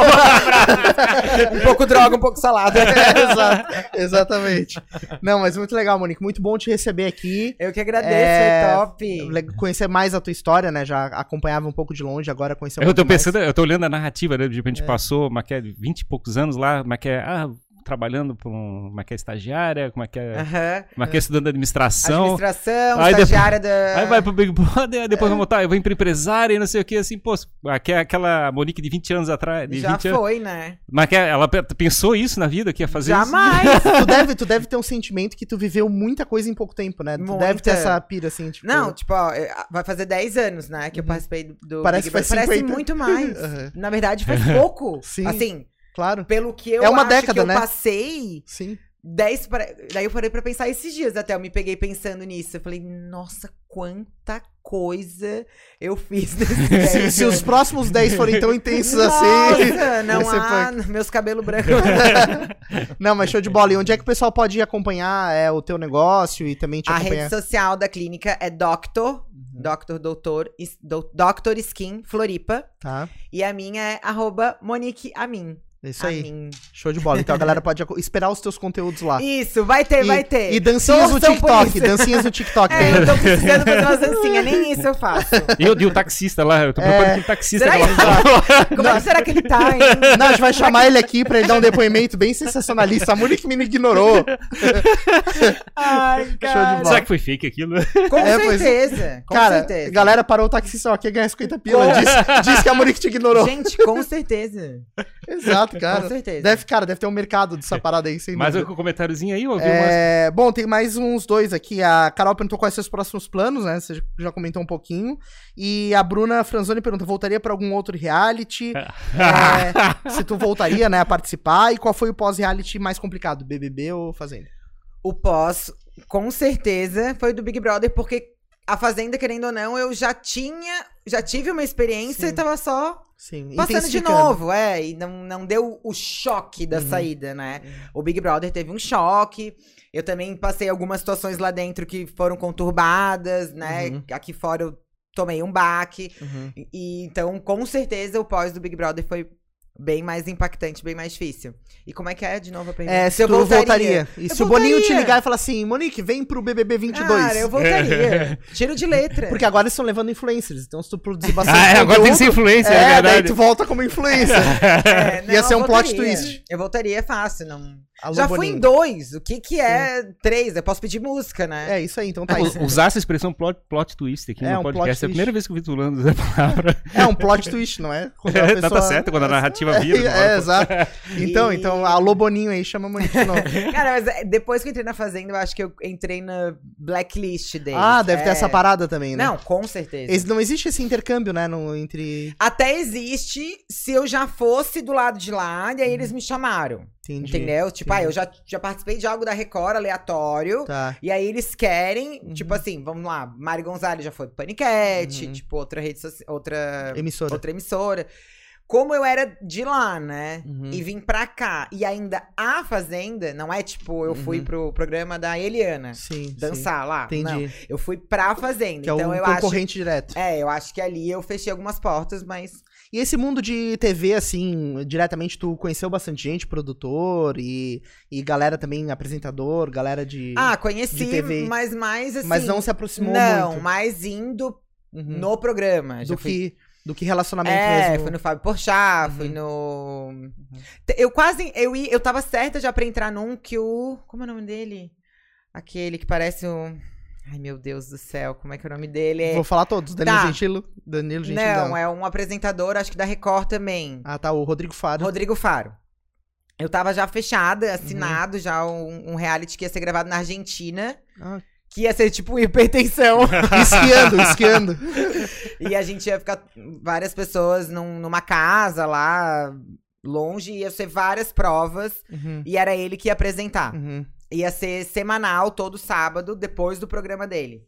um um pouco droga, um pouco salada. É, exato, exatamente. Não, mas muito legal, Monique. Muito bom te receber aqui. Eu que agradeço, É, foi top. Conhecer mais a tua história, né? Já acompanhava um pouco de longe, agora conhecer um Eu tô pouco mais. pensando, eu tô olhando a narrativa, né? De repente passou, é que é, 20 e poucos anos lá, é é, ah, trabalhando por um, como é que é, estagiária, como é que é, Aham. como é que é estudando administração. Administração, Aí depois- estagiária da. Aí vai pro Big Brother, aí depois vai voltar, eu vou pra empresária e não sei o que, assim, pô, aque- aquela Monique de 20 anos atrás, de Já 20 anos. foi, né? Mas que ela pe- pensou isso na vida, que ia fazer isso? Jamais. tu, deve, tu deve ter um sentimento que tu viveu muita coisa em pouco tempo, né? Tu Muita. deve ter essa pira, assim, tipo... Não, tipo, ó, eu- vai fazer 10 anos, né, que eu participei do, do Uhum. Parece Big Brother. Parece 50. muito mais. Aham. Na verdade, faz pouco. Sim. Assim, Claro. pelo que eu É uma acho década, que eu né? passei, Sim. 10 pra... Daí eu parei pra pensar esses dias até, eu me peguei pensando nisso. Eu falei, nossa, quanta coisa eu fiz nesses 10 Se, se os próximos 10 forem tão intensos assim... Não há meus cabelos brancos. Não, mas show de bola. E onde é que o pessoal pode acompanhar é, o teu negócio e também te A acompanhar? rede social da clínica é Doctor, Uhum. Doctor Doutor, do- Doctor Skin Floripa. Tá, E a minha é arroba Monique Amin. É isso aí. Show de bola. Então a galera pode esperar os teus conteúdos lá. Isso, vai ter, E- vai ter. E dancinhas no Torçam TikTok. Dancinhas no TikTok. É, eu tô precisando fazer umas dancinhas, nem isso eu faço. E eu e o taxista lá, eu tô É. preocupado com o taxista. Será aquela- Como é que será que ele tá, hein? Não, a gente vai chamar ele aqui pra ele dar um depoimento bem sensacionalista. A Monique me ignorou. Ai, Show de cara. bola. Será que foi fake aquilo? Com É, pois- certeza, com Cara, certeza. galera parou o taxista, ó, quer ganhar 50 pila. Diz, diz que a Monique te ignorou. Gente, com certeza. Exato, cara. Com certeza. Deve, cara, deve ter um mercado dessa parada aí, sem Mais dúvida. um comentáriozinho aí, ou? É, bom, tem mais uns dois aqui. A Carol perguntou quais são os próximos planos, né? Você já comentou um pouquinho. E a Bruna Franzoni pergunta: voltaria pra algum outro reality? É, se tu voltaria, né, a participar? E qual foi o pós-reality mais complicado? BBB ou Fazenda? O pós, com certeza, foi do Big Brother, porque a Fazenda, querendo ou não, eu já tinha, já tive uma experiência Sim. e tava só Sim, passando de novo, é, e não, não deu o choque da Uhum. saída, né? O Big Brother teve um choque. Eu também passei algumas situações lá dentro que foram conturbadas, né? Uhum. Aqui fora eu tomei um baque. Uhum. E, então, com certeza, o pós do Big Brother foi bem mais impactante, bem mais difícil. E como é que é de novo a pergunta? É, se, tu voltaria. E Eu se o Boninho te voltaria. ligar e falar assim, Monique, vem pro BBB 22. Cara, eu voltaria. Tiro de letra. Porque agora eles estão levando influencers, então se tu produzir bastante Ah, é, agora tem que ser influencer, é, é, daí verdade. tu volta como influencer. É, Ia não, ser eu um plot voltaria. twist. Eu voltaria fácil, não. Alô, Já fui em dois. O que que é três? Eu posso pedir música, né? É isso aí, então tá isso. Usar essa expressão plot, plot twist aqui É, no um plot podcast. É a twist. primeira vez que eu vi tu usando essa palavra. É um plot twist, não é? Quando a É, pessoa- tá, tá certo, quando a narrativa expectativa vira. É, pra- exato. Então, E- então, alô Boninho aí, chama a Monique de novo. Cara, mas é, depois que eu entrei na Fazenda, eu acho que eu entrei na blacklist deles. ah, deve ter É. essa parada também, né? Não, com certeza. Esse- não existe esse intercâmbio, né, no, entre... Até existe se eu já fosse do lado de lá, e aí eles me chamaram. Entendi. Entendeu? Tipo, ah, eu já, já participei de algo da Record aleatório. Tá. E aí eles querem, Uhum. tipo assim, vamos lá, Mari Gonzalez já foi Panicat, Uhum. tipo, outra rede social, outra, Emissora. outra emissora. Como eu era de lá, né? Uhum. E vim pra cá. E ainda a Fazenda, não é tipo, eu fui Uhum. pro programa da Eliana Sim, sim. dançar lá. Entendi. Não, eu fui pra Fazenda. Que é então um eu acho. concorrente direto. É, eu acho que ali eu fechei algumas portas, mas. E esse mundo de TV, assim, diretamente, tu conheceu bastante gente, produtor e, e galera também, apresentador, galera de... Ah, conheci, de mas mais assim. mas não se aproximou Não, muito. mais indo Uhum. no programa. Do, fui que, do que relacionamento É, mesmo. fui no Fábio Porchat, fui no. Te- Eu quase. Eu, ia, eu tava certa já pra entrar num que o. Como é o nome dele? Aquele que parece um. Ai, meu Deus do céu, como é que é o nome dele? É- Vou falar todos. Danilo Tá. Gentilo. Danilo Gentili. Não, é um apresentador, acho que da Record também. Ah, tá. O Rodrigo Faro. Rodrigo Faro. Eu tava já fechada, Uhum. assinado já um, um reality que ia ser gravado na Argentina. Ah, Que ia ser tipo hipertensão. esquiando, esquiando. e a gente ia ficar várias pessoas num- numa casa lá, longe, ia ser várias provas. Uhum, E era ele que ia apresentar. uhum, Ia ser semanal, todo sábado, depois do programa dele.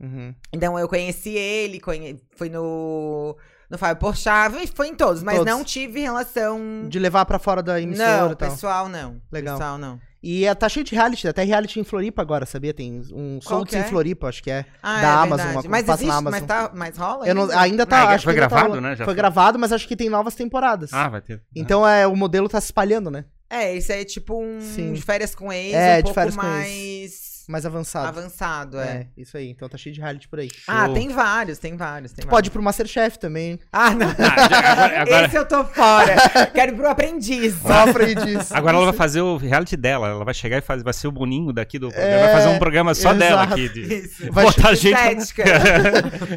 uhum. Então eu conheci ele, conhe... fui no. No Fábio Porchat, foi- foi em todos, mas Todos. não tive relação. De levar pra fora da emissora Não, e tal. pessoal não. Legal. Pessoal não. E é, tá cheio de reality, até reality em Floripa agora, sabia? Tem um Soltos que é? em Floripa, acho que é. Ah, da é Amazon, uma coisa mas que passa existe, na mas, Amazon. tá, mas rola Eu não- ainda? tá, Ah, acho foi que tá gravado, rolando. né? Já foi foi. gravado, mas acho que tem novas temporadas. Ah, vai ter. Então é, o modelo tá se espalhando, né? É, esse é tipo um Sim. de férias com ex, É, um pouco mais Mais avançado. avançado, é. É, isso aí. Então tá cheio de reality por aí. Ah, Show. tem vários, tem vários, tem vários. pode ir pro Masterchef também. Ah, não. Ah, já- agora, agora, Esse eu tô fora. Quero ir pro aprendiz. Sofre disso. agora ela vai fazer o reality dela. Ela vai chegar e faz, vai ser o Boninho daqui do programa. É, vai fazer um programa só dela exato. aqui. De, Isso. Vai botar gente. Estética.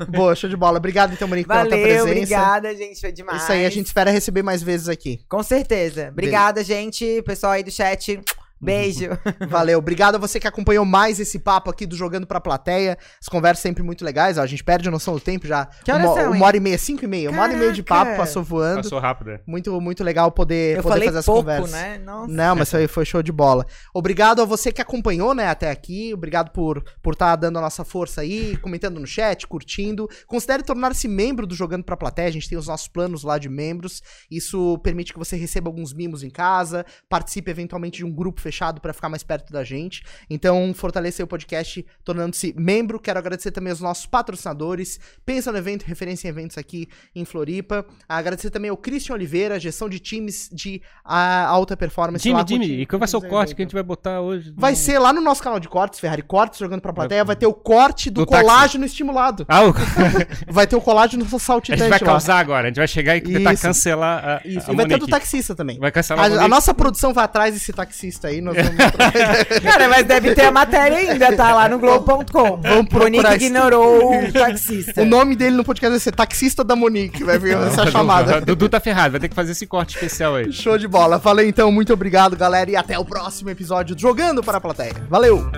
Boa, show de bola. Obrigado, então, Monique, pela tua Valeu, presença. obrigada, gente. Foi demais. Isso aí, a gente espera receber mais vezes aqui. Com certeza. Obrigada, gente. Pessoal aí do chat. Beijo. Valeu. Obrigado a você que acompanhou mais esse papo aqui do Jogando pra Plateia. As conversas sempre muito legais. Ó, a gente perde a noção do tempo já. Que horas uma, são, uma hora e meia, cinco e meia. Uma hora e meia de papo, Caraca. passou voando. Passou rápido. é. Muito, muito legal poder, Eu poder falei fazer essa pouco, conversa. né? Nossa. Não, mas foi, foi show de bola. Obrigado a você que acompanhou, né, até aqui. Obrigado por estar por tá dando a nossa força aí, comentando no chat, curtindo. Considere tornar-se membro do Jogando Pra Plateia. A gente tem os nossos planos lá de membros. Isso permite que você receba alguns mimos em casa, participe eventualmente de um grupo fechado para ficar mais perto da gente. Então, fortaleça aí o podcast tornando-se membro. Quero agradecer também aos nossos patrocinadores. Pensa no evento, referência em eventos aqui em Floripa. Agradecer também ao Christian Oliveira, gestão de times de ah, alta performance. Jimmy, lá Jimmy, time- e qual vai ser o corte que a gente vai botar hoje? Vai ser lá no nosso canal de cortes, Ferrari Cortes, jogando pra plateia, vai ter o corte do, Do táxi. colágeno estimulado. Ah, o... Vai ter o colágeno a gente saltitante vai lá. causar agora. A gente vai chegar e tentar Isso. cancelar a, Isso, a e vai ter do Monique. taxista também. Vai cancelar a, A, Monique. nossa produção vai atrás desse taxista aí, nós vamos... Cara, mas deve ter a matéria ainda, tá? Lá no Globo.com. Vamos procurar Monique ignorou o taxista. o nome dele no podcast vai ser Taxista da Monique, vai vir essa chamada. Dudu tá ferrado, vai ter que fazer esse corte especial aí. Show de bola. Falei então, muito obrigado, galera, e até o próximo episódio do Jogando para a Plateia. Valeu!